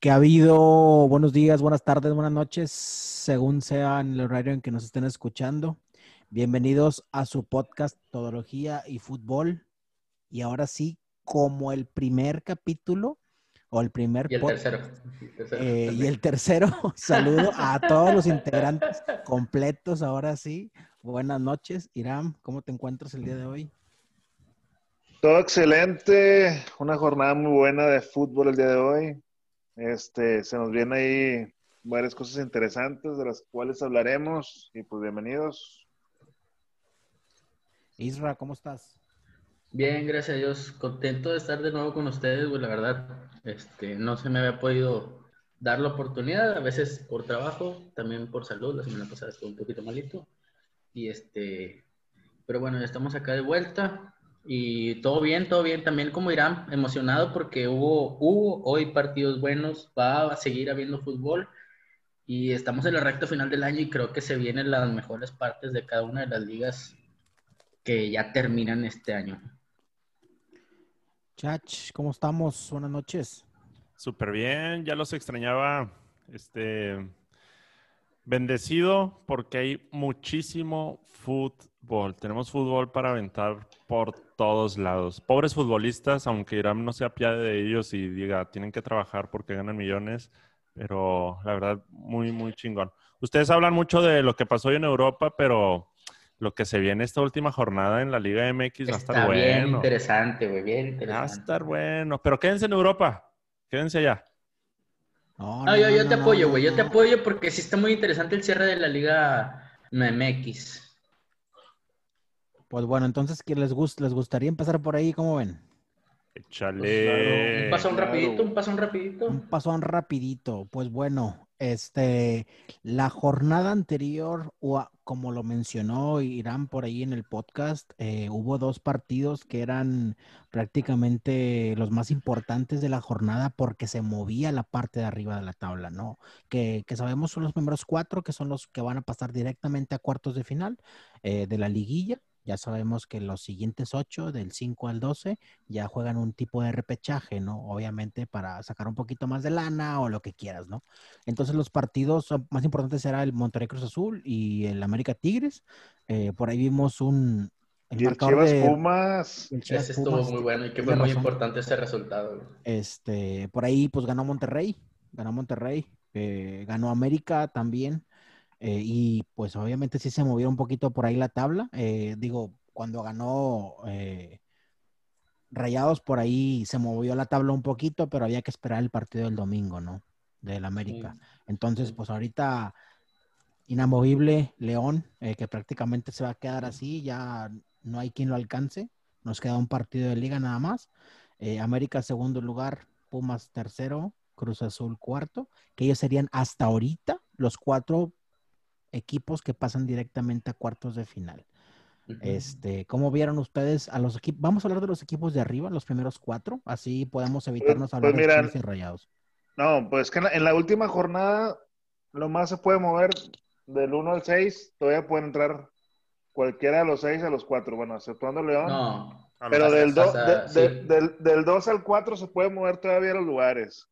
que ha habido buenos días, buenas tardes, buenas noches, según sea en el horario en que nos estén escuchando. Bienvenidos a su podcast Todología y Fútbol. Y ahora sí, como el primer capítulo o el primer y el tercero, eh, y el tercero, saludo a todos los integrantes completos ahora sí. Buenas noches, Iram, ¿cómo te encuentras el día de hoy? Todo excelente, una jornada muy buena de fútbol el día de hoy. Este, se nos vienen ahí varias cosas interesantes de las cuales hablaremos y pues bienvenidos. Isra, ¿cómo estás? Bien, gracias a Dios. Contento de estar de nuevo con ustedes, güey, la verdad. Este, no se me había podido dar la oportunidad, a veces por trabajo, también por salud. La semana pasada estuve un poquito malito. Y este, pero bueno, ya estamos acá de vuelta. Y todo bien, todo bien. También como Irán, emocionado porque hubo, hubo hoy partidos buenos, va a seguir habiendo fútbol y estamos en la recta final del año y creo que se vienen las mejores partes de cada una de las ligas que ya terminan este año. Chach, ¿cómo estamos? Buenas noches. Súper bien, ya los extrañaba. Este, bendecido porque hay muchísimo fútbol. Tenemos fútbol para aventar por todos lados. Pobres futbolistas, aunque Irán no se apiade de ellos y diga, tienen que trabajar porque ganan millones, pero la verdad, muy, muy chingón. Ustedes hablan mucho de lo que pasó hoy en Europa, pero lo que se viene esta última jornada en la Liga MX va a estar bueno. Bien interesante, güey, bien interesante. Va a estar bueno, pero quédense en Europa, quédense allá. No, no, yo, te apoyo, güey, yo te apoyo porque sí está muy interesante el cierre de la Liga MX. Pues bueno, entonces, ¿qué les, gusta, les gustaría empezar por ahí? ¿Cómo ven? Échale. Un pasón rapidito, un pasón rapidito. Un pasón rapidito. Pues bueno, este, la jornada anterior, como lo mencionó Irán por ahí en el podcast, eh, hubo dos partidos que eran prácticamente los más importantes de la jornada porque se movía la parte de arriba de la tabla, ¿no? Que, que sabemos son los primeros cuatro, que son los que van a pasar directamente a cuartos de final eh, de la liguilla. Ya sabemos que los siguientes ocho, del 5 al 12, ya juegan un tipo de repechaje, ¿no? Obviamente para sacar un poquito más de lana o lo que quieras, ¿no? Entonces los partidos más importantes será el Monterrey Cruz Azul y el América Tigres. Eh, por ahí vimos un... El y el Chivas Pumas. El Chivas ese estuvo muy bueno y que fue muy importante ese resultado. Este, por ahí pues ganó Monterrey, ganó Monterrey, eh, ganó América también. Eh, y pues obviamente sí se movió un poquito por ahí la tabla. Eh, digo, cuando ganó eh, Rayados por ahí se movió la tabla un poquito, pero había que esperar el partido del domingo, ¿no? Del América. Entonces, pues ahorita inamovible León, que prácticamente se va a quedar así, ya no hay quien lo alcance. Nos queda un partido de liga nada más. América segundo lugar, Pumas tercero, Cruz Azul cuarto, que ellos serían hasta ahorita los cuatro equipos que pasan directamente a cuartos de final. Este, ¿cómo vieron ustedes a los equipos? Vamos a hablar de los equipos de arriba, los primeros cuatro, así podemos pues, evitarnos hablar pues de los y rayados. No, pues que en la, última jornada lo más se puede mover del 1 al 6, todavía pueden entrar cualquiera de los 6 a los 4, bueno, exceptuando León. No. Pero del, del, del, 2 al 4 se puede mover todavía los lugares.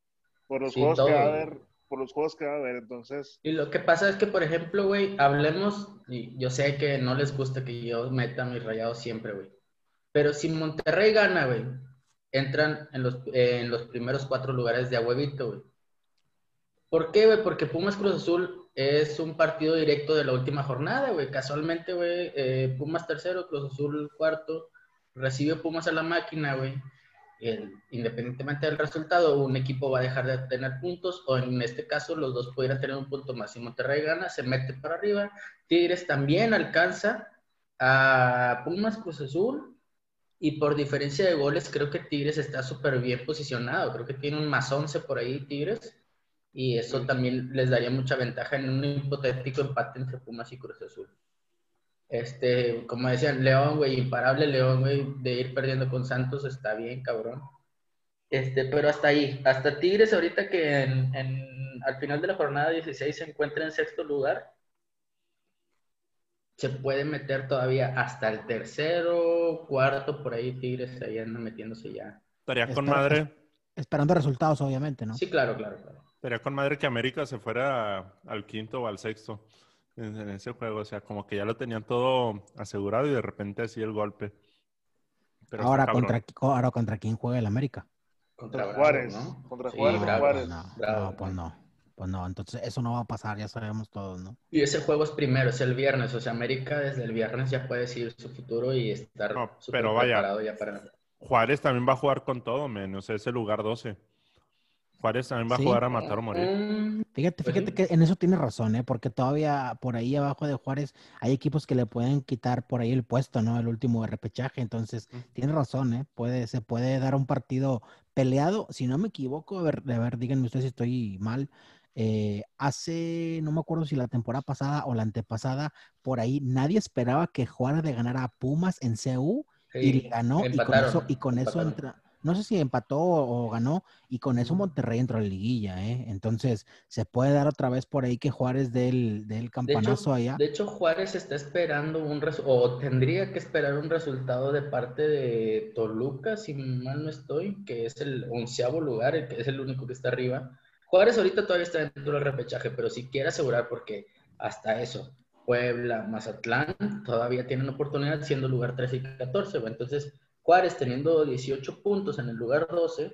Por los juegos que va a haber por los juegos que va a haber, entonces. Y lo que pasa es que, por ejemplo, güey, hablemos, y yo sé que no les gusta que yo meta mis rayados siempre, güey. Pero si Monterrey gana, güey, entran en los, en los primeros cuatro lugares de a huevito, güey. ¿Por qué, güey? Porque Pumas Cruz Azul es un partido directo de la última jornada, güey. Casualmente, güey, eh, Pumas tercero, Cruz Azul cuarto, recibe Pumas a la máquina, güey independientemente del resultado, un equipo va a dejar de tener puntos, o en este caso los dos pudieran tener un punto más. Si Monterrey gana, se mete para arriba. Tigres también alcanza a Pumas Cruz Azul, y por diferencia de goles, creo que Tigres está súper bien posicionado. Creo que tiene un más 11 por ahí, Tigres, y eso también les daría mucha ventaja en un hipotético empate entre Pumas y Cruz Azul. Este, como decían, León, güey, imparable León, güey, de ir perdiendo con Santos está bien, cabrón. Este, pero hasta ahí, hasta Tigres ahorita que en, al final de la jornada 16 se encuentra en sexto lugar, se puede meter todavía hasta el tercero, cuarto, por ahí Tigres ahí anda metiéndose ya. Estaría con madre. Esperando resultados, obviamente, ¿no? Sí, claro, claro, claro. Sería con madre que América se fuera al quinto o al sexto en, en ese juego. O sea, como que ya lo tenían todo asegurado y de repente así el golpe. Pero ahora, contra, ahora, ¿contra quién juega el América? Contra Juárez. ¿no? Contra Sí, Juárez. No, Bravo, no, pues no. Pues no, entonces eso no va a pasar, ya sabemos todos, ¿no? Y ese juego es primero, es el viernes. O sea, América desde el viernes ya puede decidir su futuro y estar No, pero vaya. preparado ya para... Juárez también va a jugar con todo, men. O sea, es el lugar 12. Juárez también va a Sí. jugar a matar o morir. Mm, Fíjate, Pues fíjate sí. que en eso tienes razón, ¿eh? Porque todavía por ahí abajo de Juárez hay equipos que le pueden quitar por ahí el puesto, ¿no? El último repechaje. Entonces, tienes razón, ¿eh? Puede, se puede dar un partido peleado. Si no me equivoco, a ver, a ver, díganme ustedes si estoy mal. eh, hace, no me acuerdo si la temporada pasada o la antepasada, por ahí nadie esperaba que Juárez le ganara a Pumas en CU y le ganó y con eso, y con eso entra, no sé si empató o, ganó y con eso. Monterrey entró a la liguilla, ¿eh? Entonces se puede dar otra vez por ahí que Juárez De hecho, campanazo allá. de hecho, Juárez está esperando un o tendría que esperar un resultado de parte de Toluca, si mal no estoy, que es el onceavo lugar, el que es el único que está arriba. Juárez ahorita todavía está dentro del repechaje, pero si quiere asegurar, porque hasta eso, Puebla, Mazatlán todavía tienen oportunidad siendo lugar 13 y 14. güey. Entonces, Juárez teniendo 18 puntos en el lugar 12,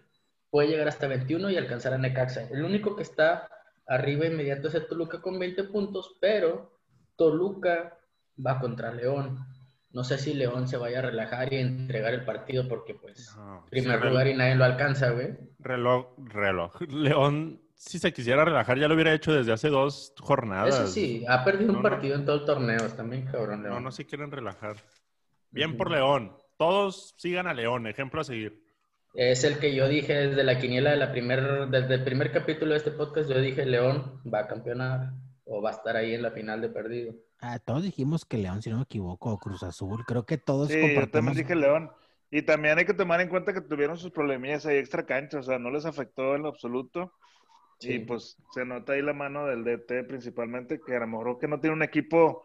puede llegar hasta 21 y alcanzar a Necaxa. El único que está arriba inmediato es el Toluca con 20 puntos, pero Toluca va contra León. No sé si León se vaya a relajar y entregar el partido porque pues No, primer sí, lugar y nadie lo alcanza, güey. reloj, reloj. León, si se quisiera relajar, ya lo hubiera hecho desde hace dos jornadas. Eso sí, ha perdido No, un no. partido en todo el torneo, bien cabrón No, León. no se quieren relajar. Bien por León. Todos sigan a León, ejemplo a seguir. Es el que yo dije desde la quiniela de la primer, desde el primer capítulo de este podcast, yo dije León va a campeonar o va a estar ahí en la final de perdido. Ah, todos dijimos que León, si no me equivoco, o Cruz Azul. Creo que todos Sí, yo también compartimos. dije León. Y también hay que tomar en cuenta que tuvieron sus problemillas ahí extra cancha, o sea, no les afectó en lo absoluto. Sí. Y pues se nota ahí la mano del DT principalmente, que a lo mejor que no tiene un equipo,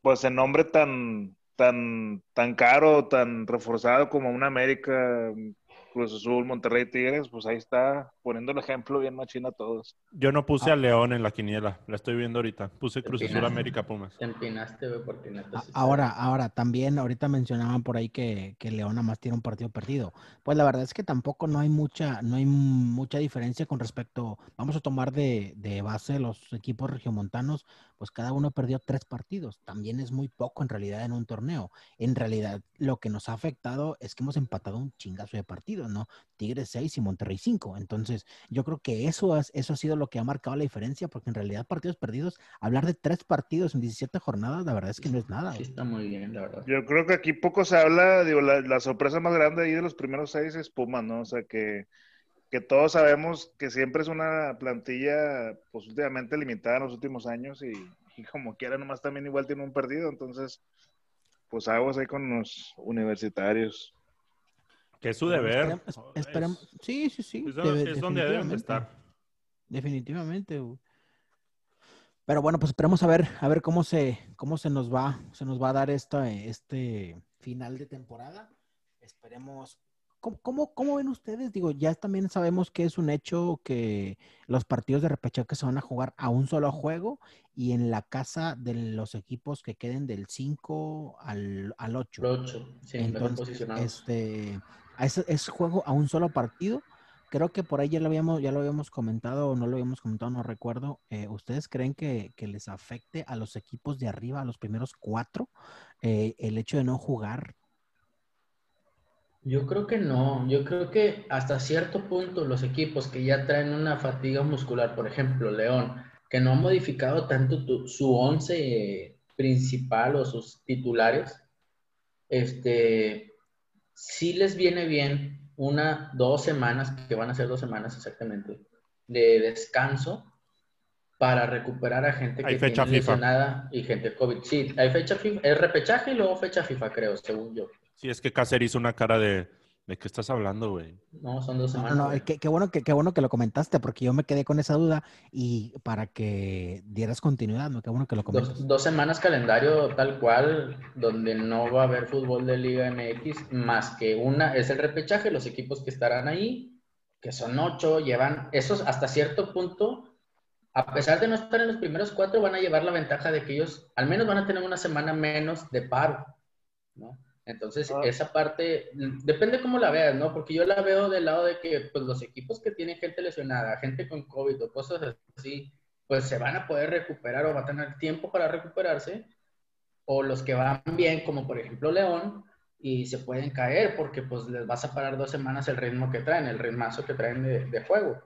pues en nombre tan, tan, tan caro, tan reforzado como un América, Cruz Azul, Monterrey, Tigres, pues ahí está poniendo el ejemplo bien machina a todos. Yo no puse Ah. a León en la quiniela, la estoy viendo ahorita. Puse Cruz Azul. América Pumas. Te empinaste, güey, porque neta Ahora, ahora, también ahorita mencionaban por ahí que, que León nada más tiene un partido perdido. Pues la verdad es que tampoco no hay mucha, no hay mucha diferencia con respecto, vamos a tomar de, de base los equipos regiomontanos, pues cada uno perdió tres partidos. También es muy poco en realidad en un torneo. En realidad, lo que nos ha afectado es que hemos empatado un chingazo de partidos, ¿no? Tigres 6 y Monterrey 5. Entonces, yo creo que eso, es, eso ha sido lo que ha marcado la diferencia, porque en realidad partidos perdidos, hablar de tres partidos en 17 jornadas, la verdad es que no es nada. Sí está muy bien, la verdad. Yo creo que aquí poco se habla, digo, la, la sorpresa más grande ahí de los primeros seis es Pumas, ¿no? O sea, que, que todos sabemos que siempre es una plantilla, pues últimamente limitada en los últimos años y, y como quiera, nomás también igual tiene un perdido, entonces, pues aguas ahí con los universitarios. Que es su deber. Esperem- esperem- Es- sí, sí, sí. es, debe- es donde deben estar. Definitivamente. güey. Pero bueno, pues esperemos a ver, a ver cómo se, cómo se nos va, se nos va a dar esta, este final de temporada. Esperemos. ¿Cómo, cómo, cómo ven ustedes? Digo, ya también sabemos que es un hecho que los partidos de repechaje se van a jugar a un solo juego y en la casa de los equipos que queden del 5 al, al 8. Ocho, sí, mejor Entonces, este, es, es juego a un solo partido. Creo que por ahí ya lo habíamos, ya lo habíamos comentado o no lo habíamos comentado, no recuerdo. Eh, ¿Ustedes creen que, que les afecte a los equipos de arriba, a los primeros cuatro, eh, el hecho de no jugar? Yo creo que no, yo creo que hasta cierto punto los equipos que ya traen una fatiga muscular, por ejemplo, León, que no ha modificado tanto tu- su once principal o sus titulares, este, sí les viene bien una, dos semanas, que van a ser dos semanas exactamente, de descanso para recuperar a gente que fecha tiene lesionada y gente COVID. Sí, hay fecha FIFA, es repechaje y luego fecha FIFA, creo, según yo. Sí, es que Cáceres hizo una cara de. ¿De qué estás hablando, güey? No, son dos No, no, semanas. no, güey. qué, qué bueno que, qué bueno que lo comentaste, porque yo me quedé con esa duda y para que dieras continuidad, ¿no? Qué bueno que lo comentas. Dos, dos semanas calendario tal cual, donde no va a haber fútbol de Liga MX, más que una, es el repechaje, los equipos que estarán ahí, que son ocho, llevan, esos hasta cierto punto, a pesar de no estar en los primeros cuatro, van a llevar la ventaja de que ellos al menos van a tener una semana menos de paro, ¿no? Entonces, Ah. esa parte, mm, depende cómo la veas, ¿no? Porque yo la veo del lado de que, pues, los equipos que tienen gente lesionada, gente con COVID o cosas así, pues se van a poder recuperar o va a tener tiempo para recuperarse, o los que van bien, como por ejemplo León, y se pueden caer porque, pues, les vas a parar dos semanas el ritmo que traen, el ritmazo que traen de, de juego.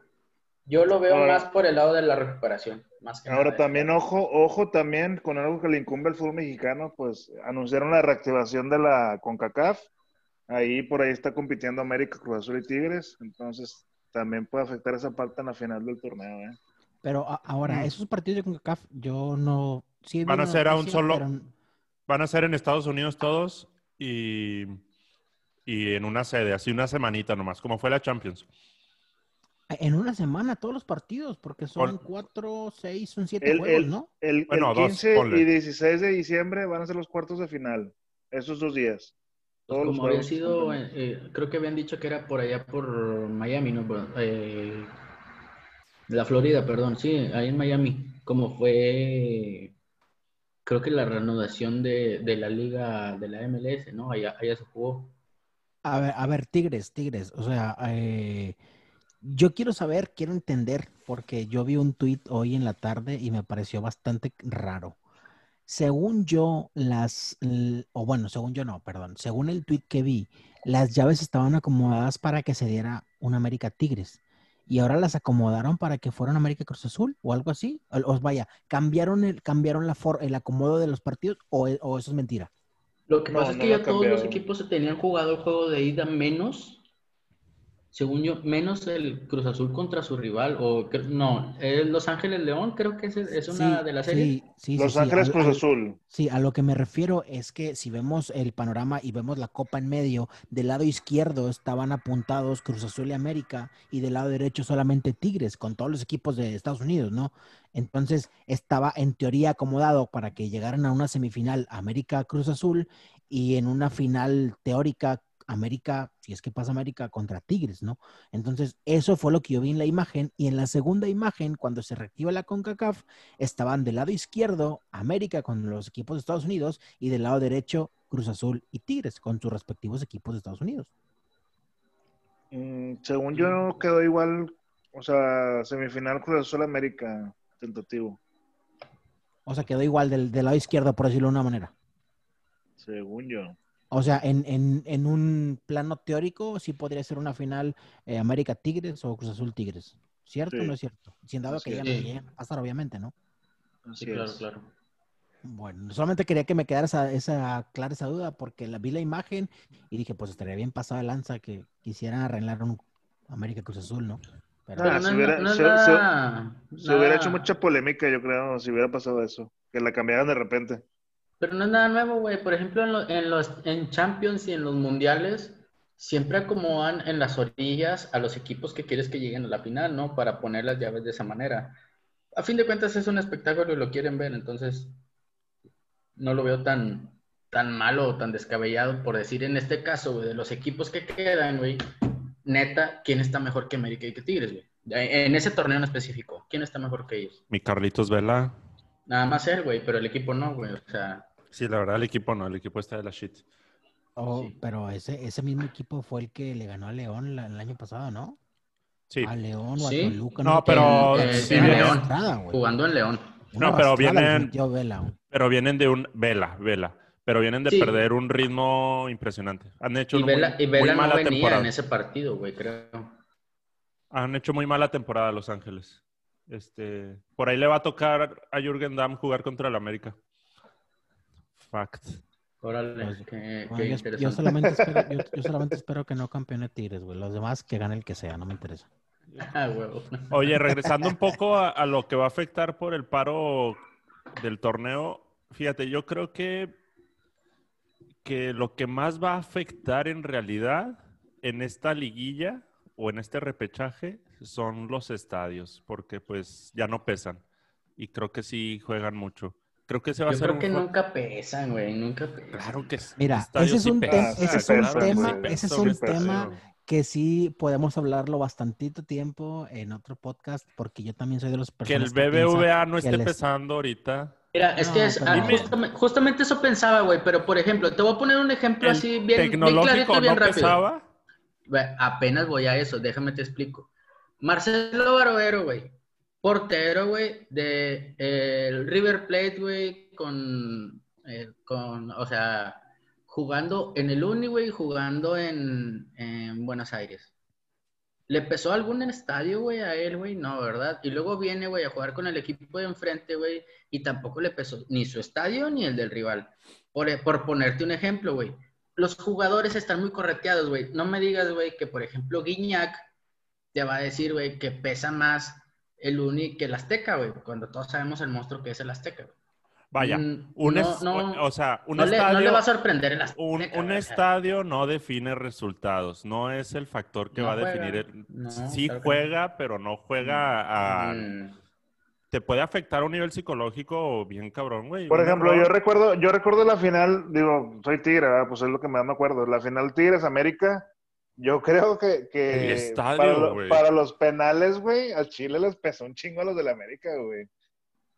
Yo lo veo Ahora- más por el lado de la recuperación, más que Ahora nada. también, ojo, ojo también con algo que le incumbe al fútbol mexicano, pues anunciaron la reactivación de la CONCACAF. Ahí por ahí está compitiendo América, Cruz Azul y Tigres. Entonces también puede afectar esa parte en la final del torneo. ¿eh? Pero a- ahora, Mm. esos partidos de CONCACAF, yo no... sí Van a ser a un solo- pero- Van a ser en Estados Unidos todos y, y en una sede, así una semanita nomás, como fue la Champions. En una semana todos los partidos, porque son Pon- cuatro, seis, son siete El, juegos, el- ¿no? el- el Bueno, dos, 15 ponle. y 16 de diciembre van a ser los cuartos de final. Esos dos días. Pues Todos los como había juegos sido, eh, eh, creo que habían dicho que era por allá por Miami, ¿no? Eh, la Florida, perdón, sí, ahí en Miami, como fue, creo que la reanudación de, de la liga de la MLS, ¿no? Allá, allá se jugó. A ver, a ver, Tigres, Tigres, o sea, eh, yo quiero saber, quiero entender, porque yo vi un tuit hoy en la tarde y me pareció bastante raro. Según yo, las, o bueno, según yo no, perdón, según el tuit que vi, las llaves estaban acomodadas para que se diera un América Tigres. Y ahora las acomodaron para que fuera un América Cruz Azul o algo así. O, o vaya, cambiaron el, cambiaron la for- el acomodo de los partidos o, o eso es mentira. Lo que No, pasa es que ya todos los equipos se tenían jugado el juego de ida menos, según yo, menos el Cruz Azul contra su rival, o no, el Los Ángeles León, creo que es, es una Sí, de las series. sí, sí, sí, Los sí, Ángeles Cruz Azul. Sí, a lo que me refiero es que si vemos el panorama y vemos la copa en medio, del lado izquierdo estaban apuntados Cruz Azul y América y del lado derecho solamente Tigres con todos los equipos de Estados Unidos, ¿no? Entonces estaba en teoría acomodado para que llegaran a una semifinal América Cruz Azul y en una final teórica América, si es que pasa América contra Tigres, ¿no? Entonces, eso fue lo que yo vi en la imagen. Y en la segunda imagen, cuando se reactiva la CONCACAF, estaban del lado izquierdo América con los equipos de Estados Unidos y del lado derecho Cruz Azul y Tigres con sus respectivos equipos de Estados Unidos. Mm, según yo quedó igual, o sea, semifinal Cruz Azul América, tentativo. O sea, quedó igual del, del lado izquierdo, por decirlo de una manera. Según yo. O sea, en, en, en un plano teórico, sí podría ser una final eh, América Tigres o Cruz Azul Tigres. ¿Cierto o no es cierto? Sin dado Así que ya no lleguen a pasar, obviamente, ¿no? Así Sí, claro, es. claro. Bueno, solamente quería que me quedara esa, esa clara esa duda porque la vi la imagen y dije, pues estaría bien pasado de lanza que quisieran arreglar un América Cruz Azul, ¿no? Pero, Ah, Pero no, si es- hubiera- no se- nada- Se hubiera nada- hecho mucha polémica, yo creo, si hubiera pasado eso. Que la cambiaran de repente. Pero no es nada nuevo, güey. Por ejemplo, en, en los en Champions y en los mundiales, siempre acomodan en las orillas a los equipos que quieres que lleguen a la final, ¿no? Para poner las llaves de esa manera. A fin de cuentas es un espectáculo y lo quieren ver, entonces no lo veo tan, tan malo o tan descabellado por decir en este caso, güey, de los equipos que quedan, güey, neta, ¿quién está mejor que América y que Tigres, güey? En ese torneo en específico, ¿quién está mejor que ellos? Mi Carlitos Vela. Nada más él, güey, pero el equipo no, güey, o sea... Sí, la verdad, el equipo no, el equipo está de la shit. oh, sí. pero ese, ese mismo equipo fue el que le ganó a León la- el año pasado, ¿no? Sí. A León o a Sí. Toluca. No, pero En- sí en viene- León, güey. jugando en León. Una No, pero vienen- Vela. Pero vienen de un. Vela, Vela. Pero vienen de Sí. perder un ritmo impresionante. Han hecho Y una Vela, muy, y Vela muy no venía temporada. en ese partido, güey, creo. Han hecho muy mala temporada Los Ángeles. Este, por ahí le va a tocar a Jürgen Damm jugar contra el América. Fact. Órale, Pues, qué, Bueno, qué yo, yo interesante. solamente espero, yo, yo solamente espero que no campeone Tigres, güey. Los demás que gane el que sea, no me interesa. Ah, huevo. Oye, regresando un poco a, a lo que va a afectar por el paro del torneo, fíjate, yo creo que, que lo que más va a afectar en realidad en esta liguilla o en este repechaje son los estadios, porque pues ya no pesan y creo que sí juegan mucho. Creo que se va a Yo hacer creo que nunca pesan, güey, nunca pesan. Claro que sí. Mira, ese es sí un pesa, tema- ese es un claro que tema- sí ese es un estadio. tema que sí podemos hablarlo bastantito tiempo en otro podcast, porque yo también soy de los Que el personas que piensa BBVA no que esté el est- pesando ahorita. Mira, es que No, es, pero ah, no. justamente, justamente eso pensaba, güey, pero por ejemplo, te voy a poner un ejemplo El así bien, bien tecnológico clarito y bien no rápido. pesaba. Apenas voy a eso, déjame te explico. Marcelo Barovero, güey, portero, güey, de eh, River Plate, güey, con, eh, con, o sea, jugando en el Uni, güey, jugando en, en Buenos Aires. ¿Le pesó algún estadio, güey, a él, güey? No, ¿verdad? Y luego viene, güey, a jugar con el equipo de enfrente, güey, y tampoco le pesó ni su estadio ni el del rival. Por, por ponerte un ejemplo, güey. Los jugadores están muy correteados, güey. No me digas, güey, que por ejemplo Guiñac te va a decir, güey, que pesa más el Uni que el Azteca, güey, cuando todos sabemos el monstruo que es el Azteca, güey. Vaya, Mm, un no, es- no, o sea, un no, le, estadio, no le va a sorprender el Azteca. un, estadio no define resultados, no es el factor que No va a definir. el- no, sí claro que no. juega, pero no juega a... mm, Te puede afectar a un nivel psicológico bien cabrón, güey. Por ejemplo, yo recuerdo, yo recuerdo la final, digo, soy Tigre, ¿verdad? pues es lo que más me acuerdo. La final Tigres América, yo creo que, que El estadio, para, lo- güey. para los penales, güey, al Chile les pesó un chingo a los del América, güey.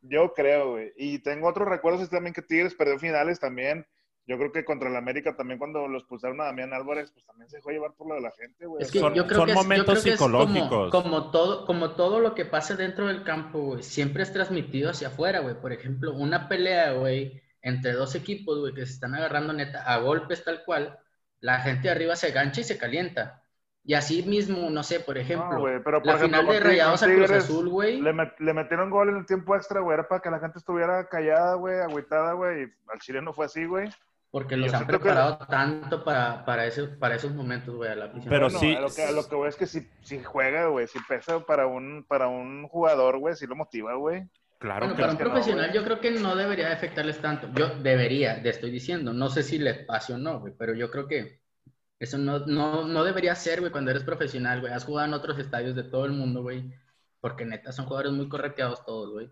Yo creo, güey. Y tengo otros recuerdos también que Tigres perdió finales también. Yo creo que contra el América también cuando los expulsaron a Damián Álvarez, pues también se dejó llevar por lo de la gente, güey. Es que Son- yo creo son que es- yo momentos creo que es como- psicológicos. Como, todo, como todo lo que pasa dentro del campo, güey, siempre es transmitido hacia afuera, güey. Por ejemplo, una pelea, güey, entre dos equipos, güey, que se están agarrando neta a golpes tal cual, la gente de arriba se gancha y se calienta. Y así mismo, no sé, por ejemplo, No, güey, pero por la ejemplo, final de Rayados a Cruz Azul, güey. Le, met- le metieron gol en el tiempo extra, güey. Era para que la gente estuviera callada, güey, agüitada, güey. Y al Chile no fue así, güey. Porque los han que- preparado tanto para, para, ese- para esos momentos, güey, a la afición. Pero Bueno, sí- A lo que, a lo que voy es que si, si juega, güey, si pesa para un, para un jugador, güey, si lo motiva, güey. Claro Bueno, para un no, profesional yo creo que no debería de afectarles tanto. Yo debería, te estoy diciendo. No sé si les pase o no, güey, pero yo creo que eso no, no, no debería ser, güey, cuando eres profesional, güey. Has jugado en otros estadios de todo el mundo, güey. Porque neta son jugadores muy correteados todos, güey.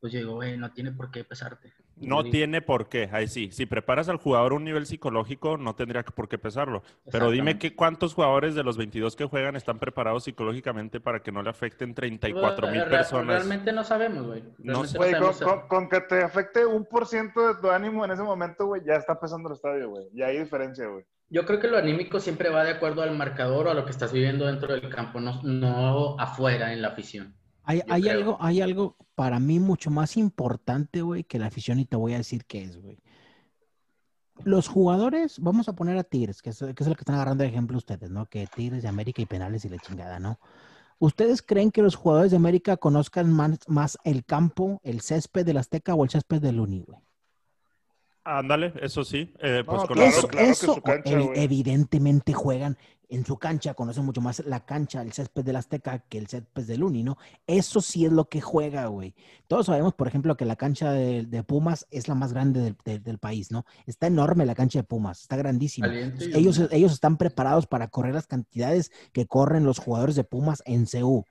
Pues yo digo, güey, no tiene por qué pesarte. No tiene por qué. Ahí sí. Si preparas al jugador a un nivel psicológico, no tendría por qué pesarlo. Pero dime que cuántos jugadores de los 22 que juegan están preparados psicológicamente para que no le afecten 34 mil Re- personas. Realmente no sabemos, güey. No. Güey, con, sabemos. con- con que te afecte un por ciento de tu ánimo en ese momento, güey, ya está pesando el estadio, güey. Ya hay diferencia, güey. Yo creo que lo anímico siempre va de acuerdo al marcador o a lo que estás viviendo dentro del campo, no, no afuera en la afición. Hay, hay algo, hay algo para mí mucho más importante, güey, que la afición y te voy a decir qué es, güey. Los jugadores, vamos a poner a Tigres, que es, que el que están agarrando de ejemplo ustedes, ¿no? Que Tigres de América y penales y la chingada, ¿no? ¿Ustedes creen que los jugadores de América conozcan más, más el campo, el césped del Azteca o el césped del Uni, güey? Ándale, eso sí. Eh, pues No, con claro, eso- eso, claro que eso, su cancha, evidentemente juegan en su cancha, conocen mucho más la cancha, el césped del Azteca que el césped del Uni, ¿no? Eso sí es lo que juega, güey. Todos sabemos, por ejemplo, que la cancha de, de Pumas es la más grande del, del- del país, ¿no? Está enorme la cancha de Pumas, está grandísima. Ellos, ellos están preparados para correr las cantidades que corren los jugadores de Pumas en CU.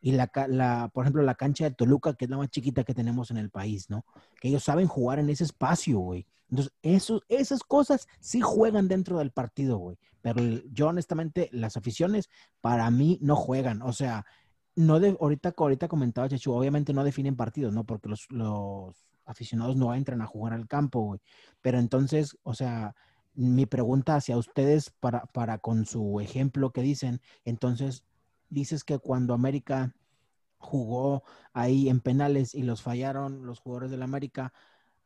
Y la, la, por ejemplo, la cancha de Toluca, que es la más chiquita que tenemos en el país, ¿no? Que ellos saben jugar en ese espacio, güey. Entonces, eso, esas cosas sí juegan dentro del partido, güey. Pero yo, honestamente, las aficiones para mí no juegan. O sea, no de, ahorita, ahorita comentaba Chechu, obviamente no definen partidos, ¿no? Porque los, los aficionados no entran a jugar al campo, güey. Pero entonces, o sea, mi pregunta hacia ustedes para, para con su ejemplo que dicen, entonces, dices que cuando América jugó ahí en penales y los fallaron los jugadores del América,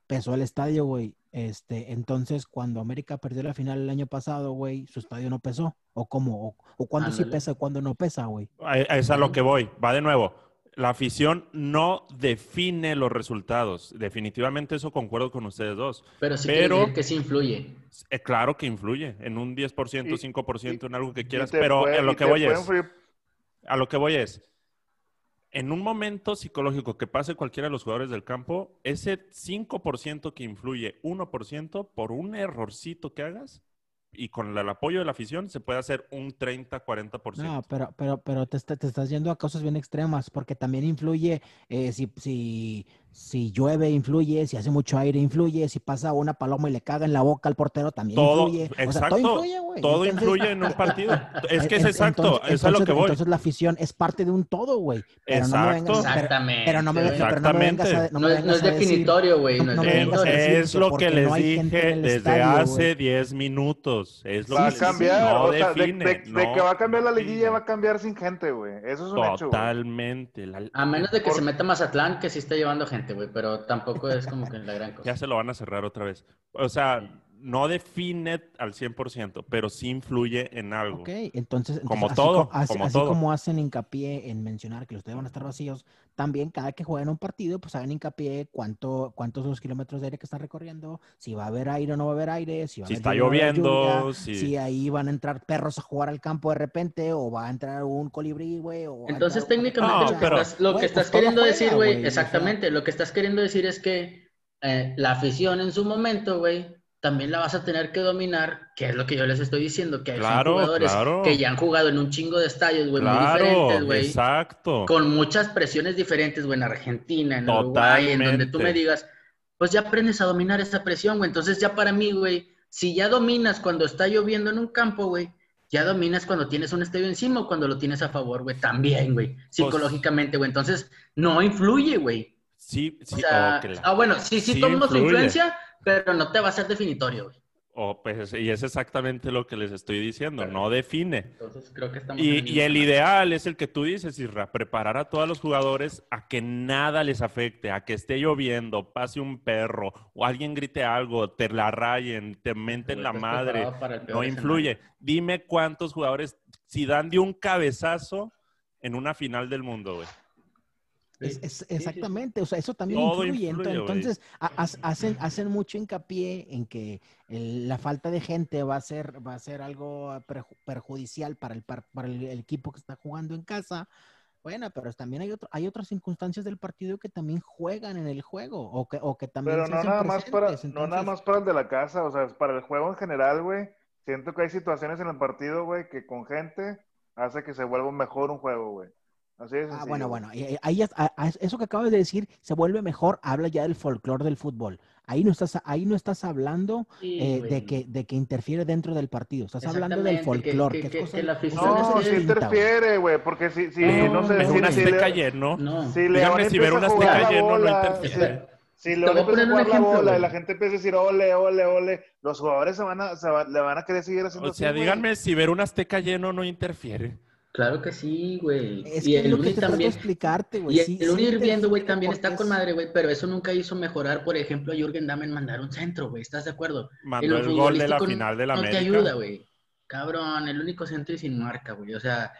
pesó el estadio, güey. Este, entonces, cuando América perdió la final el año pasado, güey, su estadio no pesó. ¿O cómo? ¿O, o cuándo sí pesa y cuándo no pesa, güey? a- es a lo que voy. Va de nuevo. La afición no define los resultados. Definitivamente eso concuerdo con ustedes dos. Pero sí Pero- que sí influye. Eh, claro que influye en un 10%, Y- 5%, en algo que Y quieras, pero puede- a lo y que voy es, influir- a lo que voy es, en un momento psicológico que pase cualquiera de los jugadores del campo, ese 5% que influye 1% por un errorcito que hagas y con el apoyo de la afición se puede hacer un 30, 40%. No, pero, pero, pero te, te estás yendo a cosas bien extremas, porque también influye eh, si, si, Si llueve, influye. Si hace mucho aire, influye. Si pasa una paloma y le caga en la boca al portero, también Todo, influye. O sea, exacto, todo influye, güey. Todo Entonces, influye en un partido. Es que es exacto, entonces- es a lo que voy. Entonces la afición es parte de un todo, güey. Pero no Exacto. Exactamente. pero no me, güey. pero no me vengas a, Exactamente. no No, me es, no vengas es a decir- definitorio, güey. No, es Es, a es lo que les dije desde estadio, hace güey. 10 minutos. Es lo Va a que cambiar, no o sea, de, define, de- de no que va a cambiar la liguilla, define. va a cambiar sin gente, güey. Eso es un hecho. Totalmente. La- A menos de que se meta Mazatlán, que sí está llevando gente, güey. Pero tampoco es como que la gran cosa. Ya se lo van a cerrar otra vez. O sea, no define al 100%, pero sí influye en algo. Ok, entonces, Como entonces, así todo, co- así, como así todo. como hacen hincapié en mencionar que los estadios van a estar vacíos, también cada que jueguen un partido, pues hagan hincapié cuánto, cuántos son los kilómetros de aire que están recorriendo, si va a haber aire o no va a haber aire, si va a Si haber está lluvia lloviendo, lluvia, si- si ahí van a entrar perros a jugar al campo de repente, o va a entrar un colibrí, güey, Entonces, técnicamente, No, lo que pero- estás, lo que estás pues queriendo juega, decir, güey, güey, o sea. exactamente, lo que estás queriendo decir es que eh, la afición en su momento, güey, también la vas a tener que dominar, que es lo que yo les estoy diciendo, que hay Claro, jugadores claro. que ya han jugado en un chingo de estadios, güey, muy Claro, diferentes, güey, exacto. con muchas presiones diferentes, güey, en Argentina, en Uruguay, en donde tú Totalmente. me digas, pues ya aprendes a dominar esa presión, güey. Entonces ya para mí, güey, si ya dominas cuando está lloviendo en un campo, güey, ya dominas cuando tienes un estadio encima o cuando lo tienes a favor, güey, también, güey, psicológicamente, güey. Entonces no influye, güey. Sí, O sí, sea, oh, la- ah, bueno, sí, sí, Sí toma su influye. influencia, pero no te va a ser definitorio, güey. oh, pues, y es exactamente lo que les estoy diciendo, no define. Entonces creo que estamos Y, el y el ideal es el que tú dices, Isra, preparar a todos los jugadores a que nada les afecte, a que esté lloviendo, pase un perro o alguien grite algo, te la rayen, te menten la Estás madre, no escenario. influye. Dime cuántos jugadores, si dan de un cabezazo en una final del mundo, güey. Es- exactamente, o sea, eso también Todo influye. Entonces, hacen, hacen mucho hincapié en que el- la falta de gente va a ser, va a ser algo perju- perjudicial para el, par- para el, el equipo que está jugando en casa. Bueno, pero también hay, otro, hay otras circunstancias del partido que también juegan en el juego o que, o que también Pero se no hacen nada más para, no nada más para el de la casa, o sea, para el juego en general, güey. Siento que hay situaciones en el partido, güey, que con gente hace que se vuelva mejor un juego, güey. Así Ah, bueno, bueno, y- y ahí ya- a- a- eso que acabas de decir se vuelve mejor, habla ya del folclore del fútbol. Ahí no estás, ahí no estás hablando Sí, eh, de, que, de que interfiere dentro del partido, estás hablando del folclore, que- la No, sí güey. interfiere, güey, porque si, si No, no pero Pero si, un si, Azteca Le- lleno. No. si Díganme si ver Azteca lleno no bola, interfiere. Si León voy a poner un la ejemplo, bola y la gente empieza a decir ole, ole, ole, los jugadores se van a, se va- le van a querer seguir haciendo O sea, así, güey. díganme si ver un Azteca lleno no interfiere. Claro que sí, güey. Es y que es el Uni de también. explicarte, güey. Y el, sí- el sí Uni hirviendo, güey, también está con madre, güey, pero eso nunca hizo mejorar, por ejemplo, a Jürgen Damm en mandar un centro, güey, ¿estás de acuerdo? Mandó lo el gol de la final de la no América. te ayuda, güey. Cabrón, el único centro y sin marca, güey, o sea,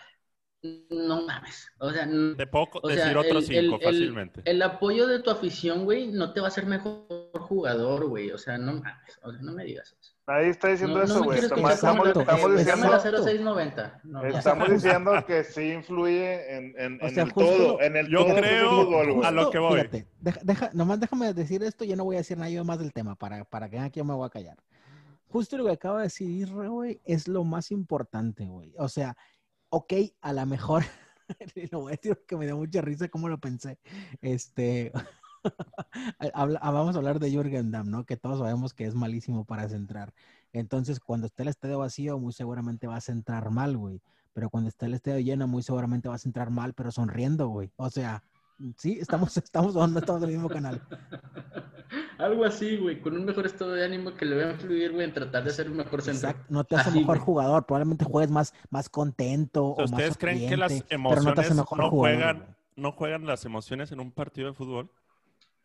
no mames. O sea, Te puedo o decir sea, otros el- el- cinco el- fácilmente. El, apoyo de tu afición, güey, no te va a hacer mejor jugador, güey, o sea, no mames, o sea, no me digas eso. Nadie está diciendo No, no eso, güey. estamos, escuchar estamos, la- estamos eh, diciendo, dame la 0690. No, estamos diciendo que sí influye en, en, O en sea, el justo- todo, en el Yo todo creo- fútbol, güey. a lo que voy. Fíjate, deja, deja- nomás déjame decir esto, yo no voy a decir nada más del tema, para, para que aquí yo me voy a callar. Justo lo que acaba de decir güey, es lo más importante, güey. O sea, ok, a lo mejor, lo voy a decir porque me dio mucha risa cómo lo pensé. Este, vamos a hablar de Jürgen Damm, ¿no? Que todos sabemos que es malísimo para centrar. Entonces, cuando esté el estadio vacío, muy seguramente va a centrar mal, güey. Pero cuando esté el estadio lleno, muy seguramente va a centrar mal, pero sonriendo, güey. O sea, sí, estamos, estamos, no estamos en el mismo canal. Algo así, güey, con un mejor estado de ánimo que le va a influir, güey, en tratar de ser un mejor centro. Exacto, no te hace Así, mejor güey. jugador, probablemente juegues más, más contento O más ¿Ustedes creen que las emociones no jugador, juegan, güey. no juegan las emociones en un partido de fútbol?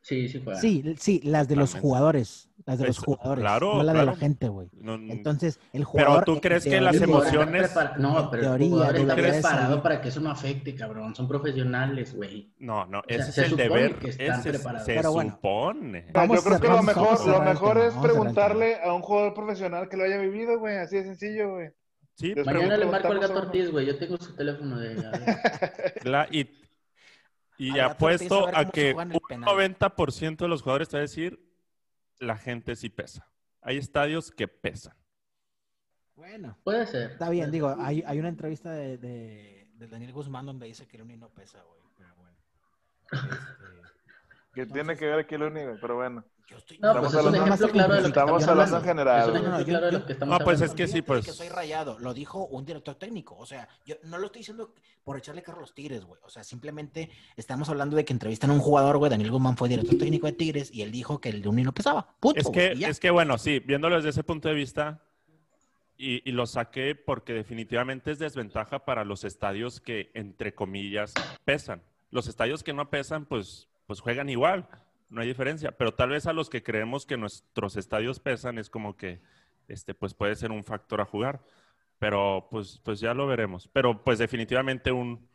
Sí, sí, juega. Sí, sí, las de los jugadores, las de los jugadores, claro, no la de la gente, güey. No, Entonces, el jugador. tú en crees que las emociones- No, pero el jugador está preparado para que eso no afecte, cabrón. Son profesionales, güey. no, no, sea, ese se es el deber. que están Ese preparados. se Pero bueno. supone. Vamos yo creo que lo mejor, lo mejor es preguntarle a un jugador profesional que lo haya vivido, güey. Así de sencillo, güey. Sí, Mañana le marco al gato. Ortiz, güey. Yo tengo su teléfono de. La- y y apuesto a a que un penal. 90% de los jugadores te va a decir la gente sí pesa. Hay estadios que pesan. Bueno, Puede ser. está bien, digo, hay, hay una entrevista de, de, de Daniel Guzmán donde dice que el Uni no pesa, güey. Pero bueno. Este, ¿Qué tiene que ver aquí el único? Pero bueno. Yo estoy- No, Estamos pues es un hablando- ejemplo claro de lo que estamos hablando en general, Es un güey. ejemplo No, yo- claro de yo- lo que estamos No, pues hablando. es que sí, pues. que soy rayado, lo dijo un director técnico. O sea, yo no lo estoy diciendo por echarle carro a los Tigres, güey. O sea, simplemente estamos hablando de que entrevistan a un jugador, güey. Daniel Guzmán fue director técnico de Tigres y él dijo que el de un hilo pesaba. Punto. Es güey, que, y ya. es que bueno, sí, viéndolo desde ese punto de vista, y, y lo saqué porque definitivamente es desventaja para los estadios que, entre comillas, pesan. Los estadios que no pesan, pues, pues juegan igual, no hay diferencia. Pero tal vez a los que creemos que nuestros estadios pesan es como que, este, pues puede ser un factor a jugar. Pero pues, pues ya lo veremos. Pero pues definitivamente un,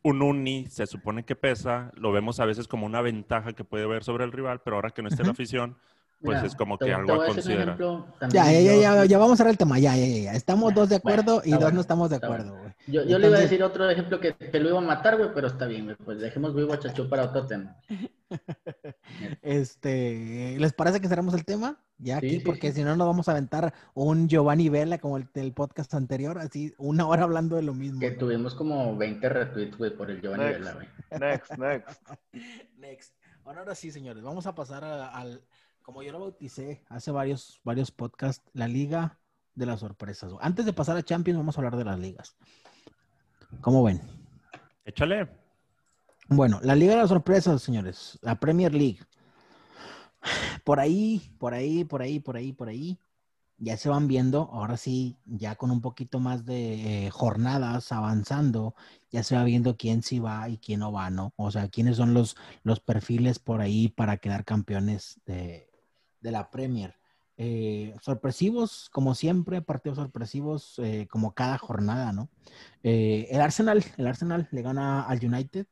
un uni se supone que pesa, lo vemos a veces como una ventaja que puede haber sobre el rival, pero ahora que no esté la afición, pues Mira, es como te- que te algo a considerar. ejemplo Ya, ya, ya, yo- ya, ya vamos a ver el tema. Ya, ya, ya, ya. Estamos dos de Bueno, acuerdo y dos bueno, no estamos de acuerdo, güey. Yo, yo le iba a decir otro ejemplo que, que lo iba a matar, güey, pero está bien, güey. Pues dejemos vivo a Chacho para otro tema. Este, ¿les parece que cerramos el tema? Ya Sí, aquí, sí, porque sí. si no nos vamos a aventar un Giovanni Vela como el del podcast anterior, así una hora hablando de lo mismo. Que tuvimos como 20 retweets, güey, por el Giovanni Next. Vela, güey. Next, next. Next. Bueno, ahora sí, señores, vamos a pasar a- al, como yo lo bauticé hace varios, varios podcasts, la liga de las sorpresas. Antes de pasar a Champions, vamos a hablar de las ligas. ¿Cómo ven? Échale. Bueno, la Liga de las Sorpresas, señores. La Premier League. Por ahí, por ahí, por ahí, por ahí, por ahí. Ya se van viendo, ahora sí, ya con un poquito más de eh, jornadas avanzando, ya se va viendo quién sí va y quién no va, ¿no? O sea, quiénes son los, los perfiles por ahí para quedar campeones de, de la Premier. Eh, sorpresivos, como siempre, partidos sorpresivos, eh, como cada jornada, ¿no? Eh, el Arsenal, el Arsenal le gana al United.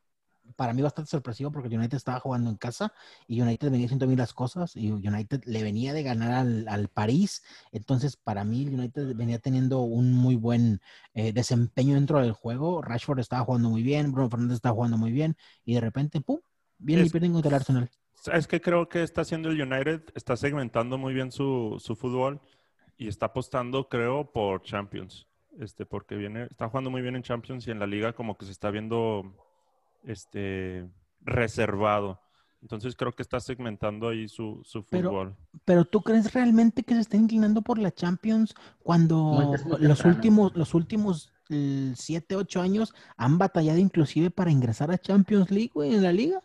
Para mí bastante sorpresivo porque el United estaba jugando en casa y United venía haciendo bien las cosas y United le venía de ganar al, al París. Entonces, para mí, el United venía teniendo un muy buen desempeño dentro del juego. Rashford estaba jugando muy bien, Bruno Fernández estaba jugando muy bien y de repente, ¡pum! Viene y pierden contra el Arsenal. Es que creo que está haciendo el United, está segmentando muy bien su, su fútbol y está apostando, creo, por Champions. Este, porque viene, está jugando muy bien en Champions y en la liga como que se está viendo este reservado. Entonces creo que está segmentando ahí su, su fútbol. Pero ¿tú crees realmente que se está inclinando por la Champions cuando los últimos, los últimos eh, siete, ocho años han batallado inclusive para ingresar a Champions League, güey, en la liga?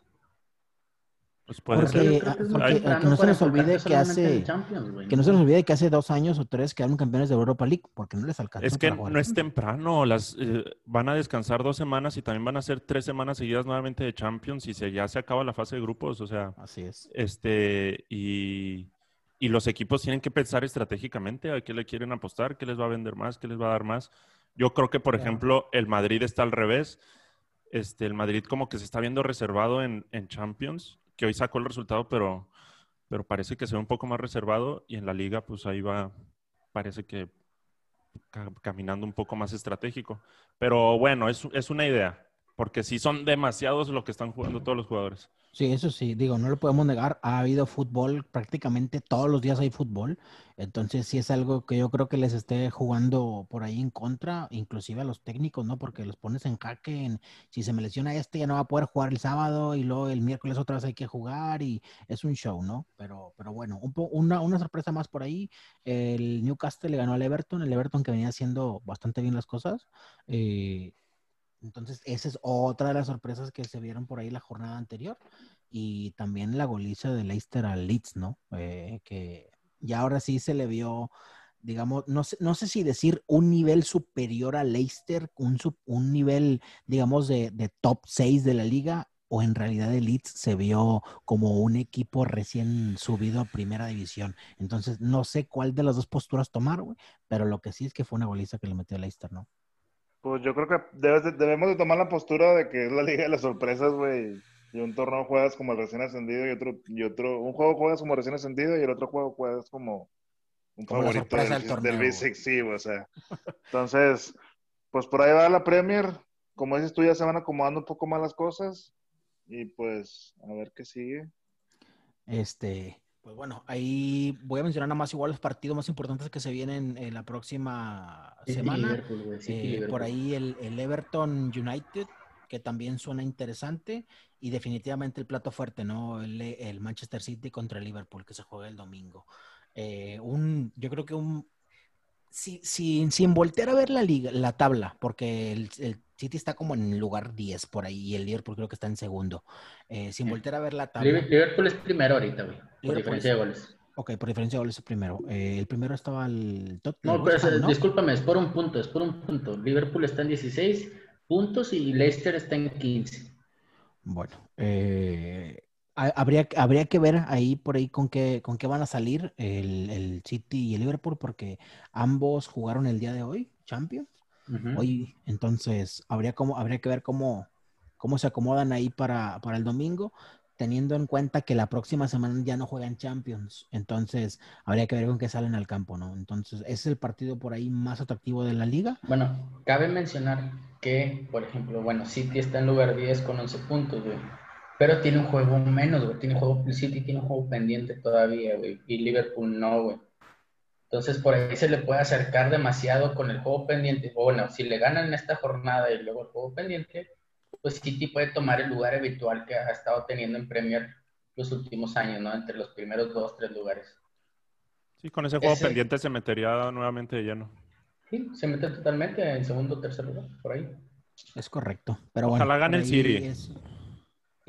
Pues puede Porque- ser. Que porque- no se nos olvide que hace- en Champions, güey. Que no se nos olvide que hace dos años o tres quedaron campeones de Europa League porque no les alcanzó. Es que no es temprano, las eh, van a descansar dos semanas y también van a hacer tres semanas seguidas nuevamente de Champions y se, ya se acaba la fase de grupos, o sea, Así es. este y, y los equipos tienen que pensar estratégicamente a qué le quieren apostar, qué les va a vender más, qué les va a dar más. Yo creo que, por Claro. ejemplo, el Madrid está al revés. Este, el Madrid como que se está viendo reservado en, en Champions, que hoy sacó el resultado, pero, pero parece que se ve un poco más reservado y en la liga, pues ahí va, parece que ca- caminando un poco más estratégico. Pero bueno, es, es una idea, porque sí son demasiados lo que están jugando todos los jugadores. Sí, eso sí, digo, no lo podemos negar. Ha habido fútbol, prácticamente todos los días hay fútbol. Entonces, sí es algo que yo creo que les esté jugando por ahí en contra, inclusive a los técnicos, ¿no? Porque los pones en jaque. En, si se me lesiona este, ya no va a poder jugar el sábado y luego el miércoles otra vez hay que jugar y es un show, ¿no? Pero, pero bueno, una, una sorpresa más por ahí. El Newcastle le ganó al Everton, el Everton que venía haciendo bastante bien las cosas. Eh, entonces, esa es otra de las sorpresas que se vieron por ahí la jornada anterior. Y también la goliza de Leicester al Leeds, ¿no? Eh, que ya ahora sí se le vio, digamos, no sé, no sé si decir un nivel superior a Leicester, un, un nivel, digamos, de, de top 6 de la liga, o en realidad el Leeds se vio como un equipo recién subido a primera división. Entonces, no sé cuál de las dos posturas tomar, güey, pero lo que sí es que fue una goliza que le metió a Leicester, ¿no? Pues yo creo que debes de- debemos de tomar la postura de que es la liga de las sorpresas, güey. Y un torneo juegas como el recién ascendido y otro, y otro, un juego juegas como recién ascendido y el otro juego juegas como un Como favorito del, del torneo, del sí, o sea. Entonces, pues por ahí va la Premier. Como dices tú, ya se van acomodando un poco más las cosas. Y pues, a ver qué sigue. Este, pues bueno, ahí voy a mencionar nada más igual los partidos más importantes que se vienen en la próxima semana. Eh, por ahí el, el Everton United, que también suena interesante. Y definitivamente el plato fuerte, ¿no? El, el Manchester City contra el Liverpool, que se juega el domingo. Eh, un, yo creo que un. Si, si, sin voltear a ver la liga, la tabla, porque el, el City está como en lugar 10 por ahí y el Liverpool creo que está en segundo. Eh, sin voltear a ver la tabla. Liverpool es primero ahorita, güey. Por diferencia de goles. Ok, por diferencia de goles es primero. Eh, el primero estaba el Tottenham. No, pero es, ¿no? discúlpame, es por un punto, es por un punto. Liverpool está en 16 puntos y Leicester está en 15. Bueno, eh, habría, habría que ver ahí por ahí con qué, con qué van a salir el, el, City y el Liverpool, porque ambos jugaron el día de hoy, Champions. Uh -huh. Hoy, entonces, habría, como, habría que ver cómo, cómo se acomodan ahí para, para el domingo teniendo en cuenta que la próxima semana ya no juegan Champions, entonces habría que ver con qué salen al campo, ¿no? Entonces, ese es el partido por ahí más atractivo de la liga. Bueno, cabe mencionar que, por ejemplo, bueno, City está en lugar 10 con 11 puntos, güey, pero tiene un juego menos, güey, tiene juego, City tiene un juego pendiente todavía, güey, y Liverpool no, güey. Entonces, por ahí se le puede acercar demasiado con el juego pendiente. O bueno, si le ganan esta jornada y luego el juego pendiente, pues City puede tomar el lugar habitual que ha estado teniendo en Premier los últimos años, ¿no? Entre los primeros dos, tres lugares. Sí, con ese juego ese... pendiente se metería nuevamente de lleno. Sí, se mete totalmente en segundo o tercer lugar, por ahí. Es correcto. Pero Ojalá bueno, gane el City. Es...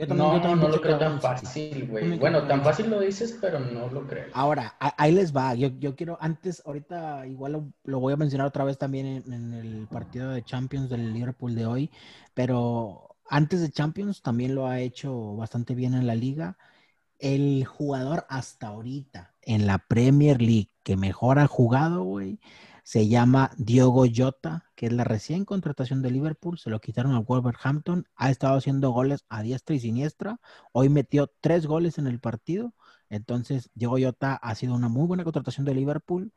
También, no, no, no lo creo tan fácil, güey. Bueno, tan fácil lo dices, pero no lo creo. Ahora, ahí les va. Yo, yo quiero, antes, ahorita igual lo, lo, voy a mencionar otra vez también en, en, el partido de Champions del Liverpool de hoy, pero antes de Champions también lo ha hecho bastante bien en la liga. El jugador hasta ahorita en la Premier League que mejor ha jugado, güey, se llama Diogo Jota, que es la recién contratación de Liverpool, se lo quitaron al Wolverhampton, ha estado haciendo goles a diestra y siniestra, hoy metió tres goles en el partido, entonces Diogo Jota ha sido una muy buena contratación de Liverpool,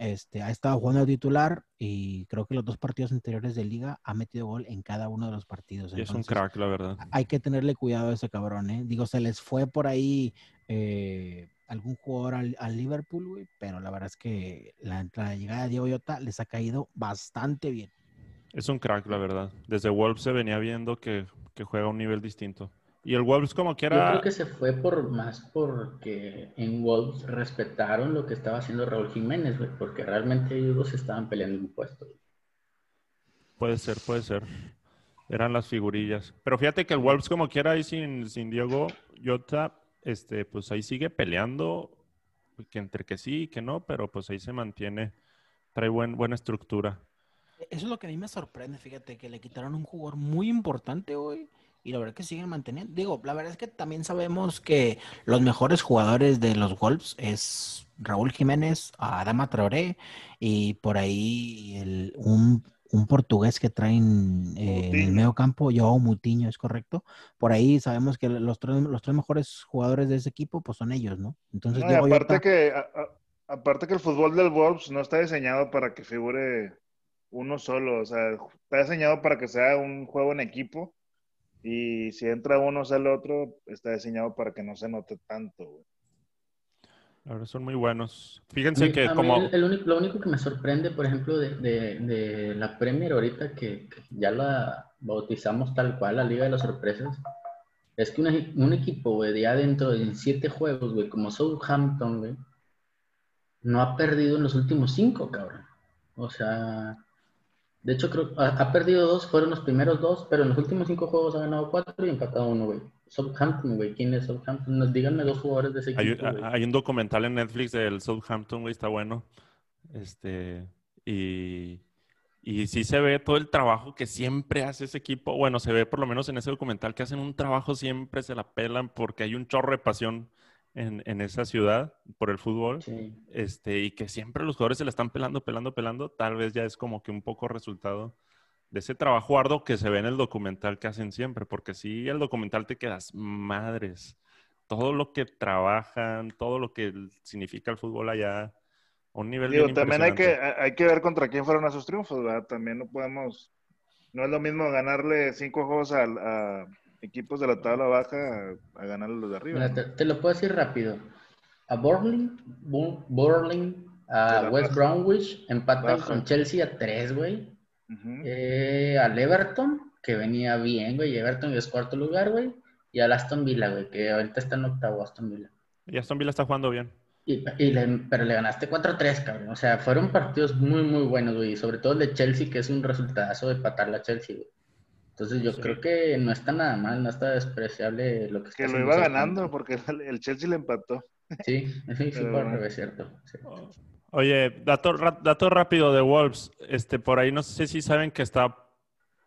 este, ha estado jugando de titular y creo que los dos partidos anteriores de liga ha metido gol en cada uno de los partidos. Entonces, es un crack, la verdad. Hay que tenerle cuidado a ese cabrón, ¿eh? Digo, se les fue por ahí eh, algún jugador al, al Liverpool, güey, pero la verdad es que la, la, llegada de Diego Yota les ha caído bastante bien. Es un crack, la verdad. Desde Wolves se venía viendo que, que juega a un nivel distinto. Y el Wolves como quiera... Yo creo que se fue por más porque en Wolves respetaron lo que estaba haciendo Raúl Jiménez, güey, porque realmente ellos dos estaban peleando un puesto. Puede ser, puede ser. Eran las figurillas. Pero fíjate que el Wolves como quiera ahí sin, sin Diego Jota, este, pues ahí sigue peleando, que entre que sí y que no, pero pues ahí se mantiene, trae buen, buena estructura. Eso es lo que a mí me sorprende, fíjate, que le quitaron un jugador muy importante hoy y la verdad que siguen manteniendo. Digo, la verdad es que también sabemos que los mejores jugadores de los Wolves es Raúl Jiménez, Adama Traoré y por ahí el, un, un, portugués que traen eh, en el medio campo, Joao Mutiño, es correcto. Por ahí sabemos que los tres, los tres mejores jugadores de ese equipo pues son ellos, ¿no? Entonces, no, aparte, que, a, a, aparte que el fútbol del Wolves no está diseñado para que figure uno solo, o sea, está diseñado para que sea un juego en equipo y si entra uno, sale otro, está diseñado para que no se note tanto, güey. Ahora son muy buenos. Fíjense que como... El, el único, lo único que me sorprende, por ejemplo, de, de, de la Premier ahorita, que, que, ya la bautizamos tal cual, la Liga de las Sorpresas, es que una, un equipo, güey, de adentro de siete juegos, güey, como Southampton, güey, no ha perdido en los últimos cinco, cabrón. O sea, de hecho, creo ha, ha, perdido dos, fueron los primeros dos, pero en los últimos cinco juegos ha ganado cuatro y empatado uno, güey. Southampton, güey. ¿Quién es Southampton? Nos, díganme dos jugadores de ese equipo. Hay, hay, un documental en Netflix del Southampton, güey, está bueno. Este, y, y sí se ve todo el trabajo que siempre hace ese equipo. Bueno, se ve por lo menos en ese documental que hacen un trabajo, siempre se la pelan porque hay un chorro de pasión en, en, esa ciudad por el fútbol sí. este, y que siempre los jugadores se la están pelando, pelando, pelando, tal vez ya es como que un poco resultado de ese trabajo arduo que se ve en el documental que hacen siempre, porque si el documental te quedas madres, todo lo que trabajan, todo lo que significa el fútbol allá, a un nivel Digo, también hay que, hay que ver contra quién fueron esos triunfos, ¿verdad? También no podemos, no es lo mismo ganarle cinco juegos a, a equipos de la tabla baja a, a ganar los de arriba. Mira, te, te, lo puedo decir rápido. A Burnley, Burnley a West Bromwich, empatan con Chelsea a tres, güey. Uh -huh. eh, al Everton que venía bien, güey. Everton es cuarto lugar, güey. Y al Aston Villa, güey, que ahorita está en octavo Aston Villa. Y Aston Villa está jugando bien. Y, y le- pero le ganaste 4-3, cabrón. O sea, fueron partidos muy, muy buenos, güey. Sobre todo el de Chelsea, que es un resultadazo de patarla a Chelsea, güey. Entonces yo Sí. creo que no está nada mal, no está despreciable lo que está Que lo iba ganando porque el el Chelsea le empató. Sí, sí, sí, por bueno. revés, cierto. sí. Oye, dato, dato rápido de Wolves. Este, por ahí no sé si saben que está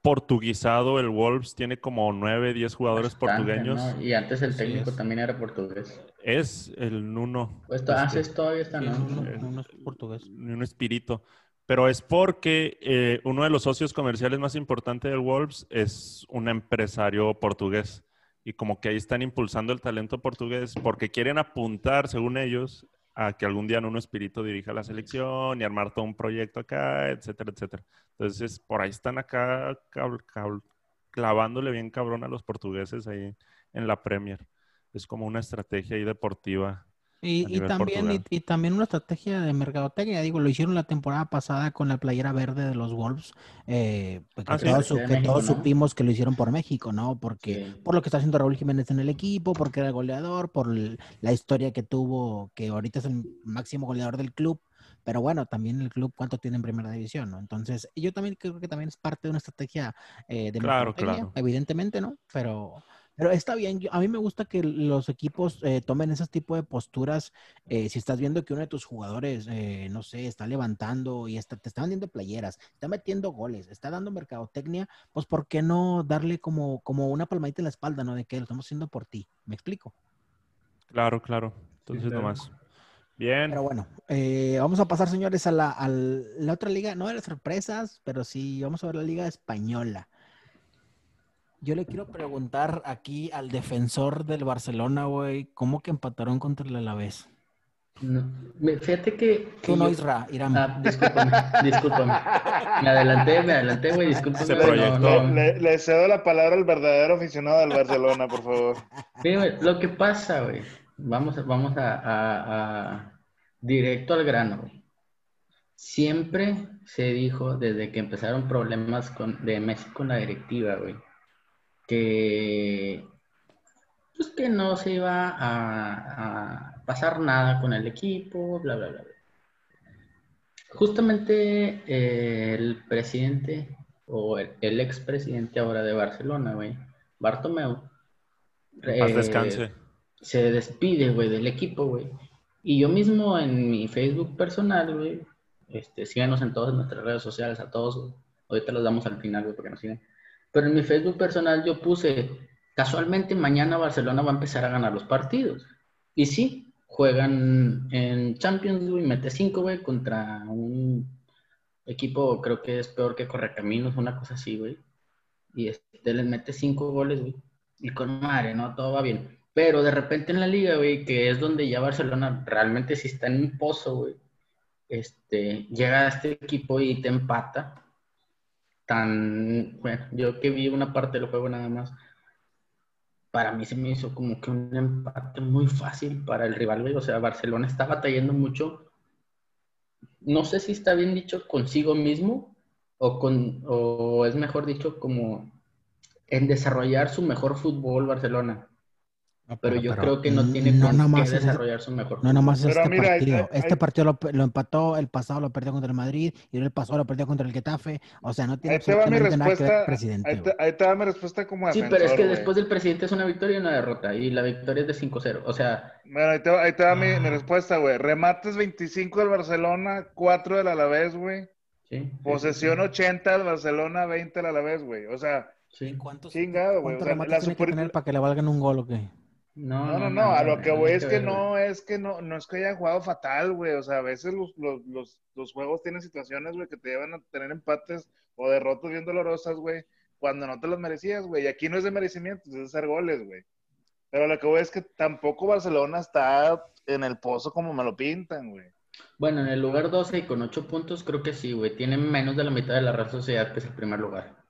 portuguesado el Wolves. Tiene como 9, 10 jugadores Bastante, portugueños. ¿no? Y antes el técnico es. también era portugués. Es el Nuno. Pues ah, este, sí, todavía está, Sí, ¿no? uno- Eh, uno es portugués. ni un espíritu. Pero es porque eh, uno de los socios comerciales más importantes del Wolves es un empresario portugués. Y como que ahí están impulsando el talento portugués porque quieren apuntar, según ellos, a que algún día Nuno Espíritu dirija la selección y armar todo un proyecto acá, etcétera, etcétera. Entonces, por ahí están acá clavándole bien cabrón a los portugueses ahí en la Premier. Es como una estrategia ahí deportiva. Y, y también, y, y también una estrategia de mercadotecnia, digo, lo hicieron la temporada pasada con la playera verde de los Wolves, eh, pues que Ah, todos, Sí, que México, todos ¿no? supimos que lo hicieron por México, ¿no? Porque Sí. por lo que está haciendo Raúl Jiménez en el equipo, porque era goleador, por el- la historia que tuvo, que ahorita es el máximo goleador del club. Pero bueno, también el club, ¿cuánto tiene en primera división, no? Entonces, yo también creo que también es parte de una estrategia eh, de Claro, mercadotecnia, claro. evidentemente, ¿no? Pero, pero está bien. yo- a mí me gusta que los equipos eh, tomen ese tipo de posturas. eh, si estás viendo que uno de tus jugadores, eh, no sé, está levantando y está, te está vendiendo playeras, está metiendo goles, está dando mercadotecnia, pues ¿por qué no darle como, como una palmadita en la espalda, ¿no? De que lo estamos haciendo por ti. ¿Me explico? Claro, claro. Entonces, claro. nomás. Bien. Pero bueno, eh, vamos a pasar, señores, a la, a la otra liga, no de las sorpresas, pero sí, vamos a ver la liga española. Yo le quiero preguntar aquí al defensor del Barcelona, güey, ¿cómo que empataron contra el Alavés? No, me- fíjate que... que Tú no, Isra, Irán. Ah, discúlpame, discúlpame. Me adelanté, me adelanté, güey, discúlpame. Se proyectó. no, no. Le, le cedo la palabra al verdadero aficionado del Barcelona, por favor. Sí, güey, lo que pasa, güey, vamos, a- vamos a, a- a- directo al grano, güey. Siempre se dijo desde que empezaron problemas con, de Messi con la directiva, güey, que pues que no se iba a, a pasar nada con el equipo, bla, bla, bla. bla. Justamente eh, el presidente o el, el expresidente ahora de Barcelona, güey, Bartomeu, eh, descanse. se despide, güey, del equipo, güey. Y yo mismo en mi Facebook personal, güey, este, síganos en todas nuestras redes sociales, a todos. Ahorita los damos al final, güey, para que nos sigan. Pero en mi Facebook personal yo puse, casualmente mañana Barcelona va a empezar a ganar los partidos. Y sí, juegan en Champions, güey, mete cinco, güey, contra un equipo, creo que es peor que Correcaminos, una cosa así, güey. Y este les mete cinco goles, güey. Y con madre, ¿no? Todo va bien. Pero de repente en la liga, güey, que es donde ya Barcelona realmente sí está en un pozo, güey. Este, llega a este equipo y te empata. Tan, bueno, yo que vi una parte del juego nada más, para mí se me hizo como que un empate muy fácil para el rival. O sea, Barcelona está batallando mucho. No sé si está bien dicho consigo mismo o, con, o es mejor dicho como en desarrollar su mejor fútbol Barcelona. No, Pero yo creo que no tiene no es- desarrollar su mejor No, fútbol. nada más es Pero este mira, partido. hay- Este partido lo, lo empató, el pasado lo perdió contra el Madrid y el pasado lo perdió contra el Getafe. O sea, no tiene absolutamente nada que ver presidente. Ahí te, ahí te va mi respuesta como Sí, defensor. pero es que güey. después del presidente es una victoria y una derrota. Y la victoria es de 5-0. O sea, Bueno, ahí te, va- ahí te va mi, mi Ah. respuesta, güey. Remates 25 del Barcelona, 4 del Alavés, güey. sí. Posesión 80 del Barcelona, 20 del Alavés, güey. O sea, Sí. ¿Cuántos, Chingado, güey. cuántos O sea, remates la tiene que tener para que le valgan un gol o qué? No, no, no, no. A lo que voy es que no, es que no, no es que haya jugado fatal, güey. O sea, a veces los, los, los, los juegos tienen situaciones, güey, que te llevan a tener empates o derrotas bien dolorosas, güey, cuando no te las merecías, güey. Y aquí no es de merecimiento, es de hacer goles, güey. Pero lo que voy es que tampoco Barcelona está en el pozo como me lo pintan, güey. Bueno, en el lugar 12 y con 8 puntos, creo que sí, güey. Tienen menos de la mitad de la Real Sociedad, que es el primer lugar.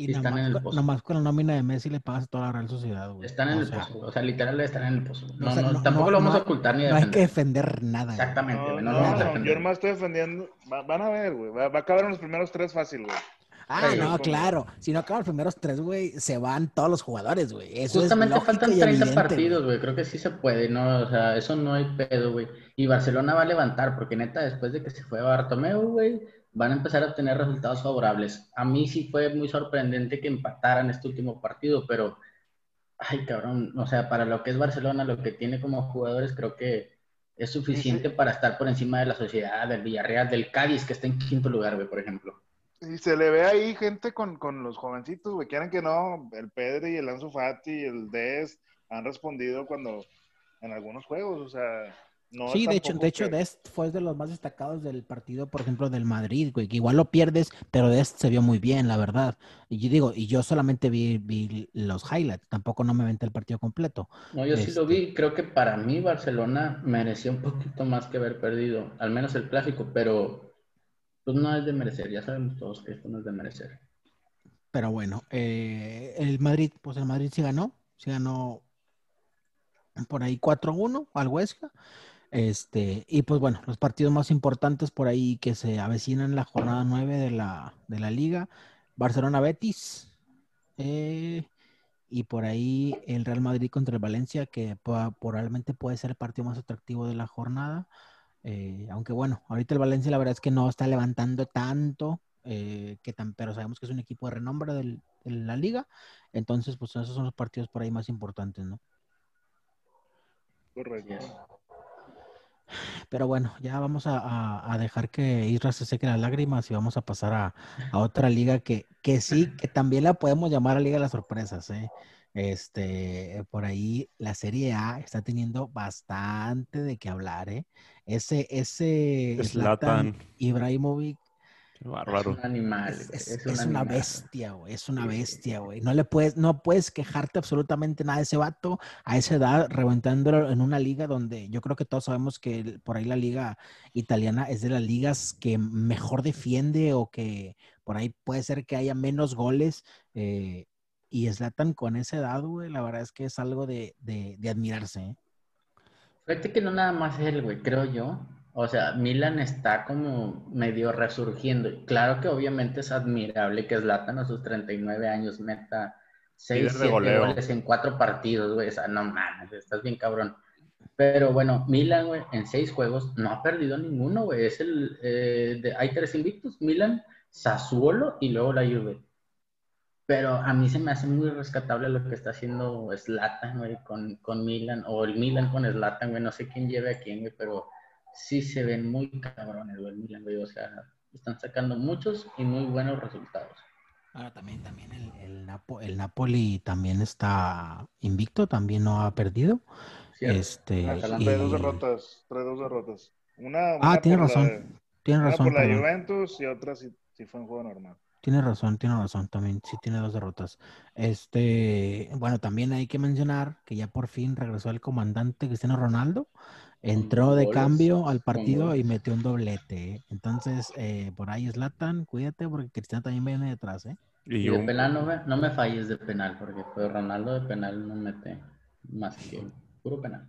Y Sí, están nomás, en el con- pozo. nomás con la nómina de Messi le pagas a toda la Real Sociedad, güey. Están en O el sea, pozo. O sea, literal están en el pozo. No, o sea, no, no- tampoco no- lo vamos no- a ocultar ni No hay que defender. nada. güey. Exactamente, No, güey. no, a yo nomás estoy defendiendo. Va- van a ver, güey. Va, va a acabar en los primeros tres fácil, güey. Ah, no, como- claro. Si no acaban los primeros tres, güey, se van todos los jugadores, güey. Eso Justamente es faltan y 30 evidente, partidos, güey. Creo que sí se puede, ¿no? O sea, eso no hay pedo, güey. Y Barcelona va a levantar, porque neta, después de que se fue Bartomeu, güey, van a empezar a tener resultados favorables. A mí sí fue muy sorprendente que empataran este último partido, pero, ay, cabrón, o sea, para lo que es Barcelona, lo que tiene como jugadores, creo que es suficiente para estar por encima de la sociedad, del Villarreal, del Cádiz, que está en quinto lugar, güey, por ejemplo. Y se le ve ahí gente con, con los jovencitos, güey, quieren que no, el Pedri, el Ansu Fati, el Dest han respondido cuando en algunos juegos, o sea, no Sí, de hecho, de hecho, que- Dest fue de los más destacados del partido, por ejemplo, del Madrid, güey, que igual lo pierdes, pero Dest se vio muy bien, la verdad. Y yo digo, y yo solamente vi, vi los highlights, tampoco no me aventé el partido completo. No, yo sí lo Este. vi. Creo que para mí Barcelona merecía un poquito más que haber perdido, al menos el clásico, pero pues no es de merecer. Ya sabemos todos que esto no es de merecer. Pero bueno, eh, el Madrid, pues el Madrid sí ganó, sí ganó por ahí 4-1 al Huesca. Este, y pues bueno, los partidos más importantes por ahí que se avecinan la jornada 9 de la, de la liga. Barcelona Betis. eh, y por ahí el Real Madrid contra el Valencia, que probablemente puede ser el partido más atractivo de la jornada. Eh, aunque bueno, ahorita el Valencia la verdad es que no está levantando tanto, eh, que tan, pero sabemos que es un equipo de renombre de la liga. Entonces, pues esos son los partidos por ahí más importantes, ¿no? Correcto. Pero bueno, ya vamos a, a- a dejar que Isra se seque las lágrimas y vamos a pasar a, a otra liga que, que sí, que también la podemos llamar a Liga de las Sorpresas, ¿eh? Este, por ahí la Serie A está teniendo bastante de qué hablar, ¿eh? Ese, ese Zlatan. Ibrahimovic Es un animal. es, güey, es- es un es una bestia, güey. Es una bestia, güey. No le puedes, no puedes quejarte absolutamente nada de ese vato a esa edad, reventándolo en una liga donde yo creo que todos sabemos que por ahí la liga italiana es de las ligas que mejor defiende o que por ahí puede ser que haya menos goles. eh, y Zlatan con esa edad, güey, la verdad es que es algo de, de- de admirarse, ¿eh? Fíjate que no nada más él, güey, creo yo. O sea, Milan está como medio resurgiendo. Claro que obviamente es admirable que Zlatan a sus 39 años meta 6, Líder de 7 goleo. goles en cuatro partidos, güey. O sea, no mames, estás bien cabrón. Pero bueno, Milan, güey, en seis juegos no ha perdido ninguno, güey. Es el, eh, de- hay tres invictos, Milan, Sassuolo y luego la Juve. Pero a mí se me hace muy rescatable lo que está haciendo Zlatan, güey, con, con Milan, o el Milan con Zlatan, güey, no sé quién lleve a quién, güey, pero sí se ven muy cabrones, güey, Milan, güey, o sea, están sacando muchos y muy buenos resultados. Ahora también, también el, el, Napo- el Napoli también está invicto, también no ha perdido. ¿cierto? Este, Atalanta. Trae dos y- derrotas, trae dos derrotas. Una, Ah, una tiene por razón. la- Tiene una razón. por la. Juventus y otra sí, sí fue en juego normal. Tiene razón, tiene razón, también sí tiene dos derrotas. Este, bueno, también hay que mencionar que ya por fin regresó el comandante Cristiano Ronaldo, entró de goles, cambio al partido y metió un doblete. ¿eh? Entonces, eh, por ahí Zlatan, cuídate porque Cristiano también viene detrás, ¿eh? Y Y de un- penal no me, no me falles de penal, porque pues, Ronaldo de penal no mete más que puro penal.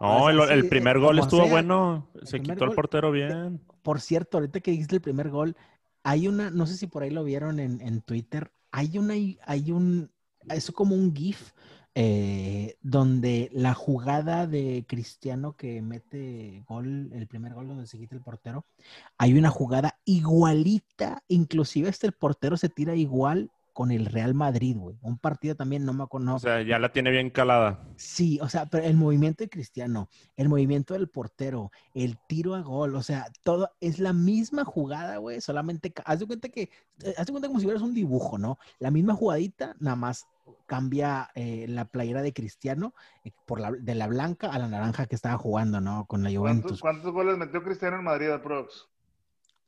No, O el, sí, primer eh, gol como estuvo sea, bueno. Se quitó el portero bien. Por cierto, ahorita que dijiste el primer gol, hay una, no sé si por ahí lo vieron en, en Twitter, hay una, hay un, es como un GIF eh, donde la jugada de Cristiano que mete gol, el primer gol donde se quita el portero, hay una jugada igualita, inclusive este el portero se tira igual con el Real Madrid, güey. Un partido también, no me acuerdo, O sea, ya la tiene bien calada. Sí, o sea, pero el movimiento de Cristiano, el movimiento del portero, el tiro a gol, o sea, todo es la misma jugada, güey, solamente, haz de cuenta que, eh, haz de cuenta como si fueras un dibujo, ¿no? La misma jugadita, nada más cambia eh, la playera de Cristiano eh, por la, de la blanca a la naranja que estaba jugando, ¿no? Con la ¿Cuántos, Juventus. cuántos goles metió Cristiano en Madrid al Prox?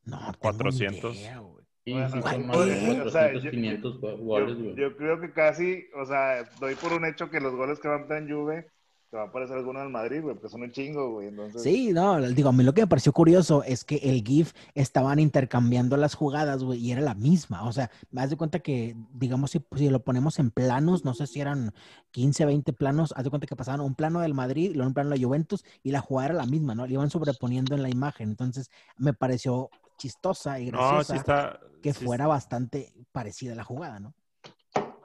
No, tengo ni 400. idea, güey. Y Bueno, sí, Guay, son más de o sea, 400, yo- 500 Yo, goles, güey. yo creo que casi, o sea, doy por un hecho que los goles que van a meter en Juve, te va a aparecer alguno en Madrid, güey, porque son un chingo, güey. Entonces, Sí, no, digo, a mí lo que me pareció curioso es que el GIF estaban intercambiando las jugadas, güey, y era la misma. O sea, me das de cuenta que, digamos, si, si lo ponemos en planos, no sé si eran 15, 20 planos, haz de cuenta que pasaban un plano del Madrid, luego un plano de la Juventus, y la jugada era la misma, ¿no? Le iban sobreponiendo en la imagen. Entonces, me pareció chistosa y No, graciosa sí está. que sí fuera bastante parecida a la jugada, ¿no?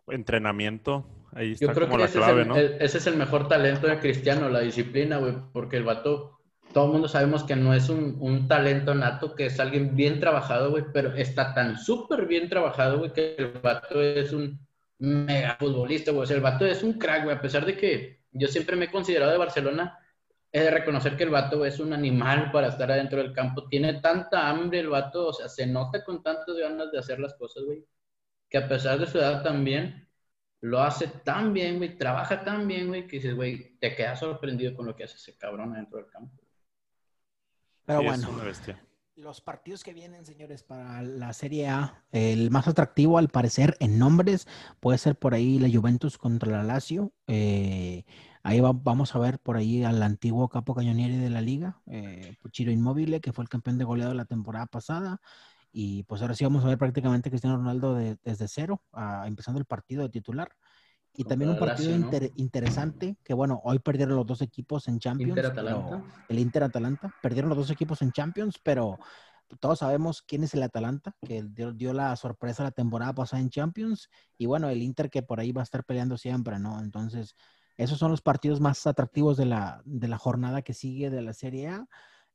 Entrenamiento. Ahí está Yo creo como que la ese, clave, es el, ¿no? el- ese es el mejor talento de Cristiano, la disciplina, güey, porque el vato, todo el mundo sabemos que no es un, un talento nato, que es alguien bien trabajado, güey, pero está tan súper bien trabajado, güey, que el vato es un mega futbolista, güey, o sea, el vato es un crack, güey, a pesar de que yo siempre me he considerado de Barcelona, he de reconocer que el vato es un animal para estar adentro del campo, tiene tanta hambre el vato, o sea, se nota con tantas ganas de hacer las cosas, güey, que a pesar de su edad también, lo hace tan bien, güey, trabaja tan bien, güey, que dices, güey, te quedas sorprendido con lo que hace ese cabrón dentro del campo. Pero Sí, es bueno, los partidos que vienen, señores, para la Serie A, el más atractivo al parecer en nombres puede ser por ahí la Juventus contra la Lazio. Eh, ahí va- vamos a ver por ahí al antiguo capo cañonieri de la liga, eh, Chiro Inmóvil, que fue el campeón de goleado la temporada pasada. Y pues ahora sí vamos a ver prácticamente a Cristiano Ronaldo de- desde cero, ah, empezando el partido de titular. Y Contra también un partido Lazio, ¿no? inter- interesante, que bueno, hoy perdieron los dos equipos en Champions. Inter Atalanta. el Inter Atalanta. Perdieron los dos equipos en Champions, pero todos sabemos quién es el Atalanta, que dio, dio la sorpresa la temporada pasada en Champions. Y bueno, el Inter que por ahí va a estar peleando siempre, ¿no? Entonces, esos son los partidos más atractivos de la, de la jornada que sigue de la Serie A.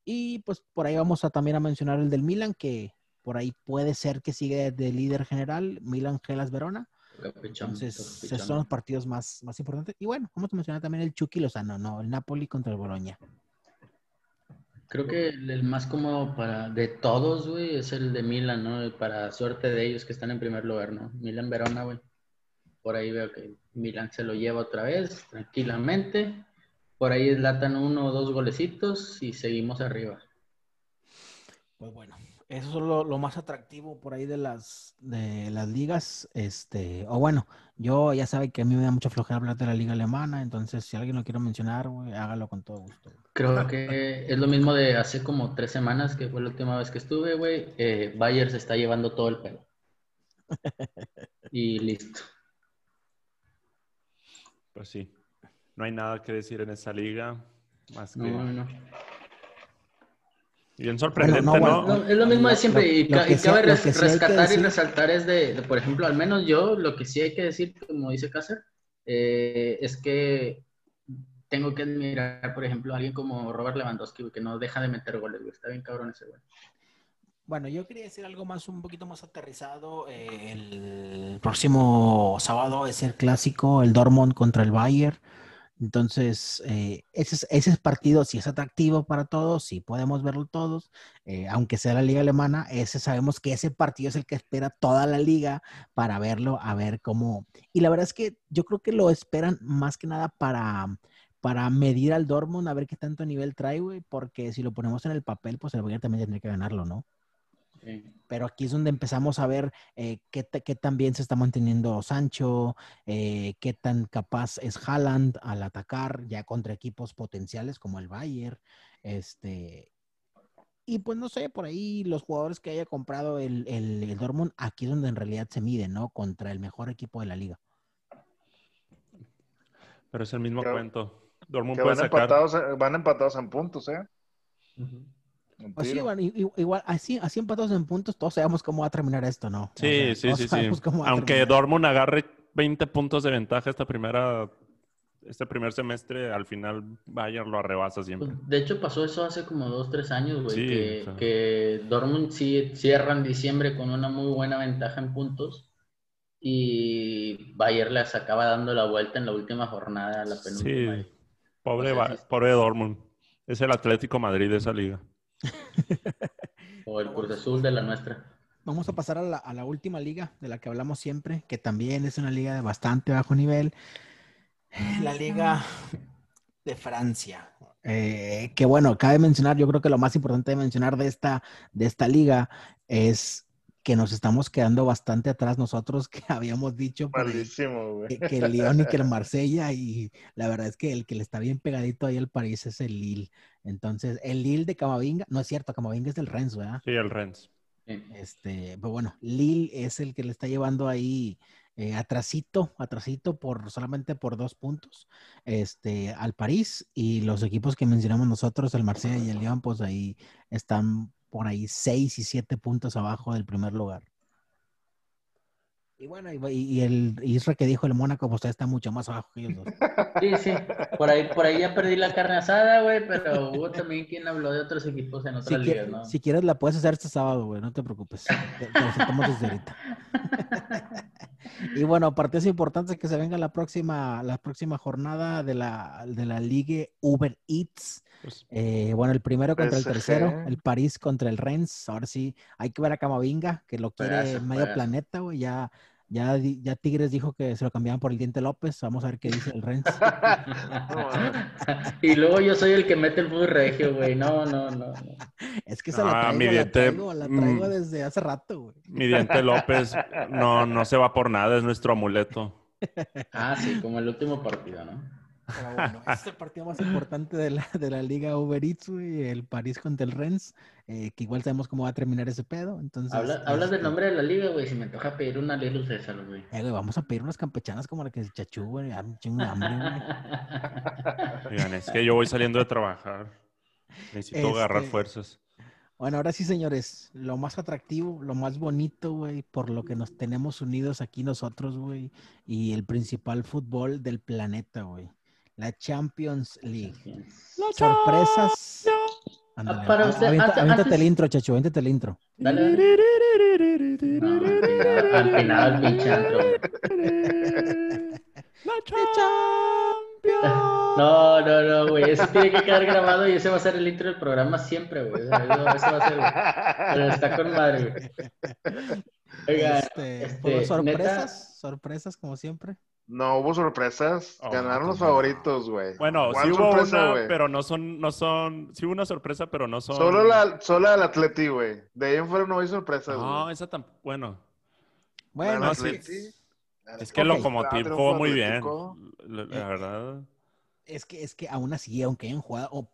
Y pues por ahí vamos a también a mencionar el del Milan, que por ahí puede ser que sigue de líder general, Milan Gelas Verona. Entonces, esos son los partidos más, más importantes. Y bueno, vamos a mencionar también el Chucky Lozano, ¿no? El Napoli contra el Boloña. Creo que el, más cómodo para de todos, güey, es el de Milan, ¿no? Para suerte de ellos que están en primer lugar, ¿no? Milan Verona, güey. Por ahí veo que Milan se lo lleva otra vez, tranquilamente. Por ahí latan uno o dos golecitos y seguimos arriba. Pues bueno, eso es lo, lo más atractivo por ahí de las de las ligas. Este, o bueno, yo ya sabe que a mí me da mucha flojera hablar de la liga alemana, entonces si alguien lo quiere mencionar, güey, hágalo con todo gusto. Creo que es lo mismo de hace como tres semanas, que fue la última vez que estuve, güey. Eh, Bayer se está llevando todo el pelo. Y listo. Pues sí. No hay nada que decir en esa liga. Más que. No, no. Bien sorprendente, no, ¿no? bueno, No, es lo mismo de siempre. lo- y, lo y sí- cabe res- sí rescatar y resaltar es de, de, por ejemplo, al menos yo, lo que sí hay que decir, como dice Cácer, eh, es que tengo que admirar, por ejemplo, a alguien como Robert Lewandowski, güey, que no deja de meter goles, güey. Está bien cabrón ese güey. Bueno, yo quería decir algo más, un poquito más aterrizado. Eh, el próximo sábado es el clásico, el Dortmund contra el Bayern. Entonces, eh, ese, es- ese partido sí es atractivo para todos, sí podemos verlo todos, eh, aunque sea la liga alemana, ese sabemos que ese partido es el que espera toda la liga para verlo, a ver cómo. Y la verdad es que yo creo que lo esperan más que nada para, para medir al Dortmund, a ver qué tanto nivel trae, güey, porque si lo ponemos en el papel, pues el Bayern también tendría que ganarlo, ¿no? Sí. Pero aquí es donde empezamos a ver eh, qué, qué tan bien se está manteniendo Sancho, eh, qué tan capaz es Haaland al atacar ya contra equipos potenciales como el Bayern. Este, y pues no sé, por ahí los jugadores que haya comprado el, el, el Dortmund, aquí es donde en realidad se mide, ¿no? Contra el mejor equipo de la liga. Pero es el mismo Que- cuento. Dortmund Que puede van sacar. empatados, eh, van empatados en puntos, ¿eh? Pues sí, tiro. bueno, i- i- igual, así, así empatados en puntos, todos sabemos cómo va a terminar esto, ¿no? O Sí, sea, sí, sí, sí. a Aunque. Dortmund agarre 20 puntos de ventaja esta primera, este primer semestre, al final Bayern lo arrebasa siempre. Pues, de hecho, pasó eso hace como dos, tres años, güey, Sí, que, o sea. que Dortmund sí cierra en diciembre con una muy buena ventaja en puntos y Bayern les acaba dando la vuelta en la última jornada, la penúltima. Sí, pobre, O sea, Ba- sí. pobre Dortmund. Es el Atlético Madrid de esa liga. O el Cruz Azul de la nuestra. Vamos a pasar a la, a la última liga de la que hablamos siempre, que también es una liga de bastante bajo nivel. La liga de Francia. Eh, que bueno, cabe mencionar, yo creo que lo más importante de mencionar de esta, de esta liga es que nos estamos quedando bastante atrás nosotros que habíamos dicho ahí güey. que, que el Lyon y que el Marsella y la verdad es que el que le está bien pegadito ahí al París es el Lille. Entonces, el Lille de Camavinga, no es cierto, Camavinga es del Rennes, ¿verdad? Sí, el Rennes. Este, pero bueno, Lille es el que le está llevando ahí eh, atrasito, atrasito por solamente por dos puntos, este, al París y los equipos que mencionamos nosotros, el Marsella y el Lyon, pues ahí están por ahí seis y siete puntos abajo del primer lugar. Y bueno, y, y el Isra que dijo el Mónaco, pues está mucho más abajo que ellos dos. Sí, sí. Por ahí, por ahí ya perdí la carne asada, güey, pero hubo también quien habló de otros equipos en Si, otras qui- ligas, ¿no? si quieres, la puedes hacer este sábado, güey, no te preocupes. Te, te lo aceptamos desde ahorita. y bueno, partidos importantes que se venga la próxima, la próxima jornada de la, de la Liga Uber Eats. Pues, Eh, bueno, el primero contra el PSG. tercero, el París contra el Rennes. Ahora sí, hay que ver a Camavinga, que lo quiere Juegazo, medio planeta, güey. Ya, ya, ya Tigres dijo que se lo cambiaban por el Diente López. Vamos a ver qué dice el Rennes. Y luego yo soy el que mete el fútbol regio, güey. No, no, no. no. Es que se la Ah, traigo, mi la Diente, traigo, la traigo mm. desde hace rato, güey. mi diente López no, no se va por nada, es nuestro amuleto. Ah, sí, como el último partido, ¿no? Pero bueno, este es el partido más importante de la, de la Liga Uber Eats, güey, el París contra el Rennes, eh, que igual sabemos cómo va a terminar ese pedo. Entonces, Habla- hablas del este, nombre de la liga, güey. Si me toca pedir una Little César, güey. eh, güey, vamos a pedir unas campechanas como la que se chachú, güey. De hambre. Oigan, es que yo voy saliendo de trabajar. Necesito agarrar Este- fuerzas. Bueno, ahora sí, señores, lo más atractivo, lo más bonito, güey, por lo que nos tenemos unidos aquí nosotros, güey, y el principal fútbol del planeta, güey. La Champions League. Sorpresas. Ándale, para usted, avienta- antes- aviéntate antes- el intro, chacho, aviéntate el intro. Dale, dale. No, empinado, empinado el pinche antro, güey. La Champions. No, no, no, güey. Ese tiene que quedar grabado y ese va a ser el intro del programa siempre, güey. Eso, eso va a ser, güey. Pero está con madre, güey. Oiga, Este, este, ¿fueron neta- sorpresas, sorpresas como siempre. No hubo sorpresas. Oh, Ganaron los favoritos, güey. Bueno, ¿Cuál sí hubo sorpresa, una, güey? pero no son, no son, sí hubo una sorpresa, pero no son. Solo la, solo el Atleti, güey. De ahí en fuera no hay sorpresas, No, esa tampoco, bueno. Bueno, Ganó sí. Atleti. Es que el Claro, jugó muy bien. La, la Eh, verdad. es que, es que aún así, aunque hayan jugado,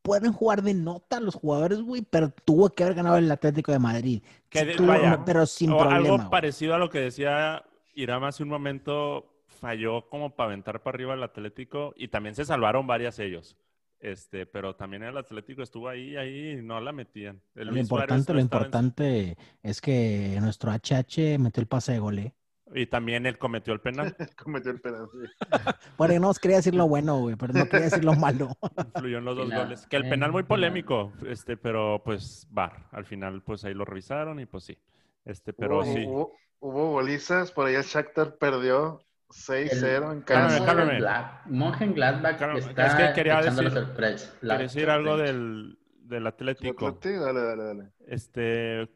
pueden jugar de nota los jugadores, güey, pero tuvo que haber ganado el Atlético de Madrid. Que tuvo, vaya, pero sin O problema. algo parecido a lo que decía Irán hace un momento, falló como para aventar para arriba el Atlético y también se salvaron varias ellos. Este, pero también el Atlético estuvo ahí, ahí y no la metían. El Lo Luis importante, lo en importante es que nuestro HH metió el pase de gol, ¿eh? Y también él cometió el penal. Cometió el penal. sí. Bueno, no quería decir lo bueno, güey, pero no quería decir lo malo. Influyó en los dos goles. Que el eh, penal muy polémico, este, pero pues VAR. Al final, pues ahí lo revisaron y pues sí. Este, pero hubo, sí. Hubo, hubo golizas. Por ahí el Shakhtar perdió 6-0 en casa. cálmame. Mönchengladbach Cálmame, está es que quería echando decir- la sorpresa. La Quiero decir algo del, del ¿El Atlético. Atleti? Dale, dale, dale. Este,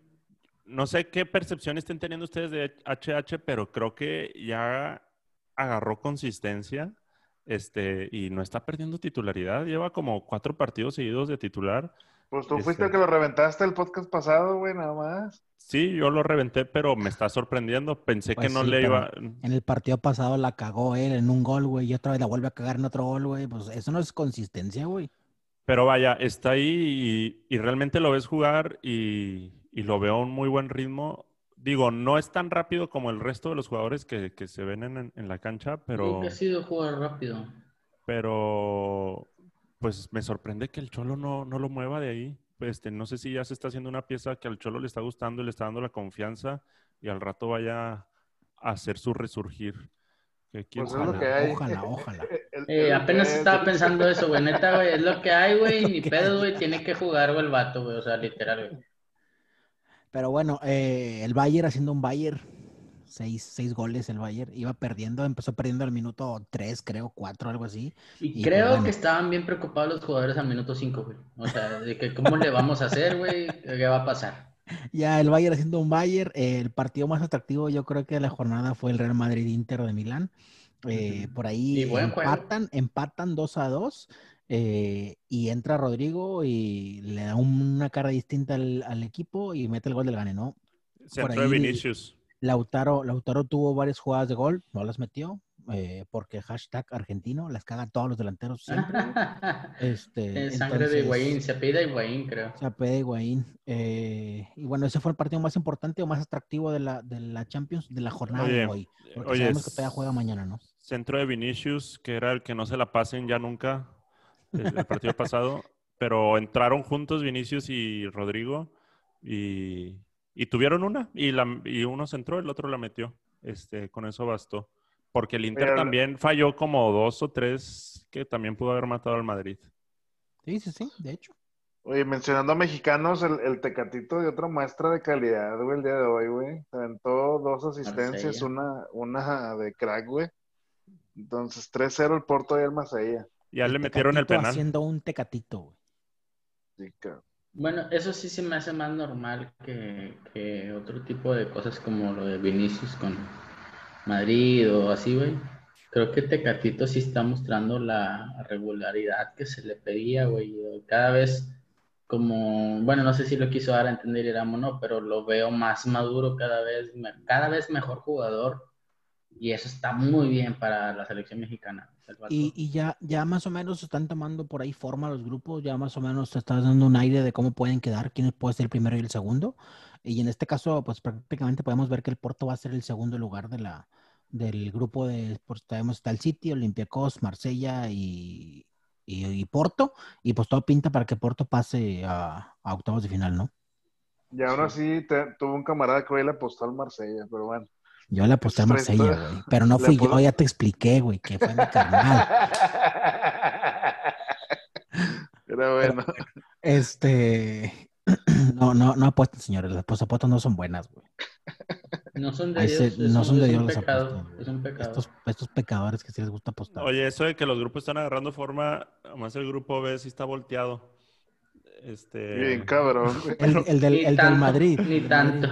no sé qué percepción estén teniendo ustedes de HH, pero creo que ya agarró consistencia. Este, y no está perdiendo titularidad. Lleva como cuatro partidos seguidos de titular. Pues tú Este- fuiste el que lo reventaste el podcast pasado, güey, nada más. Sí, yo lo reventé, pero me está sorprendiendo. Pensé Pues que no sí, le iba. En el partido pasado la cagó él en un gol, güey, y otra vez la vuelve a cagar en otro gol, güey. Pues eso no es consistencia, güey. Pero vaya, está ahí y, y realmente lo ves jugar y, y lo veo a un muy buen ritmo. Digo, no es tan rápido como el resto de los jugadores que, que se ven en, en la cancha, pero, que ha sido jugar rápido. pero pues me sorprende que el Cholo no, no lo mueva de ahí. Este, no sé si ya se está haciendo una pieza que al Cholo le está gustando y le está dando la confianza y al rato vaya a hacer su resurgir. Que quién Pues es lo sabe. que hay. Ojalá, ojalá. El- Eh, apenas el- estaba pensando eso, güey. Neta, güey. Es lo que hay, güey. Ni pedo, güey. Tiene que jugar, güey, el vato, güey. O sea, literal, güey. Pero bueno, eh, el Bayern haciendo un Bayern, seis, seis goles el Bayern, iba perdiendo, empezó perdiendo al minuto tres, creo, cuatro, algo así. Y, Y, creo bueno. que estaban bien preocupados los jugadores al minuto 5, güey. O sea, de que cómo le vamos a hacer, güey. ¿Qué va a pasar? Ya el Bayern haciendo un Bayern, eh, el partido más atractivo yo creo que de la jornada fue el Real Madrid-Inter de Milán. Eh. Por ahí empatan, empatan 2 a 2 eh, y entra Rodrigo y le da una cara distinta al, al equipo y mete el gol del gane, ¿no? Centro ahí- de Vinicius. Lautaro, Lautaro tuvo varias jugadas de gol, no las metió, eh, porque hashtag argentino, las cagan todos los delanteros siempre. Este, Es sangre de Higuaín. Se apellida Higuaín, creo. Se apellida Higuaín. Eh, y bueno, ese fue el partido más importante o más atractivo de la, de la Champions de la jornada de hoy. Porque oye, sabemos que todavía juega mañana, ¿no? Centro de Vinicius, que era el que no se la pasen ya nunca el, el partido pasado, pero entraron juntos Vinicius y Rodrigo Y, y tuvieron una, y, la, y uno se entró, el otro la metió. Este, con eso bastó. Porque el Inter Pero- también falló como dos o tres que también pudo haber matado al Madrid. Sí, sí, sí, de hecho. Oye, mencionando a mexicanos, el, el Tecatito de otra muestra de calidad, güey, el día de hoy, güey. Se aventó dos asistencias, Marsella. una, una de crack, güey. Entonces, 3-0 el Porto y el Marsella. Ya le metieron el penal. Haciendo un tecatito, güey. Sí, cabrón. Bueno, eso sí se me hace más normal que, que otro tipo de cosas como lo de Vinicius con Madrid o así, güey. Creo que Tecatito sí está mostrando la regularidad que se le pedía, güey. Cada vez como, bueno, no sé si lo quiso dar a entender Iramo, no, pero lo veo más maduro cada vez, cada vez mejor jugador. Y eso está muy bien para la selección mexicana. Y, y ya, ya más o menos están tomando por ahí forma los grupos, ya más o menos te estás dando un aire de cómo pueden quedar, quién puede ser el primero y el segundo. Y en este caso, pues prácticamente podemos ver que el Porto va a ser el segundo lugar de la, del grupo de, pues tenemos está el City, Olympiacos, Marsella y, y, y Porto. Y pues todo pinta para que Porto pase a, a octavos de final, ¿no? Y aún así, te- tuvo un camarada que hoy le apostó al Marsella, pero bueno. Yo le aposté a esto- güey. Pero no fui yo, ya te expliqué, güey, que fue mi carnal. Era bueno. Este. No, no, no apuesten, señores. Las apuestas no son buenas, güey. No son de Ahí Dios, se- no un- son de es Dios un las pecado, apuestas. es un pecado. Estos, estos pecadores que sí les gusta apostar. Oye, eso de que los grupos están agarrando forma, además el grupo B sí está volteado. Este, Bien, cabrón. El, el del, el del Madrid. Ni tanto.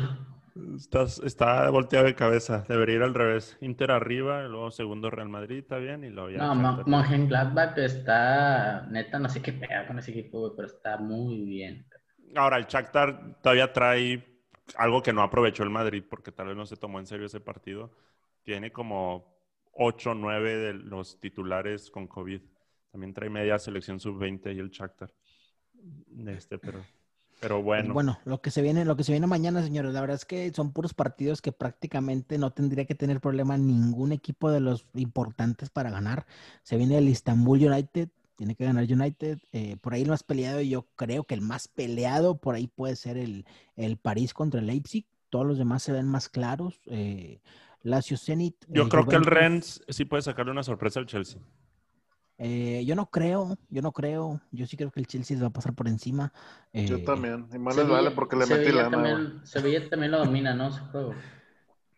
Estás- está volteado de cabeza. Debería ir al revés. Inter arriba, luego segundo Real Madrid, está bien, y luego ya. No. Mo- Mönchengladbach está, neta, no sé qué pega con ese equipo, pero está muy bien. Ahora, el Shakhtar todavía trae algo que no aprovechó el Madrid porque tal vez no se tomó en serio ese partido. Tiene como 8 o 9 de los titulares con COVID. También trae media selección sub-20 y el Shakhtar. Este, pero, pero bueno. Bueno, lo que se viene, lo que se viene mañana, señores, la verdad es que son puros partidos que prácticamente no tendría que tener problema ningún equipo de los importantes para ganar. Se viene el Istanbul United, tiene que ganar United. eh, por ahí el más peleado, yo creo que el más peleado por ahí puede ser el, el París contra el Leipzig. Todos los demás se ven más claros. Eh, Lazio Zenit. Yo eh, creo que el. Rennes sí puede sacarle una sorpresa al Chelsea. Eh, yo no creo, yo no creo. Yo sí creo que el Chelsea les va a pasar por encima. Yo Eh, también. Y más les vale porque le metí Sevilla lana, también, Sevilla también lo domina, ¿no? Su juego.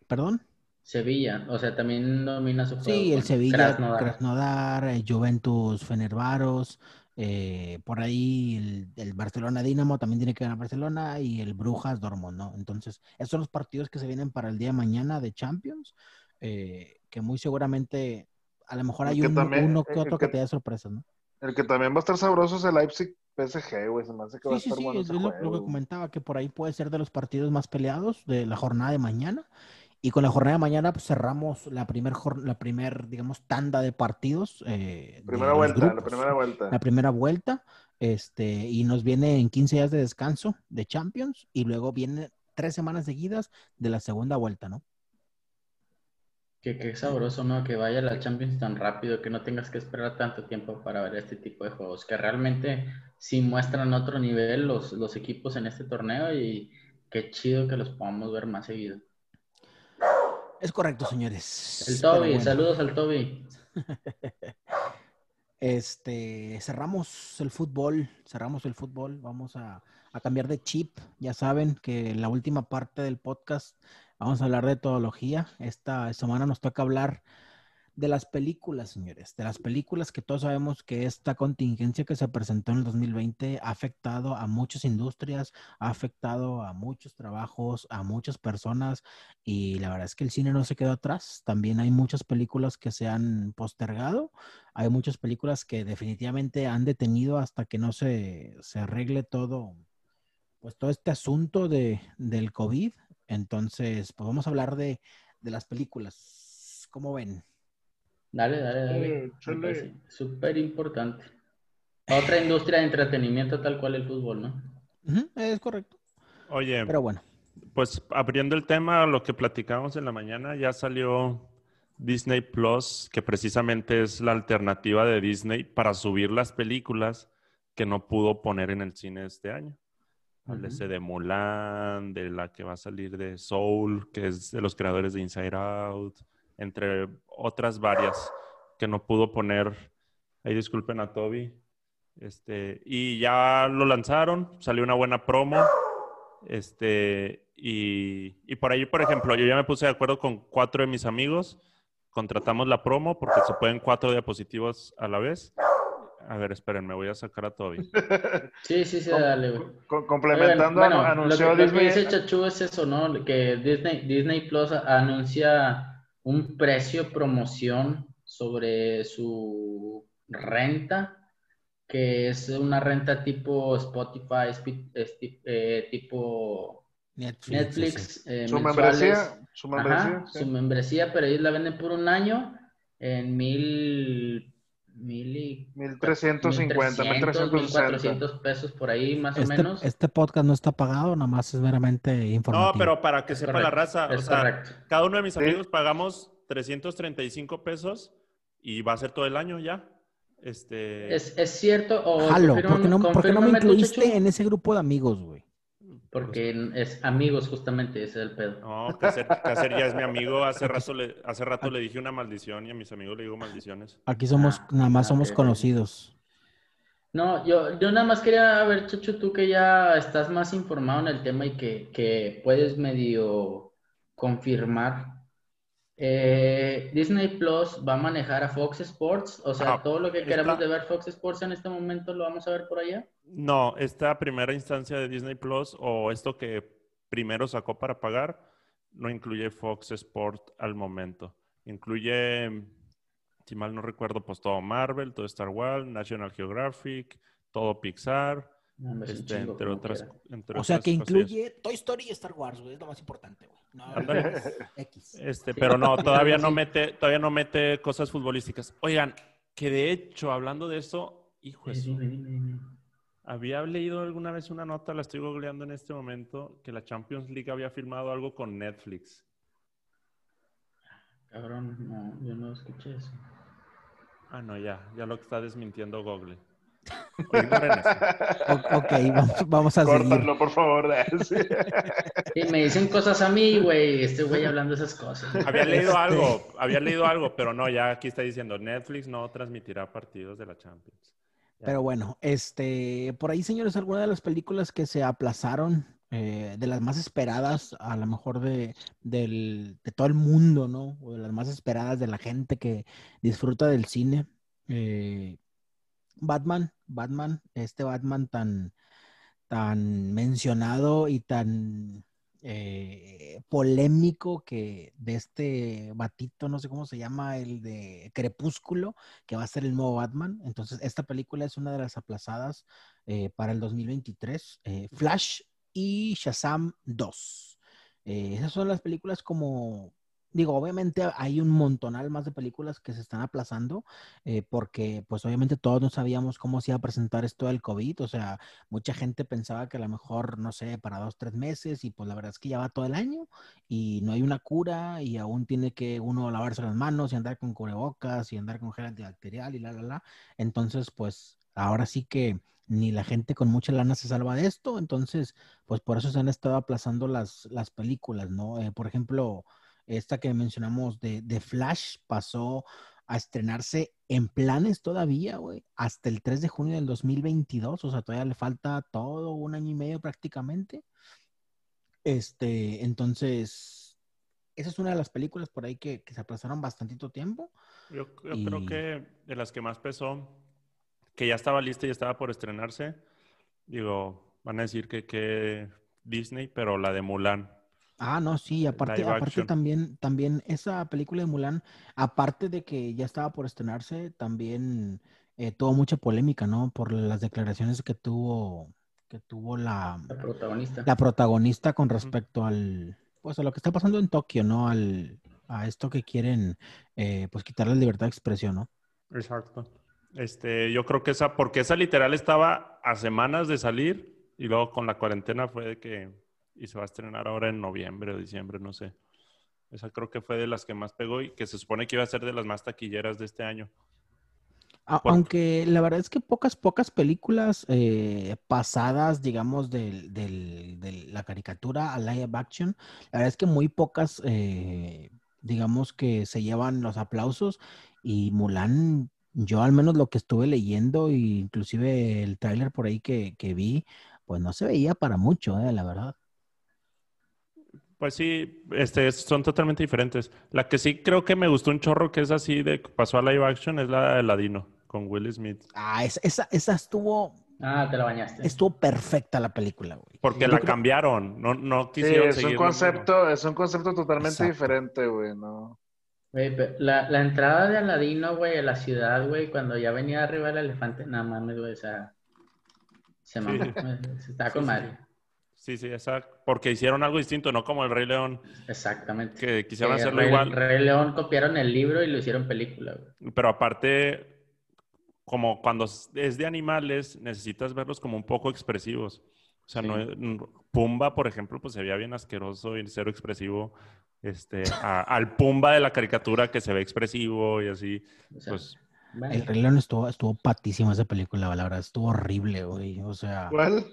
¿Perdón? Sevilla, o sea, también domina su juego. Sí, el Sevilla, Krasnodar. Krasnodar, eh, Juventus, Fenervaros, eh, por ahí el, el Barcelona Dinamo también tiene que ganar Barcelona y el Brujas Dortmund, ¿no? Entonces, esos son los partidos que se vienen para el día de mañana de Champions, eh, que muy seguramente a lo mejor El hay que un- también- uno que otro que- que te dé sorpresas, ¿no? El que también va a estar sabroso es el Leipzig PSG, güey. Se me hace que va a Sí, sí, estar sí, bueno es ese lo, que comentaba, que por ahí puede ser de los partidos más peleados de la jornada de mañana. Y con la jornada de mañana pues, cerramos la primer, la primer, digamos, tanda de partidos. eh, Primera vuelta, la primera vuelta. La primera vuelta. Este, y nos viene en 15 días de descanso de Champions. Y luego viene tres semanas seguidas de la segunda vuelta, ¿no? Que, que sabroso, ¿no? Que vaya la Champions tan rápido, que no tengas que esperar tanto tiempo para ver este tipo de juegos, que realmente sí muestran otro nivel los, los equipos en este torneo y qué chido que los podamos ver más seguido. Es correcto, señores. El Toby, bueno. saludos al Toby. Este, cerramos el fútbol, cerramos el fútbol, vamos a, a cambiar de chip. Ya saben que la última parte del podcast vamos a hablar de etología. Esta semana nos toca hablar de las películas, señores, de las películas que todos sabemos que esta contingencia que se presentó en el 2020 ha afectado a muchas industrias, ha afectado a muchos trabajos, a muchas personas y la verdad es que el cine no se quedó atrás. También hay muchas películas que se han postergado, hay muchas películas que definitivamente han detenido hasta que no se, se arregle todo, pues todo este asunto de, del COVID. Entonces, pues vamos a hablar de, de las películas. ¿Cómo ven? Dale, dale, dale. Súper importante. Otra industria de entretenimiento tal cual el fútbol, ¿no? Es correcto. Oye, Pero bueno, pues abriendo el tema, lo que platicamos en la mañana, ya salió Disney Plus, que precisamente es la alternativa de Disney para subir las películas que no pudo poner en el cine este año. Háblese de Mulan, de la que va a salir de Soul, que es de los creadores de Inside Out, entre otras varias que no pudo poner. Ahí disculpen a Toby. Este, y ya lo lanzaron, salió una buena promo. Este, y, y por ahí, por ejemplo, yo ya me puse de acuerdo con cuatro de mis amigos. Contratamos la promo porque se pueden cuatro diapositivos a la vez. A ver, esperen, me voy a sacar a Toby. Sí, sí, sí, dale, güey. Co- complementando, Oigan, bueno, anunció lo que, lo que Disney. dice Chachu es eso, ¿no? Que Disney, Disney Plus anuncia un precio promoción sobre su renta, que es una renta tipo Spotify, eh, tipo Netflix. Netflix, eh, Su membresía, su membresía. Ajá, sí. su membresía, pero ellos la venden por un año en mil, mil y 1350, 1360. 1400 pesos por ahí, más o Este, menos. este podcast no está pagado, nada más es meramente informativo. No, pero para que Es sepa la raza, o sea, correcto. cada uno de mis Sí. amigos pagamos 335 pesos y va a ser todo el año ya. Este, ¿Es, es cierto o Jalo, ¿por qué no, por qué no me incluiste en ese grupo de amigos, güey? Porque es amigos justamente, ese es el pedo. No, Cacer, Cacer ya es mi amigo. Hace rato, le, hace rato le dije una maldición y a mis amigos le digo maldiciones. Aquí somos, Ah, nada más ah, somos conocidos. No, yo, yo nada más quería ver, Chacho, tú que ya estás más informado en el tema y que, que puedes medio confirmar. Eh, Disney Plus va a manejar a Fox Sports, o sea, todo lo que está- queramos de ver Fox Sports en este momento lo vamos a ver por allá. No, esta primera instancia de Disney Plus o esto que primero sacó para pagar no incluye Fox Sport al momento. Incluye, si mal no recuerdo, pues todo Marvel, todo Star Wars, National Geographic, todo Pixar, No, este, chingo, entre otras. entre O sea otras que cosillas. incluye Toy Story y Star Wars, güey, es lo más importante, güey. No. X. Este, Sí. pero no, todavía no mete, todavía no mete cosas futbolísticas. Oigan, que de hecho, hablando de eso, hijo de Sí, su- dime, dime, dime. había leído alguna vez una nota, la estoy googleando en este momento, que la Champions League había firmado algo con Netflix. Cabrón, no, yo no escuché eso. Ah, no, ya, ya lo está desmintiendo Google. Ignoren eso. O- ok, vamos, vamos a seguir. Córtalo, por favor. Sí. Y me dicen cosas a mí, güey, este güey hablando esas cosas. Había leído Este- algo, había leído algo, pero no, ya aquí está diciendo Netflix no transmitirá partidos de la Champions. Ya. Pero bueno, este, por ahí, señores, algunas de las películas que se aplazaron, eh, de las más esperadas, a lo mejor de, del- de todo el mundo, ¿no? O de las más esperadas de la gente que disfruta del cine. eh, Batman, Batman, este Batman tan, tan mencionado y tan eh, polémico que de este batito, no sé cómo se llama, el de Crepúsculo, que va a ser el nuevo Batman. Entonces, esta película es una de las aplazadas eh, para el 2023. eh, Flash y Shazam 2. Eh, esas son las películas como, digo, obviamente hay un montonal más de películas que se están aplazando eh, porque pues obviamente todos no sabíamos cómo se iba a presentar esto del COVID. O sea, mucha gente pensaba que a lo mejor, no sé, para dos, tres meses y pues la verdad es que ya va todo el año y no hay una cura y aún tiene que uno lavarse las manos y andar con cubrebocas y andar con gel antibacterial y la, la, la. Entonces, pues ahora sí que ni la gente con mucha lana se salva de esto, entonces, pues por eso se han estado aplazando las, las películas, ¿no? Eh, por ejemplo, esta que mencionamos de, de Flash pasó a estrenarse en planes todavía, güey, hasta el 3 de junio del 2022, o sea, todavía le falta todo un año y medio prácticamente. Este, entonces, esa es una de las películas por ahí que, que se aplazaron bastantito tiempo. Yo, yo Y- creo que de las que más pesó, que ya estaba lista y estaba por estrenarse, digo, van a decir que, que Disney, pero la de Mulan. Ah, no, sí, aparte, aparte también, también esa película de Mulan, aparte de que ya estaba por estrenarse, también eh, tuvo mucha polémica, ¿no? Por las declaraciones que tuvo, que tuvo la, La protagonista. la protagonista con respecto al, pues a lo que está pasando en Tokio, ¿no? Al, a esto que quieren, eh, pues quitarle la libertad de expresión, ¿no? Exacto. Este, yo creo que esa, porque esa literal estaba a semanas de salir y luego con la cuarentena fue de que, y se va a estrenar ahora en noviembre o diciembre, no sé. Esa creo que fue de las que más pegó y que se supone que iba a ser de las más taquilleras de este año. A- Aunque la verdad es que pocas, pocas películas eh, pasadas, digamos, del, del- de la caricatura a live action, la verdad es que muy pocas, eh, digamos, que se llevan los aplausos y Mulan, yo al menos lo que estuve leyendo, e inclusive el tráiler por ahí que, que vi, pues no se veía para mucho, eh, la verdad. Pues sí, este, son totalmente diferentes. La que sí creo que me gustó un chorro que es así de que pasó a live action es la de Ladino con Will Smith. Ah, esa, esa, esa estuvo, Ah, te la bañaste. estuvo perfecta la película, güey. Porque Yo la creo- cambiaron, no, no Sí, quisieron es un mismo. concepto, es un concepto totalmente Exacto. diferente, güey, ¿no? Güey, la, la entrada de Aladino, güey, a la ciudad, güey, cuando ya venía arriba el elefante, nada mames, güey, o sea, se mamó, se está con Sí, sí. madre. Sí, sí, esa, porque hicieron algo distinto, no como el Rey León, Exactamente. que quisieron Eh, hacerlo Rey, igual. Rey León copiaron el libro y lo hicieron película, güey. Pero aparte, como cuando es de animales, necesitas verlos como un poco expresivos. O sea, Sí. no Pumba, por ejemplo, pues se veía bien asqueroso y cero expresivo. Este, a- al Pumba de la caricatura que se ve expresivo y así. O sea, Pues. El Rey León estuvo, estuvo patísima esa película, la verdad, estuvo horrible, güey. O sea, ¿Cuál?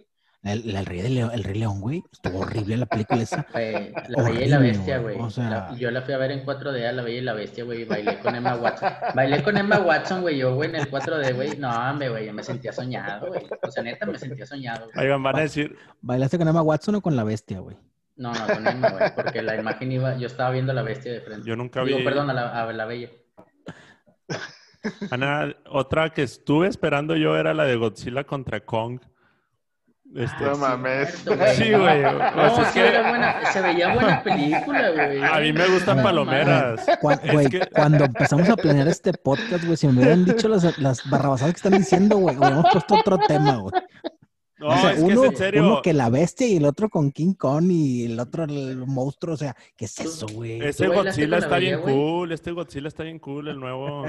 El, el Rey de León, el Rey León, güey, estuvo horrible la película esa. Güey, la Bella y la Bestia, güey, o sea- La- yo la fui a ver en 4D a La Bella y la Bestia, güey, bailé con Emma Watson. Bailé con Emma Watson, güey, yo, güey, en el 4D, güey. No, hombre, güey, yo me sentía soñado, güey. O sea, neta, me sentía soñado, güey. ahí van, van a decir, ¿Bailaste con Emma Watson o con la bestia, güey? No, no, con Emma, güey, porque la imagen iba... Yo estaba viendo a la Bestia de frente. yo nunca Digo, vi. perdón, a la, a la Bella. Ana, otra que estuve esperando yo era la de Godzilla contra Kong. Este, No mames. Sí, güey. No, es sí que- era buena, se veía buena película, güey. a mí me gustan No, palomeras. Cuan- Es Güey, que- cuando empezamos a planear este podcast, güey, si me hubieran dicho las, las barrabasadas que están diciendo, güey, hubiéramos puesto otro tema, güey. No, o sea, es que uno, es en serio. uno que la bestia y el otro con King Kong y el otro el monstruo, o sea, ¿qué es eso, güey? Ese ¿Tú bailaste Godzilla está bien cool. Este Godzilla está bien cool, el nuevo.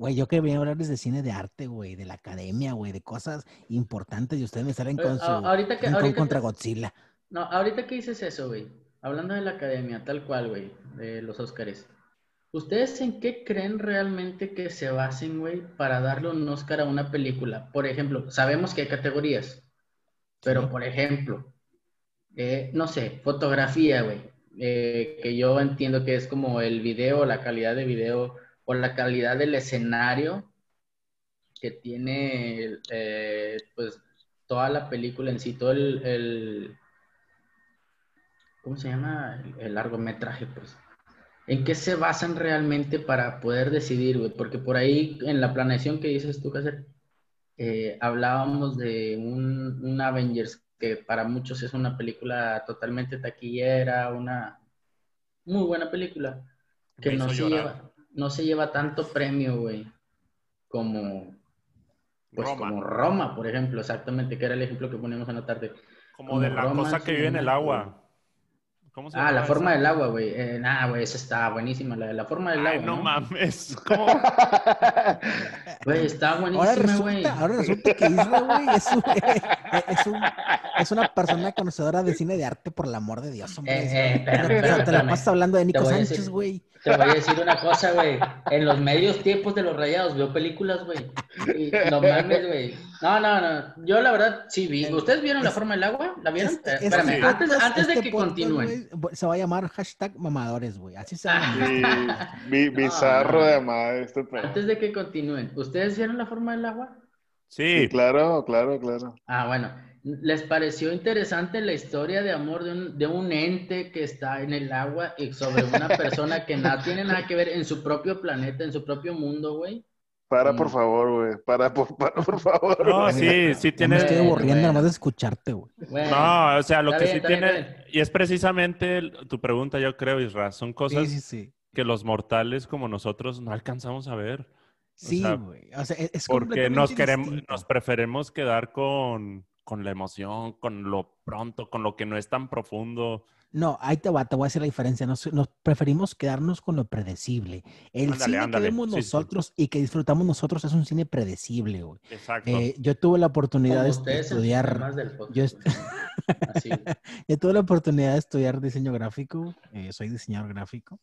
Güey, yo que venía a hablarles de cine de arte, güey, de la academia, güey, de cosas importantes y ustedes me salen Eh, con su ahorita que- contra que- Godzilla. No, ahorita que dices eso, güey. Hablando de la academia, tal cual, güey, de los Óscares. ¿Ustedes en qué creen realmente que se basen, güey, para darle un Óscar a una película? Por ejemplo, sabemos que hay categorías, pero Sí. por ejemplo, eh, no sé, fotografía, güey, eh, que yo entiendo que es como el video, la calidad de video o la calidad del escenario que tiene, eh, pues, toda la película en sí, todo el, el- ¿cómo se llama? El, el largometraje, pues. ¿En qué se basan realmente para poder decidir, güey? Porque por ahí, en la planeación que dices tú, Cáceres, eh, hablábamos de un, un Avengers que para muchos es una película totalmente taquillera, una muy buena película, que Me no hizo se, llorar. lleva, no se lleva tanto premio, güey, como, pues, Roma. como Roma, por ejemplo, exactamente, que era el ejemplo que poníamos en la tarde. Como de la Roma cosa que vive en el agua. ¿Cómo se Ah, llama la forma esa? del agua, güey. Eh, nah, güey, esa está buenísima, la, la forma del Ay, agua, no, ¿no? mames. ¿Cómo? Güey, está buenísima, güey. ahora resulta que güey, es, un- es, un- es una persona conocedora de cine de arte, por el amor de Dios, hombre. Eh, eh, espérame, O sea, espérame, te la pasas hablando de Nico voy a Sánchez, decir- güey. Te voy a decir una cosa, güey. En los medios tiempos de los rayados veo películas, güey. Y No mames, güey. No, no, no. Yo la verdad sí vi. ¿Ustedes vieron la forma del agua? ¿La vieron? Eh, Espérame, antes, antes de este que continúen. Se va a llamar hashtag mamadores, güey. Así se llama. Sí, bi- bizarro no. de madre este pedo. Antes de que continúen. ¿Ustedes vieron la forma del agua? Sí, Sí, claro, claro, claro. Ah, bueno. ¿Les pareció interesante la historia de amor de un, de un ente que está en el agua y sobre una persona que no tiene nada que ver en su propio planeta, en su propio mundo, güey? Para, Mm. por favor, güey. Para, por, para, por favor. no, sí, sí Ya me tiene. estoy aburriendo bueno. nomás de escucharte, güey. No, o sea, lo Está que bien, sí está tiene, bien. y es precisamente tu pregunta, yo creo, Isra, son cosas Sí, sí, sí. que los mortales como nosotros no alcanzamos a ver. Sí, güey. O sea, es, es Porque nos queremos, distinto. nos preferimos quedar con, con la emoción, con lo pronto, con lo que no es tan profundo. No, ahí te va, te voy a decir la diferencia. Nos, nos preferimos quedarnos con lo predecible. El Ándale, cine ándale. que vemos Sí, sí. nosotros y que disfrutamos nosotros es un cine predecible, güey. Exacto. Eh, yo tuve la oportunidad como de estudiar, temas del podcast, yo est- Así. yo tuve la oportunidad de estudiar diseño gráfico, eh, soy diseñador gráfico.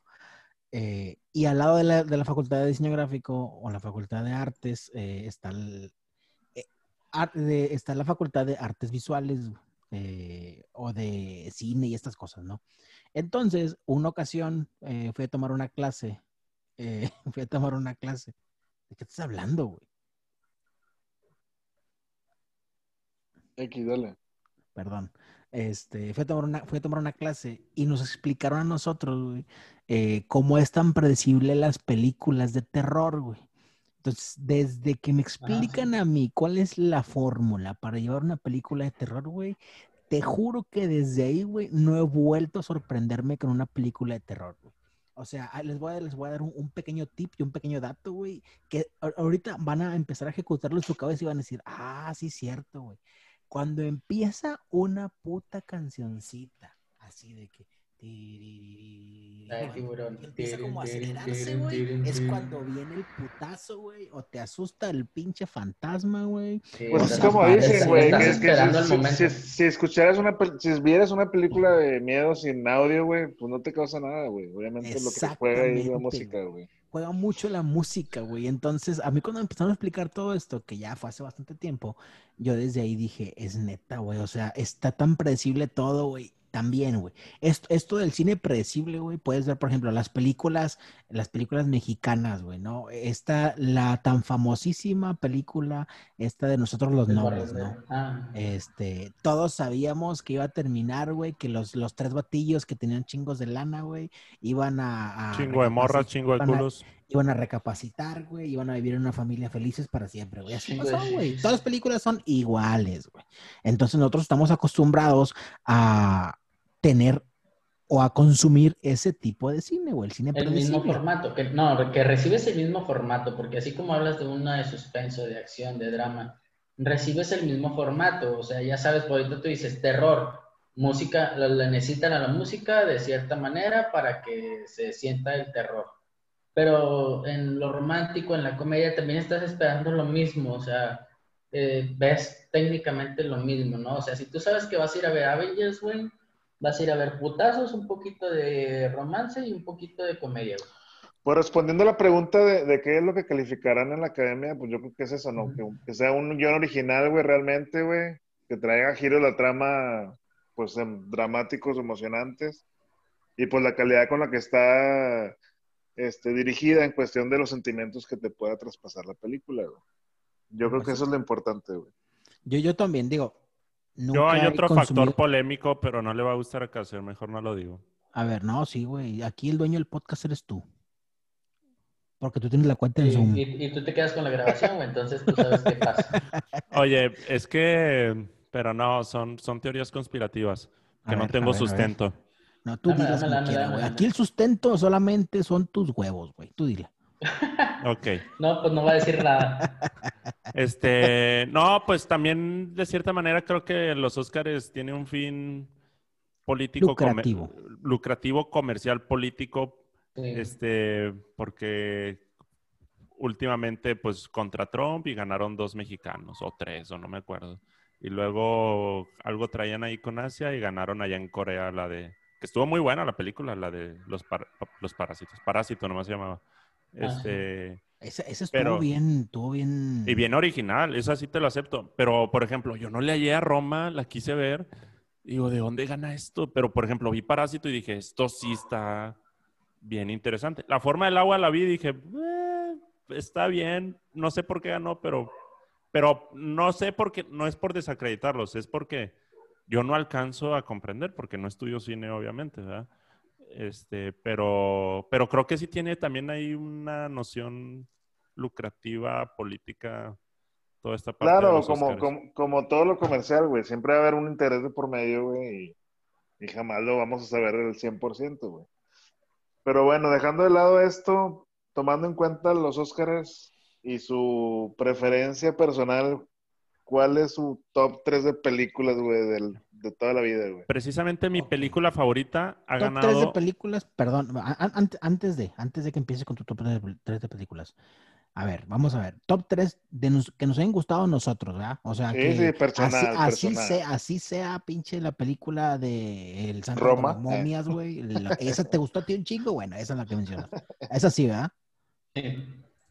Eh, y al lado de la, de la, Facultad de Diseño Gráfico o la Facultad de Artes eh, está, el, eh, de, está la Facultad de Artes Visuales o de Cine y estas cosas, ¿no? Entonces, una ocasión fui a tomar una clase, fui a tomar una clase. ¿De qué estás hablando, güey? X, dale. Perdón. Este, fui a tomar una, fui a tomar una clase y nos explicaron a nosotros, güey, eh, cómo es tan predecible las películas de terror, güey. Entonces, desde que me explican a mí cuál es la fórmula para llevar una película de terror, güey, te juro que desde ahí, güey, no he vuelto a sorprenderme con una película de terror, güey. O sea, les voy a, les voy a dar un, pequeño tip y un pequeño dato, güey, que ahorita van a empezar a ejecutarlo en su cabeza y van a decir, ah, sí, cierto, güey. Cuando empieza una puta cancioncita, así de que Ay, tiburón. Empieza como a acelerarse, güey. Es cuando viene el putazo, güey. O te asusta el pinche fantasma, güey. pues es como dicen, güey. Que, si, si, escucharas una, si vieras una película de miedo sin audio, güey, pues no te causa nada, güey. Obviamente lo que juega ahí es la música, güey. Juega mucho la música, güey. Entonces, a mí cuando empezaron a explicar todo esto, que ya fue hace bastante tiempo, yo desde ahí dije, es neta, güey. O sea, está tan predecible todo, güey también, güey. Esto, esto del cine predecible, güey, puedes ver, por ejemplo, las películas, las películas mexicanas, güey, ¿no? Esta, la tan famosísima película, esta de Nosotros los Nobles, ¿no? Ah. Este, todos sabíamos que iba a terminar, güey, que los, los tres batillos que tenían chingos de lana, güey, iban a... chingo de morras, chingo de culos. Iban a recapacitar, güey, iban a vivir en una familia felices para siempre, güey. Así pasó, güey. Todas las películas son iguales, güey. Entonces nosotros estamos acostumbrados a tener o a consumir ese tipo de cine o el cine El mismo formato, que no, que recibes el mismo formato, porque así como hablas de una de suspenso, de acción, de drama, recibes el mismo formato, o sea, ya sabes, por ahorita tú dices terror, música, le necesitan a la música de cierta manera para que se sienta el terror. Pero en lo romántico, en la comedia, también estás esperando lo mismo, o sea, eh, ves técnicamente lo mismo, ¿no? O sea, si tú sabes que vas a ir a ver Avengers, güey, vas a ir a ver putazos, un poquito de romance y un poquito de comedia. Pues respondiendo a la pregunta de, qué es lo que calificarán en la academia, pues yo creo que es eso, ¿no? que, sea un guion original, güey, realmente, güey, que traiga giros la trama, pues, dramáticos, emocionantes, y pues la calidad con la que está este, dirigida en cuestión de los sentimientos que te pueda traspasar la película, güey. Yo creo que eso es lo importante, güey. Yo, yo también digo, yo hay otro factor polémico, pero no le va a gustar a Cáceres, mejor no lo digo. A ver, no, sí, güey. Aquí el dueño del podcast eres tú. Porque tú tienes la cuenta en Zoom. Y, tú te quedas con la grabación, güey, entonces tú sabes qué pasa. Oye, es que, pero no, son, son teorías conspirativas, que no tengo sustento. No, tú dilas güey. Aquí el sustento solamente son tus huevos, güey. Tú dile. Ok. No, pues no va a decir nada. Este, no, pues también de cierta manera creo que los Óscares tienen un fin político lucrativo, lucrativo comercial político, este, porque últimamente pues contra Trump y ganaron dos mexicanos o tres o no me acuerdo. Y luego algo traían ahí con Asia y ganaron allá en Corea la de que estuvo muy buena la película, la de los, los parásitos. Parásito nomás se llamaba. Este, ese, estuvo bien, estuvo bien. Y bien original, eso sí te lo acepto. Pero, por ejemplo, yo no le hallé a Roma, la quise ver. Digo, ¿de dónde gana esto? Pero, por ejemplo, vi Parásito y dije, esto sí está bien interesante. La forma del agua la vi y dije, eh, está bien. No sé por qué ganó, pero, pero no sé por qué, no es por desacreditarlos, es porque yo no alcanzo a comprender, porque no estudio cine, obviamente, ¿verdad? Este, pero, pero creo que sí tiene también ahí una noción lucrativa, política, toda esta parte. Claro, como, como, todo lo comercial, güey. Siempre va a haber un interés de por medio, güey, y, jamás lo vamos a saber del 100%, güey. Pero bueno, dejando de lado esto, tomando en cuenta los Óscares y su preferencia personal, ¿cuál es su top 3 de películas, güey, de toda la vida, güey? Precisamente mi película favorita ha top ganado... 3 de películas, perdón, antes de, antes de que empieces con tu top 3 de películas. A ver, vamos a ver. Top 3 de nos- que nos hayan gustado a nosotros, ¿verdad? O sea, Sí, que sí, personal, así, así personal. sea, así sea, pinche la película de El Santo Roma, de las momias, güey. La- Esa te gustó a ti un chingo, bueno, esa es la que mencionas. Esa sí, ¿verdad?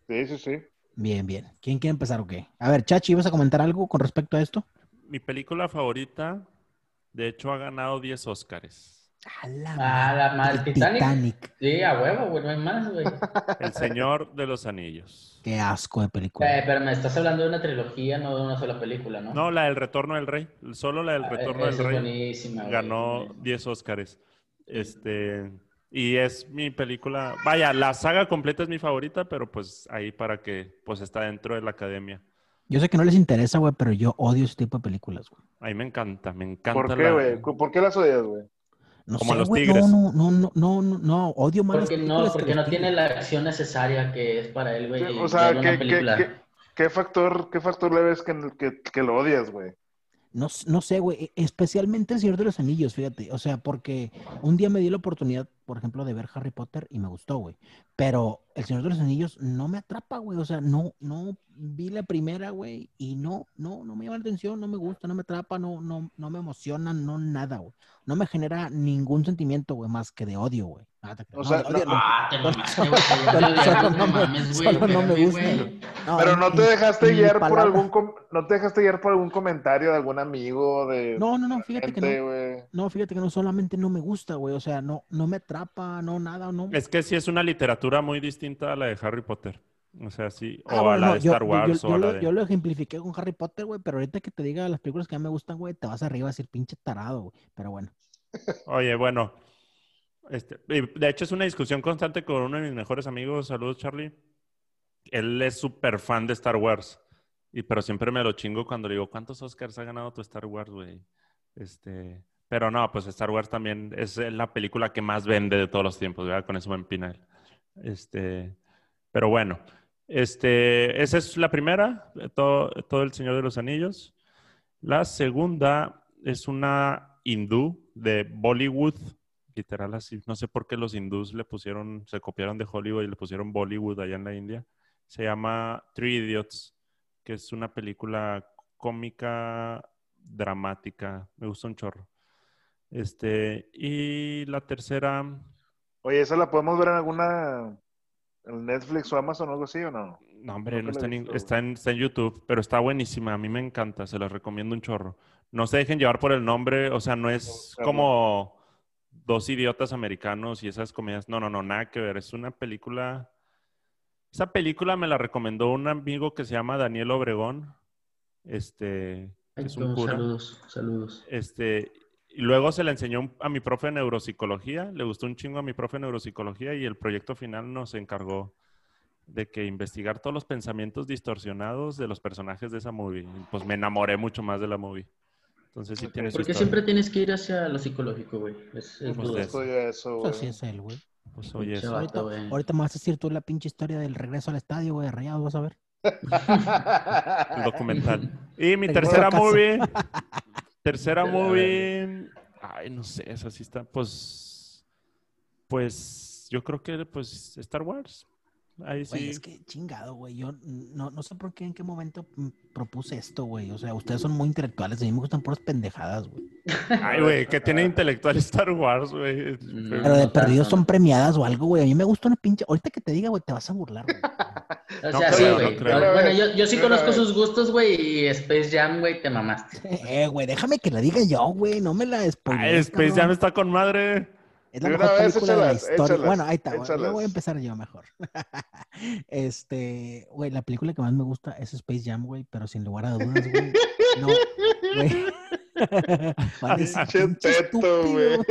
Sí, sí, sí. Bien, bien. ¿Quién quiere empezar o qué? A ver, Chachi, ¿ibas a comentar algo con respecto a esto? Mi película favorita, de hecho, ha ganado 10 Óscares. A la Ah, la madre, Titanic. Sí, a huevo, güey, no hay más, güey. El Señor de los Anillos. Qué asco de película. Eh, pero me estás hablando de una trilogía, no de una sola película, ¿no? No, la del Retorno del Rey. Solo la del Ah, Retorno esa del es Rey buenísima, güey. ganó 10 Óscares. Este, y es mi película, vaya, la saga completa es mi favorita, pero pues ahí para que pues está dentro de la academia. Yo sé que no les interesa, güey, pero yo odio ese tipo de películas, güey. A mí me encanta, me encanta ¿Por qué, la- güey? ¿Por qué las odias, güey? No Como sé, los tigres. No, no, no, no, no, no, odio más las Porque no, porque no tiene la acción necesaria que es para él, güey. O sea, ¿qué, qué, qué, qué factor, ¿qué factor le ves que, que, que lo odias, güey? No, no sé, güey, e- especialmente El Señor de los Anillos, fíjate, o sea, porque un día me di la oportunidad, por ejemplo, de ver Harry Potter y me gustó, güey, pero El Señor de los Anillos no me atrapa, güey, o sea, no, no vi la primera, güey, y no, no, no me llama la atención, no me gusta, no me atrapa, no, no, no me emociona, no nada, güey, no me genera ningún sentimiento, güey, más que de odio, güey. Ah, te. O No, sea, no- no. Ah, no no me- mames, güey, solo no me espérame, gusta. No, Pero no te dejaste guiar por algún no te dejaste guiar por algún comentario de algún amigo de No, no, no, fíjate que no. No, fíjate que no solamente no me gusta, güey, o sea, no, no me atrapa, no nada, no. Es que sí es una literatura muy distinta a la de Harry Potter. O sea, sí, o Ah, a bueno, la no, de Star yo- Wars yo, o a yo la lo, de... yo lo ejemplifiqué con Harry Potter, güey, pero ahorita que te diga las películas que a mí me gustan, güey, te vas arriba a decir pinche tarado, güey. Pero bueno. Oye, bueno, este, de hecho es una discusión constante con uno de mis mejores amigos. Saludos, Charlie. Él es súper fan de Star Wars, y, pero siempre me lo chingo cuando le digo, ¿cuántos Oscars ha ganado tu Star Wars, güey? Este, pero no, pues Star Wars también es la película que más vende de todos los tiempos, ¿verdad? Con eso me empina él. Este, pero bueno, este, esa es la primera, todo, todo El Señor de los Anillos. La segunda es una hindú de Bollywood, literal así. No sé por qué los hindús le pusieron, se copiaron de Hollywood y le pusieron Bollywood allá en la India. Se llama Three Idiots, que es una película cómica dramática. Me gusta un chorro. Este, y la tercera, Oye, ¿esa la podemos ver en alguna en Netflix o Amazon o algo así o no? no, hombre, no está en, está, en, está en YouTube, pero está buenísima. A mí me encanta, se las recomiendo un chorro. No se dejen llevar por el nombre, o sea, no es como dos idiotas americanos y esas comedias. No, no, no, nada que ver. Es una película. Esa película me la recomendó un amigo que se llama Daniel Obregón. Este, Ay, es un cura. saludos, saludos. Este, y luego se la enseñó a mi profe de neuropsicología, le gustó un chingo a mi profe de neuropsicología y el proyecto final nos encargó de que investigar todos los pensamientos distorsionados de los personajes de esa movie. Pues me enamoré mucho más de la movie. Entonces sí Ok. tiene su Porque siempre tienes que ir hacia lo psicológico, güey. Es, es Pues eso, así es él, güey. Pues oye, eso. Ahorita, me vas a decir tú la pinche historia del regreso al estadio, güey, de Rayados, vas a ver. el documental. Y mi tercera movie. Tercera movie. Ay, no sé, esa sí está. Pues. Pues yo creo que pues Star Wars. Ahí Güey, es que chingado, güey. Yo no, no sé por qué, en qué momento mm, propuse esto, güey. O sea, ustedes son muy intelectuales. A mí me gustan puras pendejadas, güey. Ay, güey, que tiene intelectual Star Wars, güey. No. Pero de perdidos son premiadas o algo, güey. A mí me gusta una pinche. Ahorita que te diga, güey, te vas a burlar, güey. O No sea, creo, sí, no güey. creo. bueno, yo, yo sí conozco sus gustos, güey, y Space Jam, güey, te mamaste. Eh, güey, déjame que la diga yo, güey. No me la spoilees, Ay, Space Jam está con madre. Es la De mejor una vez, película de la échalas, historia. échalas, bueno, ahí está. güey. Yo échalas. voy a empezar yo mejor. este, güey, la película que más me gusta es Space Jam, güey, pero sin lugar a dudas, güey. No, güey. Van a decir, Pinche "Pinche teto, estúpido". güey.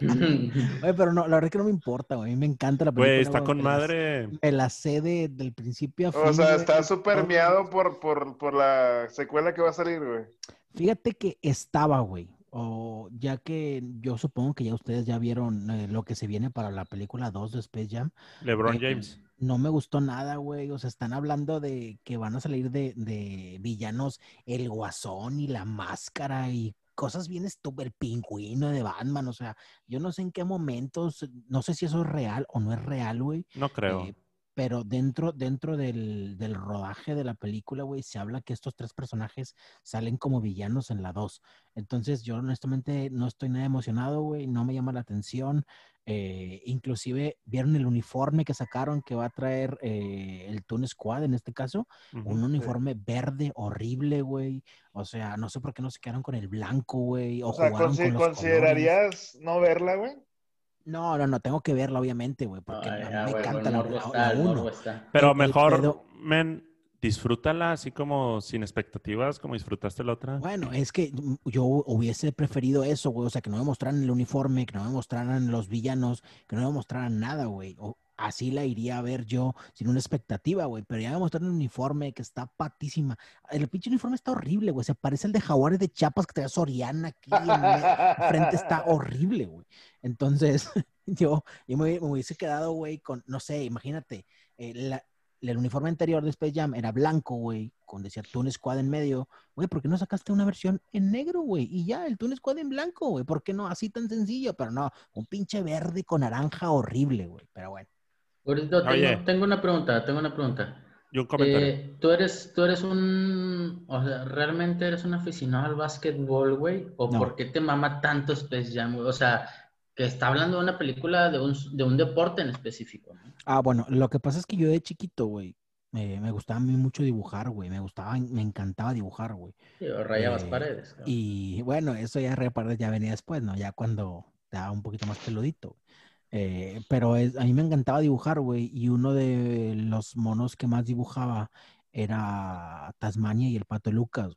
Güey, pero no, la verdad es que no me importa, güey. A mí me encanta la película. Güey, está con madre. Me la sé de- del principio a fin. O sea, está súper miado por, por, por la secuela que va a salir, güey. Fíjate que estaba, güey. O ya que yo supongo que ya ustedes ya vieron eh, lo que se viene para la película 2 de Space Jam. LeBron Eh, James. No me gustó nada, güey. O sea, están hablando de que van a salir de, de villanos el guasón y la máscara y cosas bien estúpidas, el pingüino de Batman. O sea, yo no sé en qué momentos, no sé si eso es real o no es real, güey. No creo. Eh, pero dentro, dentro del, del rodaje de la película, güey, se habla que estos tres personajes salen como villanos en la 2. Entonces yo honestamente no estoy nada emocionado, güey, no me llama la atención. Eh, inclusive vieron el uniforme que sacaron que va a traer eh, el Toon Squad en este caso, un uniforme verde horrible, güey. O sea, no sé por qué no se quedaron con el blanco, güey, o, O sea, jugaron consi- con los colores. ¿considerarías no verla, güey? No, no, no, tengo que verla, obviamente, güey, porque Ay, a mí me encanta la, está, uno. Pero El- el mejor, pedo- men, disfrútala así como sin expectativas, como disfrutaste la otra. Bueno, es que yo hubiese preferido eso, güey. O sea, que no me mostraran el uniforme, que no me mostraran los villanos, que no me mostraran nada, güey. O así la iría a ver yo sin una expectativa, güey. Pero ya me mostraron el uniforme que está patísima. El pinche uniforme está horrible, güey. Se parece al de Jaguares de Chiapas que te da Soriana aquí. En frente está horrible, güey. Entonces, yo, yo me, me hubiese quedado, güey, con, no sé, imagínate, eh, la- el uniforme anterior de Space Jam era blanco, güey, con decía Toon Squad en medio. Güey, ¿por qué no sacaste una versión en negro, güey? Y ya, el Toon Squad en blanco, güey. ¿Por qué no? Así tan sencillo, pero no, un pinche verde con naranja horrible, güey. Pero bueno. Ahorita tengo, Oye. tengo una pregunta, tengo una pregunta. Y un comentario. Eh, tú eres, tú eres un, o sea, ¿realmente eres un aficionado al básquetbol, güey? ¿O No. por qué te mama tanto Space Jam, güey? O sea, que está hablando de una película de un, de un deporte en específico, ¿no? Ah, bueno, lo que pasa es que yo de chiquito, güey, eh, me gustaba a mí mucho dibujar, güey. Me gustaba, me encantaba dibujar, güey. Sí, o rayabas Eh, paredes. Y bueno, eso ya repartes ya venía después, ¿no? Ya cuando estaba un poquito más peludito. Eh, pero es- a mí me encantaba dibujar, güey. Y uno de los monos que más dibujaba era Tasmania y el Pato Lucas.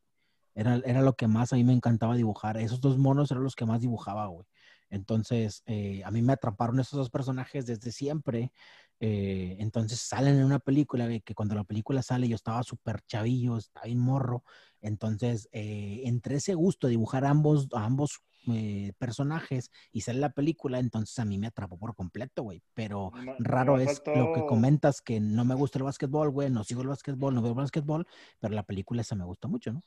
Era, era lo que más a mí me encantaba dibujar. Esos dos monos eran los que más dibujaba, güey. Entonces, eh, a mí me atraparon esos dos personajes desde siempre. Eh, entonces salen en una película, que cuando la película sale yo estaba súper chavillo, estaba bien morro. Entonces, entre ese gusto de dibujar ambos, a ambos eh, personajes y sale la película, entonces a mí me atrapó por completo, güey. Pero raro me es lo que comentas, que no me gusta el básquetbol, güey, no sigo el básquetbol, no veo el básquetbol, pero la película esa me gusta mucho, ¿no?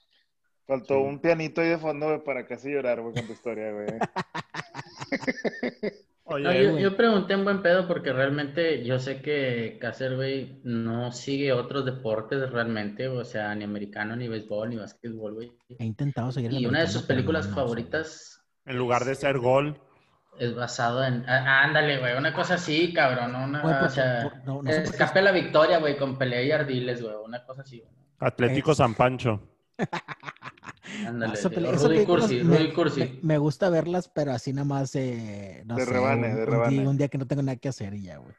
Faltó Sí. un pianito ahí de fondo, güey, para casi llorar, güey, con tu historia, güey. Oye, No, yo, pregunté en buen pedo porque realmente yo sé que Cácer, güey, no sigue otros deportes realmente, o sea, ni americano, ni béisbol, ni básquetbol, güey. He intentado seguir el Y una de sus películas no, favoritas en lugar de ser gol, es basado en... ah, ándale, güey, una cosa así, cabrón. Una, Güey, por- o sea, por- no- no sé por qué- escape la victoria, güey, con pelea y ardiles, güey, una cosa así, güey. Atlético Es- San Pancho. Ándale, Esa sí, peli- o esas Rudy Cursi, me- Rudy Cursi. Me, me gusta verlas, pero así nada más, eh, no De sé, rebane, un, de un rebane. día, un día que no tengo nada que hacer y ya, güey.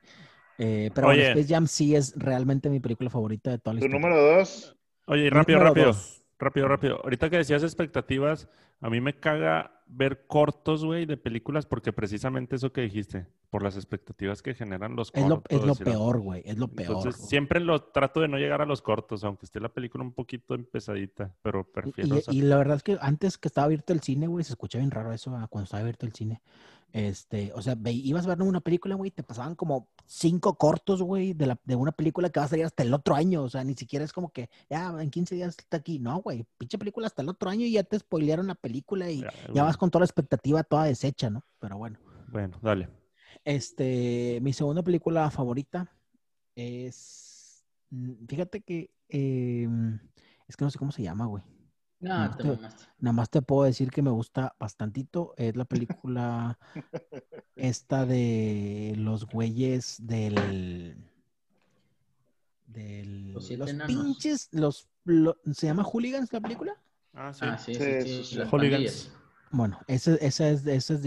Eh, pero bueno, Oye. Space Jam sí es realmente mi película favorita de toda la Tu historia. número dos, Oye, rápido, número rápido. dos. Rápido, rápido. Ahorita que decías expectativas, a mí me caga ver cortos, güey, de películas, porque precisamente eso que dijiste, por las expectativas que generan los Es lo, cortos. es lo peor, güey, es lo peor. Entonces, siempre lo trato de no llegar a los cortos, aunque esté la película un poquito empezadita, pero prefiero. Y, y la verdad es que antes que estaba abierto el cine, güey, se escucha bien raro eso ah, cuando estaba abierto el cine. Este, o sea, ve- ibas a ver una película, güey, te pasaban como cinco cortos, güey, de, la, de una película que va a salir hasta el otro año. O sea, ni siquiera es como que, ya, en 15 días está aquí. No, güey, pinche película hasta el otro año y ya te spoilearon la película y Ya, vas con toda la expectativa toda deshecha, ¿no? Pero bueno. Bueno, dale. Este, mi segunda película favorita es, mm, fíjate que, eh, es que no sé cómo se llama, güey. No, No, te te- mamaste. Nada más te puedo decir que me gusta bastantito. Es la película esta de los güeyes del... del Los siete los enanos. pinches, los, lo- ¿se llama Hooligans la película? Ah, sí. Ah, sí, Sí, sí, sí, Hooligans. Bueno, esa, esa es, esa es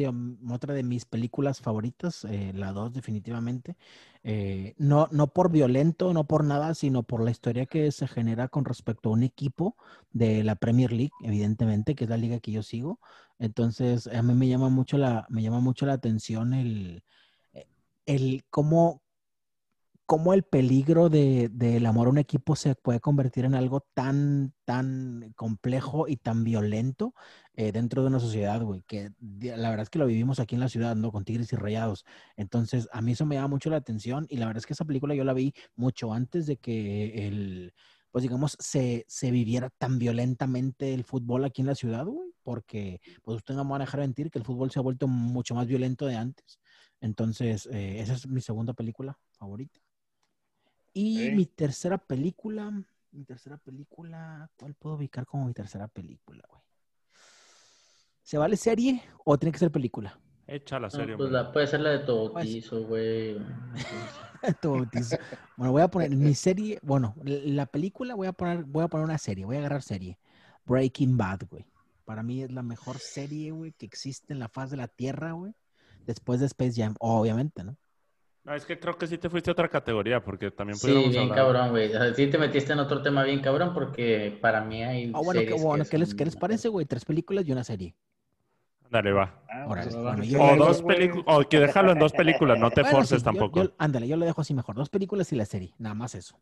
otra de mis películas favoritas, eh, la 2 definitivamente. Eh, no, no por violento, no por nada, sino por la historia que se genera con respecto a un equipo de la Premier League, evidentemente, que es la liga que yo sigo. Entonces, a mí me llama mucho la, me llama mucho la atención el, el cómo, cómo el peligro de, del amor a un equipo se puede convertir en algo tan, tan complejo y tan violento eh, dentro de una sociedad, güey, que la verdad es que lo vivimos aquí en la ciudad, ¿no? Con Tigres y Rayados. Entonces, a mí eso me llama mucho la atención y la verdad es que esa película yo la vi mucho antes de que el, pues digamos, se, se viviera tan violentamente el fútbol aquí en la ciudad, güey, porque, pues usted no me va a dejar mentir que el fútbol se ha vuelto mucho más violento de antes. Entonces, eh, esa es mi segunda película favorita. Y mi tercera película, mi tercera película, ¿cuál puedo ubicar como mi tercera película, güey? ¿Se vale serie o tiene que ser película? Echa la No, serie, pues la, puede ser la de tu bautizo, güey. Tu bautizo. bueno, voy a poner mi serie, bueno, la película voy a poner, voy a poner una serie, voy a agarrar serie. Breaking Bad, güey. Para mí es la mejor serie, güey, que existe en la faz de la Tierra, güey. Después de Space Jam, obviamente, ¿no? No, es que creo que sí te fuiste a otra categoría, porque también Sí, bien hablar. cabrón, güey. O sea, sí te metiste en otro tema bien cabrón porque para mí hay Ah, bueno, que- series bueno, que ¿qué les, qué les parece, güey? Tres películas y una serie. Dale, va. Ah, pues, bueno, pues, yo- O dos películas, o que déjalo en dos películas, no te Bueno, forces sí, yo- tampoco. yo- ándale, yo lo dejo así mejor. Dos películas y la serie, nada más eso.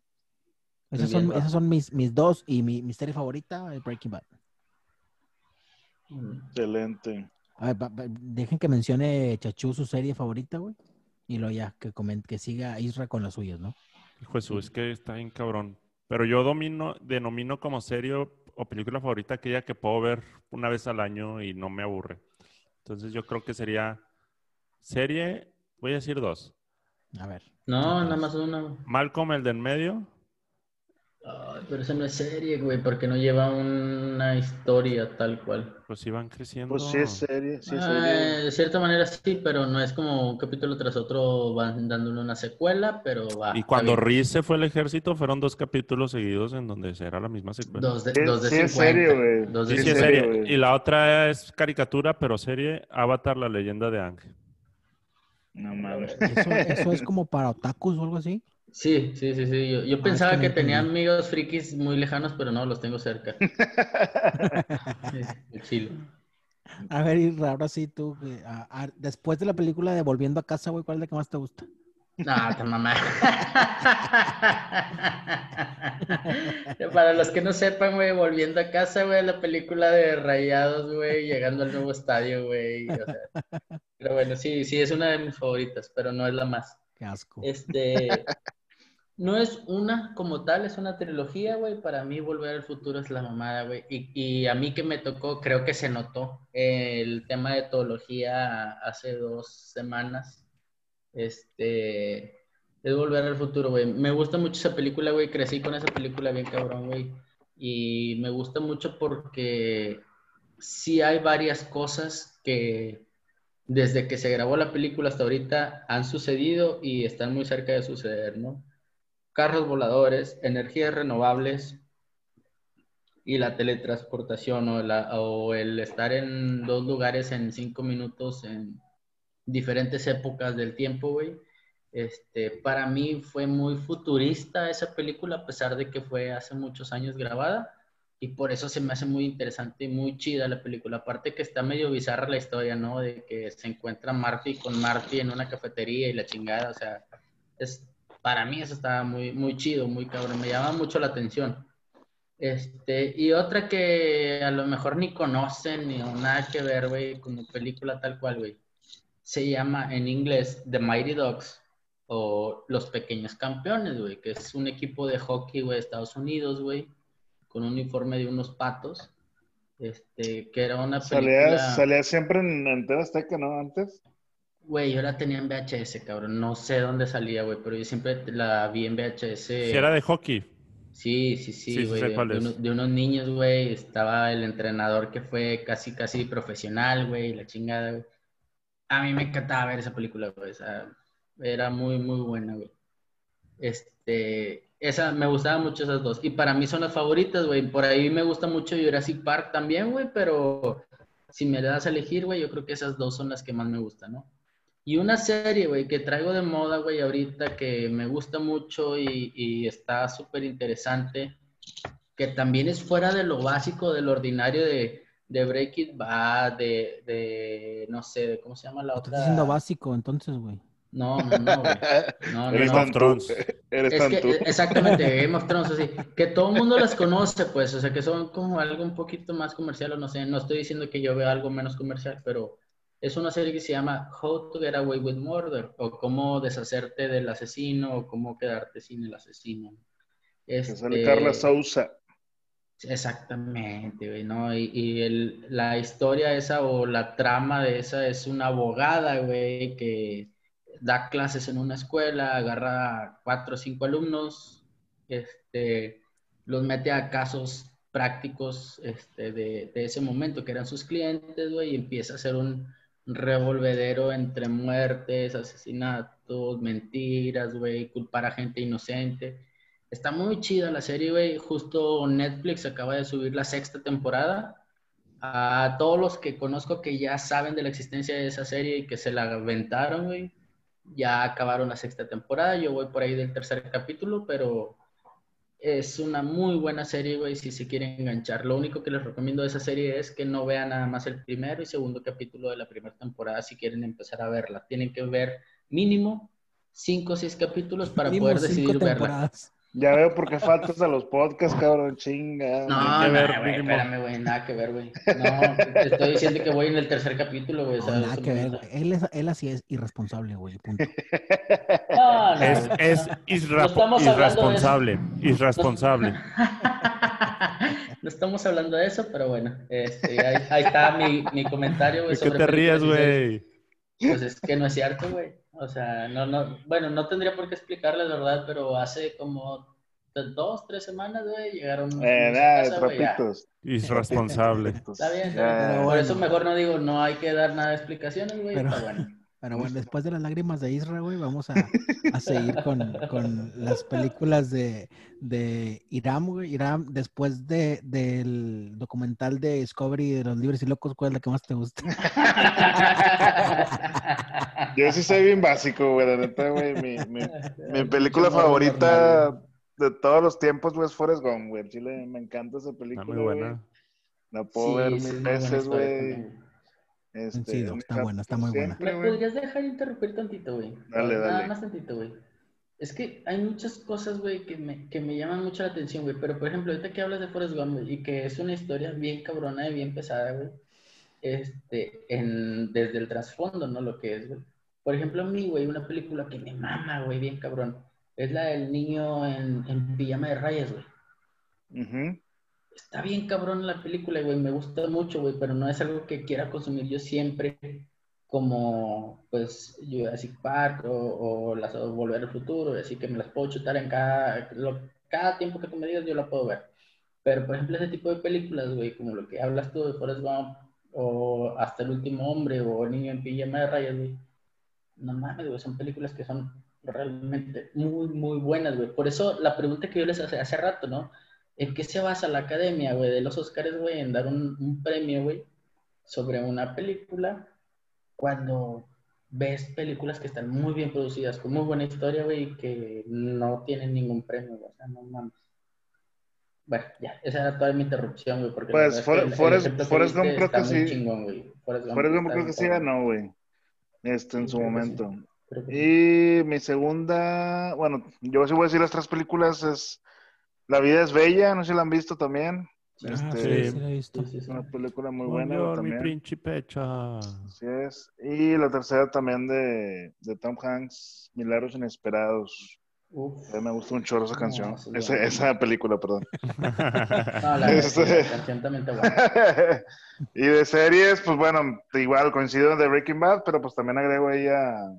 Esas bien, son, esas son mis, mis dos y mi, mi serie favorita, Breaking Bad. Mm. Excelente. A ver, dejen que mencione Chachú su serie favorita, güey. Y luego ya, que, comen- que siga Isra con las suyas, ¿no? Hijo de su, es que está bien cabrón. Pero yo domino, denomino como serio o película favorita aquella que puedo ver una vez al año y no me aburre. Entonces yo creo que sería serie, voy a decir dos. A ver. No, nada más una. Malcolm, el de en medio. Ay, pero eso no es serie, güey, porque no lleva una historia tal cual. Pues iban creciendo. Pues sí es serie, sí es Ah, serie. de cierta manera sí, pero no es como un capítulo tras otro van dándole una secuela, pero va. y cuando. Riz se fue al ejército, fueron dos capítulos seguidos en donde era la misma secuela. Dos de, Sí, dos de sí es 50. serie, güey. Dos de Sí, Sí, sí, es 50. serie. Y la otra es caricatura, pero serie Avatar, la leyenda de Ángel. No mames. ¿Eso, eso es como para otakus o algo así? Sí, sí, sí, sí. Yo, yo Ah, pensaba que tenía amigos frikis muy lejanos, pero no, los tengo cerca. Sí, el chile. A ver, Isra, ahora sí tú, güey, a- a- después de la película de Volviendo a casa, güey, ¿cuál es la que más te gusta? No, te mamá. Para los que no sepan, güey, volviendo a casa, güey, la película de Rayados, güey, llegando al nuevo estadio, güey. o sea. Pero bueno, sí, sí, es una de mis favoritas, pero no es la más. Qué asco. Este, no es una como tal, es una trilogía, güey. Para mí, Volver al Futuro es la mamada, güey. Y, a mí que me tocó, creo que se notó el tema de teología hace dos semanas. Este, es Volver al Futuro, güey. Me gusta mucho esa película, güey. Crecí con esa película bien cabrón, güey. Y me gusta mucho porque sí hay varias cosas que desde que se grabó la película hasta ahorita han sucedido y están muy cerca de suceder, ¿no? Carros voladores, energías renovables y la teletransportación o, el estar en dos lugares en cinco minutos en diferentes épocas del tiempo, güey. Este, para mí fue muy futurista esa película, a pesar de que fue hace muchos años grabada. Y por eso se me hace muy interesante y muy chida la película. Aparte que está medio bizarra la historia, ¿no? De que se encuentra Marty con Marty en una cafetería y la chingada. O sea, es, para mí eso estaba muy, muy chido, muy cabrón. Me llama mucho la atención. Este, y otra que a lo mejor ni conocen ni nada que ver, güey, como película tal cual, güey. Se llama en inglés The Mighty Ducks o Los Pequeños Campeones, güey, que es un equipo de hockey, güey, de Estados Unidos, güey, con un uniforme de unos patos. Este, que era una Salía, película. salía siempre en Antena Azteca, ¿no? Antes. Güey, yo la tenía en VHS, cabrón. No sé dónde salía, güey, pero yo siempre la vi en VHS. Si era de hockey. Sí, sí, Sí, sí, sí güey. sé de, de uno- de unos niños, güey. Estaba el entrenador que fue casi, casi profesional, güey. La chingada, güey. A mí me encantaba ver esa película, güey. O sea, era muy, muy buena, güey. Este, esa, me gustaban mucho esas dos. Y para mí son las favoritas, güey. Por ahí me gusta mucho Jurassic Park también, güey. Pero si me das a elegir, güey, yo creo que esas dos son las que más me gustan, ¿no? Y una serie, güey, que traigo de moda, güey, ahorita que me gusta mucho y, y está súper interesante, que también es fuera de lo básico, de lo ordinario de, de Breaking Bad, de, de, no sé, de cómo se llama la Estás otra. diciendo básico, entonces, güey. No, no, no, güey. No, no, Eres no. Tan. Thrones. Eres Es tan que, tú. eh, exactamente, Game of Thrones, así, que todo el mundo las conoce, pues, o sea, que son como algo un poquito más comercial, o no sé, no estoy diciendo que yo vea algo menos comercial, pero es una serie que se llama How to Get Away with Murder, o cómo deshacerte del asesino, o cómo quedarte sin el asesino. Que sale Este, Carla Sousa. Exactamente, güey, ¿no? Y, y el- la historia esa o la trama de esa es una abogada, güey, que da clases en una escuela, agarra cuatro o cinco alumnos, este, los mete a casos prácticos este, de, de, ese momento, que eran sus clientes, güey, y empieza a hacer un revolvedero entre muertes, asesinatos, mentiras, güey, culpar a gente inocente. Está muy chida la serie, güey. Justo Netflix acaba de subir la sexta temporada. A todos los que conozco que ya saben de la existencia de esa serie y que se la aventaron, ya acabaron la sexta temporada. Yo voy por ahí del tercer capítulo, pero es una muy buena serie, güey, si se quieren enganchar. Lo único que les recomiendo de esa serie es que no vean nada más el primero y segundo capítulo de la primera temporada si quieren empezar a verla. Tienen que ver mínimo cinco o seis capítulos para poder decidir verla. Ya veo por qué faltas a los podcasts, cabrón, chinga. No, no, güey, espérame, güey, nada que ver, güey. No, te estoy diciendo que voy en el tercer capítulo, güey. No, nada que ver, güey. Él, es, él así es irresponsable, güey, punto. No, no, es es irra irresponsable, irresponsable. no estamos hablando de eso, pero bueno, este, ahí, ahí, está mi, mi comentario, güey. ¿De qué te ríes, güey? Pues es que no es cierto, güey. O sea, no, no, bueno, no tendría por qué explicarles, ¿verdad? Pero hace como dos, tres semanas, güey, llegaron. Eh, nada, trapitos. Irresponsable. Está bien, pero por eso mejor no digo, no hay que dar nada de explicaciones, güey. Pero, bueno. Pero bueno, después de las lágrimas de Israel, güey, vamos a, a seguir con, con, las películas de, de Iram, güey. Iram, después de, del documental de Discovery de los libres y locos, ¿cuál es la que más te gusta? Yo sí soy bien básico, güey, la neta, güey. Mi, mi, mi película favorita de todos los tiempos, güey, es Forrest Gump, güey. Chile, me encanta esa película, Está muy buena. La puedo sí, ver mil veces, güey. Este, sí, está buena, está muy buena. ¿Me podrías dejar interrumpir tantito, güey? Dale, Nada dale. más tantito, güey. Es que hay muchas cosas, güey, que me, que me llaman mucho la atención, güey. Pero, por ejemplo, ahorita que hablas de Forrest Gump, güey, y que es una historia bien cabrona y bien pesada, güey. Este, en, desde el trasfondo, ¿no? Lo que es, güey. Por ejemplo, a mí, güey, una película que me mama, güey, bien cabrón. Es la del niño en, en pijama de rayas, güey. Uh -huh. Está bien cabrón la película, güey. Me gusta mucho, güey, pero no es algo que quiera consumir yo siempre como, pues, Jurassic Park o, o las o Volver al Futuro, así que me las puedo chutar en cada, lo, cada tiempo que tú me digas, yo la puedo ver. Pero, por ejemplo, ese tipo de películas, güey, como lo que hablas tú de Forrest Gump o Hasta el Último Hombre o Niño en Pijama de Rayas, güey. No mames, güey, son películas que son realmente muy, muy buenas, güey. Por eso la pregunta que yo les hace hace rato, ¿no? ¿En qué se basa la academia, güey, de los Oscars, güey, en dar un, un premio, güey, sobre una película cuando ves películas que están muy bien producidas, con muy buena historia, güey, y que no tienen ningún premio, güey? O sea, no mames. Bueno, ya, esa era toda mi interrupción, güey, porque... Pues, Forrest Gump creo que sí. Chingón, güey. Forrest Gump creo que sí ganó, güey, este, en su momento. Y mi segunda, bueno, yo sí voy a decir las tres películas, es La vida es bella, no sé si la han visto también. Ah, Este, sí, sí, la he visto. Es una película muy buena Señor, mi principecha. Así es. Y la tercera también de, de Tom Hanks, Milagros Inesperados. Uf. A mí me gusta un chorro esa No, canción. sí, esa, esa película, perdón. No, la, Este- la canción también está buena. y de series, pues bueno, igual coincido de Breaking Bad, pero pues también agrego ahí a,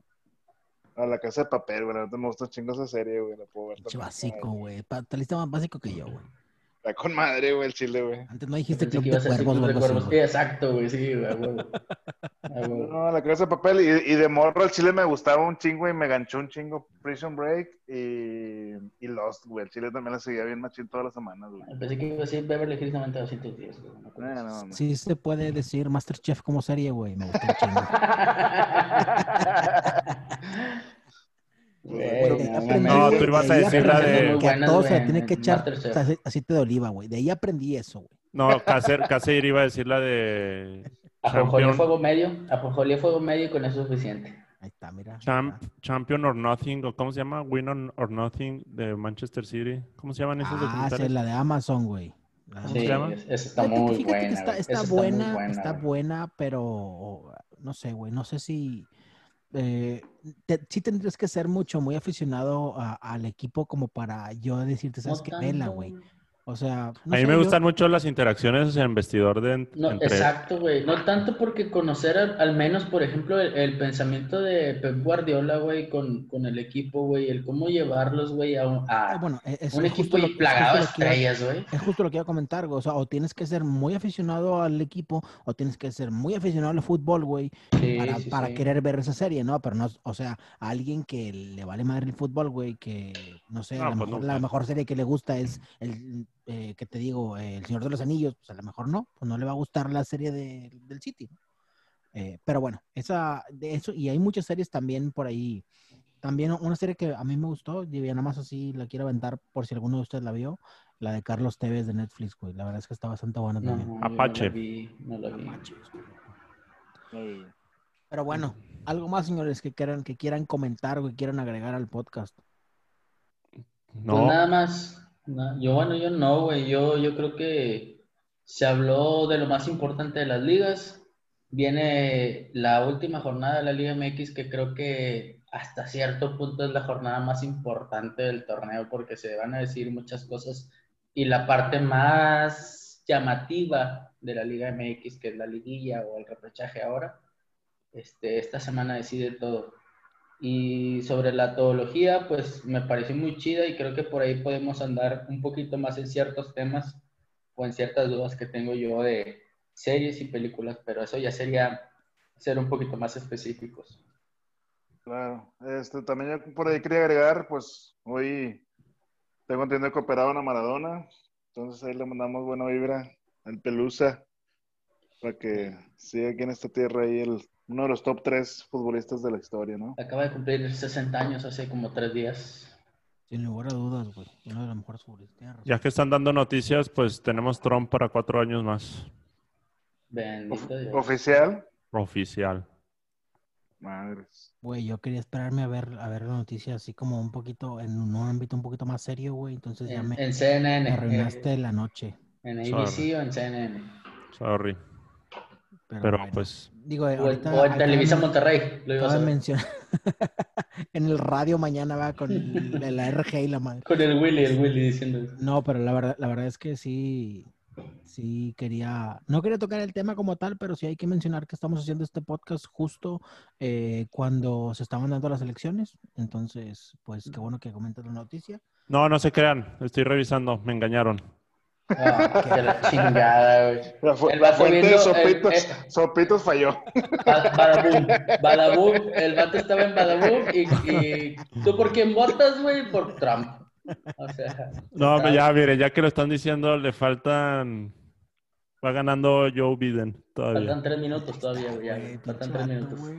a La Casa de Papel, güey. Neta me gusta chingo esa serie, güey. La puedo ver Pinche básico, güey. Pa- Te lista más básico que yo, güey. Está con madre, güey, el chile, güey. Antes no dijiste Club que de ibas a Cuervos Club de Cuervos. Güey. exacto, güey, sí, güey. No, La Casa de Papel. Y, y de morro el chile me gustaba un chingo y me ganchó un chingo Prison Break y, y Lost, güey. El chile también la seguía bien machín todas las semanas, güey. Pensé que iba a decir Beverly Hills 90210, güey. No, así. no, no. Sí se puede decir Masterchef como serie, güey. Me gusta un chingo. Güey, no, tú ibas a decir la de- Que a todos se tiene que echar aceite de oliva, güey. De ahí aprendí eso, güey. No, Caser, Caser iba a decir la de Ajonjolí fuego medio, ajonjolí a fuego medio y con eso es suficiente. Ahí está, mira. Champ- Champion or Nothing, o ¿cómo se llama? Win or, or Nothing de Manchester City. ¿Cómo se llaman esos Ah, esa es documentales? la de Amazon, güey. ¿Cómo Sí, se llama? es- esa está muy buena. está, buena, está buena, pero no sé, güey, no sé si eh, te- sí tendrías que ser mucho, muy aficionado a- al equipo como para yo decirte, No ¿sabes qué? Vela, güey. O sea, no a mí sé, me yo- gustan mucho las interacciones en vestidor de en- No, entre... exacto, güey. No tanto porque conocer al, al menos, por ejemplo, el, el pensamiento de Pep Guardiola, güey, con, con el equipo, güey, el cómo llevarlos, güey, a, un- a Ah, bueno, es, es un justo equipo lo- y es plagado de estrellas, güey. Es justo lo que iba a comentar, güey. O sea, o tienes que ser muy aficionado al equipo o tienes que ser muy aficionado al fútbol, güey, Sí, para, sí, para sí. querer ver esa serie, ¿no? Pero no, o sea, a alguien que le vale madre el fútbol, güey, que no sé, No, lo pues mejor la mejor serie que le gusta es el, eh, que te digo, eh, El Señor de los Anillos, pues a lo mejor no, pues no le va a gustar la serie de- del City. ¿no? Eh, pero bueno, esa, de eso, y hay muchas series también por ahí. También una serie que a mí me gustó, y nada más así la quiero aventar por si alguno de ustedes la vio, la de Carlos Tevez de Netflix, güey. La verdad es que está bastante buena No, también. no Apache. la vi, no la vi. Ay, Pero bueno, algo más, señores, que quieran, que quieran comentar o que quieran agregar al podcast. No, Pues nada más. Na- yo, bueno, yo no, güey. Yo, yo creo que se habló de lo más importante de las ligas. Viene la última jornada de la Liga MX, que creo que hasta cierto punto es la jornada más importante del torneo, porque se van a decir muchas cosas. Y la parte más llamativa de la Liga MX, que es la liguilla o el repechaje ahora, este, esta semana decide todo. Y sobre la teología, pues me pareció muy chida y creo que por ahí podemos andar un poquito más en ciertos temas o en ciertas dudas que tengo yo de series y películas, pero eso ya sería ser un poquito más específicos. Claro. Este, también yo por ahí quería agregar, pues hoy tengo entendido que operaban a Maradona, entonces ahí le mandamos buena vibra al Pelusa para que siga aquí en esta tierra ahí el, uno de los top tres futbolistas de la historia, ¿no? Acaba de cumplir 60 años hace como tres días. Sin lugar a dudas, güey. Uno de los mejores futbolistas. Ya que están dando noticias, pues tenemos Trump para cuatro años más. Bendito Dios. Oficial. Oficial. Madres. Güey, yo quería esperarme a ver, a ver la noticia así como un poquito, en un ámbito un poquito más serio, güey. Entonces ya En, me, en CNN. me arruinaste eh, la noche. en ABC o en CNN. Sorry. Pero, Pero bueno. pues, Digo, eh, O, ahorita. o en Televisa Monterrey. Lo acaba a mencionar. en el radio mañana va con el- la RG y la madre. Con el Willy, el Willy diciendo eso. No, pero la verdad, la verdad es que sí, sí quería, no quería tocar el tema como tal, pero sí hay que mencionar que estamos haciendo este podcast justo eh, cuando se estaban dando las elecciones. Entonces, pues qué bueno que comentas la noticia. no, no se crean. Estoy revisando. Me engañaron. Ah, que la chingada, güey. La, fu- El la vato de el- Sopitos, eh. Sopitos falló. Ba- Badabum, Badabum, el vato estaba en Badabum y, y ¿tú por quién votas, güey? Por Trump. O sea, No, ya, mire, ya que lo están diciendo, le faltan. Va ganando Joe Biden todavía. faltan tres minutos todavía, güey. ya, Güey, faltan tres minutos. güey.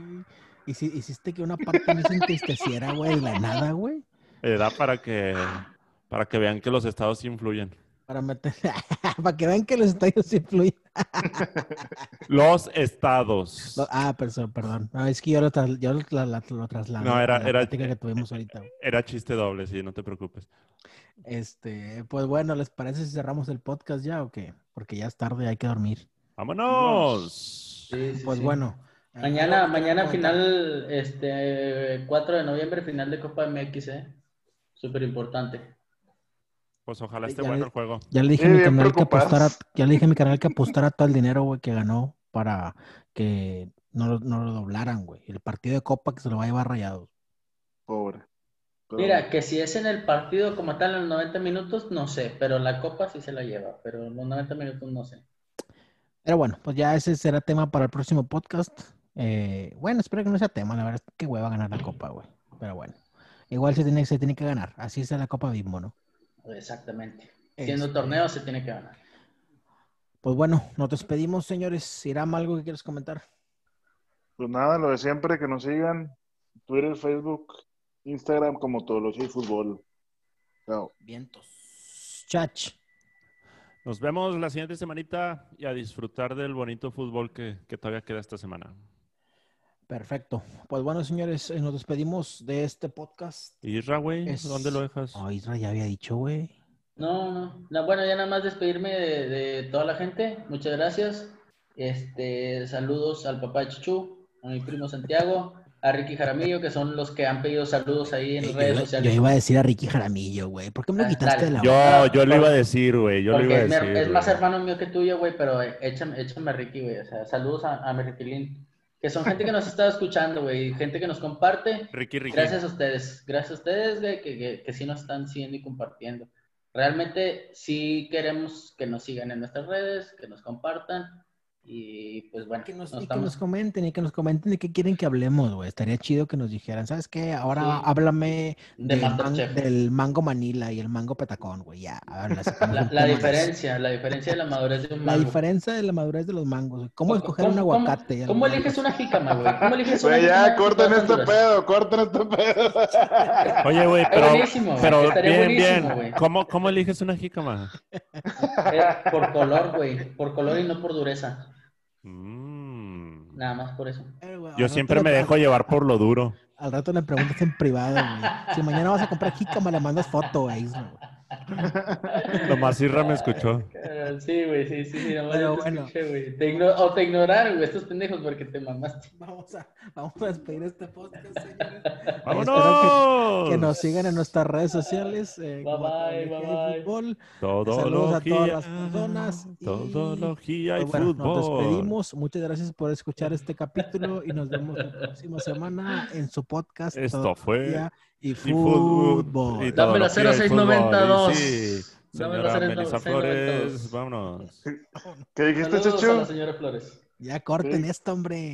Y si, hiciste que una parte de mí se entristeciera, güey, de la nada, güey. Era para que, para que vean que los estados influyen. Para meter, para que vean que los estadios influyen. Los estados. No, ah, perdón, perdón. No, es que yo lo, tras- yo lo, lo trasladé. No, era- era- que tuvimos ahorita. güey. Era chiste doble, sí, no te preocupes. Este, pues bueno, ¿les parece si cerramos el podcast ya o qué? Porque ya es tarde, hay que dormir. ¡Vámonos! Sí, sí, Pues sí. bueno. Mañana, ¿algo que mañana comentar? final, este, 4 de noviembre, final de Copa MX, ¿eh? Súper importante. Pues ojalá esté Ya bueno le- el juego. Ya le dije a mi canal que apostara, ya le dije a mi canal que apostara todo el dinero, güey, que ganó para que no, lo- no lo doblaran, güey. El partido de Copa que se lo va a llevar rayados. Pobre. Pero- Mira, que si es en el partido como tal, en los 90 minutos, no sé, pero la Copa sí se la lleva, pero en los 90 minutos no sé. Pero bueno, pues ya ese será tema para el próximo podcast. Eh, bueno, espero que no sea tema, la verdad es que hueva ganar la Copa, güey. Pero bueno, igual se tiene, se tiene que ganar. Así es la Copa Bimbo, ¿no? Exactamente. Siendo Este, torneo se tiene que ganar. Pues bueno, nos despedimos, señores. Irán, ¿algo que quieres comentar? Pues nada, lo de siempre, que nos sigan. Twitter, Facebook, Instagram, como Tología y Fútbol. Chao. Vientos. Chach. Nos vemos la siguiente semanita y a disfrutar del bonito fútbol que, que todavía queda esta semana. Perfecto. Pues bueno, señores, eh, nos despedimos de este podcast. Isra, güey, Es- ¿dónde lo dejas? Oh, Isra ya había dicho, güey. No, no, no, Bueno, ya nada más despedirme de, de toda la gente. Muchas gracias. Este, saludos al papá de Chuchu, a mi primo Santiago, a Ricky Jaramillo, que son los que han pedido saludos ahí en Yo redes sociales. yo iba a decir a Ricky Jaramillo, güey. ¿Por qué me lo Ah, quitaste de la Yo, yo lo iba a decir, güey. Yo lo iba a decir. es más hermano mío que tuyo, güey, pero échame, échame a Ricky, güey. O sea, saludos a, a mi Riquilín. Que son gente que nos está escuchando, güey. Gente que nos comparte. Ricky, Ricky. Gracias a ustedes. Gracias a ustedes, güey, que, que, que sí nos están siguiendo y compartiendo. Realmente sí queremos que nos sigan en nuestras redes, que nos compartan. Y pues bueno, Que nos, nos y que nos comenten, y que nos comenten de qué quieren que hablemos, güey. Estaría chido que nos dijeran, ¿sabes qué? Ahora Sí. háblame De del, man- Masterchef. del mango manila y el mango petacón, güey. Ya, habla, sacamos La, la diferencia, la diferencia de la madurez de un La mango. diferencia de la madurez de los mangos. güey. ¿Cómo ¿Cómo- escoger un aguacate? ¿Cómo, cómo eliges una jícama, güey? ¿Cómo eliges una Güey, jícama ya, corten este pedo, corten este pedo. Oye, güey, pero, buenísimo, güey. pero Estaría bien, bien. güey. ¿Cómo, ¿Cómo eliges una jícama? Eh, por color, güey. Por color y no por dureza. Mm. Nada más por eso. Eh, güey, Yo siempre me dejo llevar por lo duro. Al rato le preguntas en privado, güey. Si mañana vas a comprar jícama, le mandas foto, güey. güey. Nomás Irra me escuchó. Eh, Sí, güey, sí, sí, sí. Nomás Pero yo te bueno. escuché, güey. Te igno- o te ignoraron, güey, estos pendejos porque te mamaste. Vamos a, vamos a despedir este podcast, señores. ¡Vámonos! Que nos sigan en nuestras redes sociales. eh, Bye, bye, bye. Fútbol. Todología. Saludos a todas las personas y- Todología y Pues bueno, nos fútbol. despedimos. Muchas gracias por escuchar este capítulo y nos vemos la próxima semana en su podcast. Esto fue y fútbol. y Dame la todología y 0692. fútbol. Y Sí. Dame la Señora 0692. Melissa Flores, vámonos. ¿Qué dijiste, Saludos a Chuchu? la señora Flores. Ya corten esto, hombre.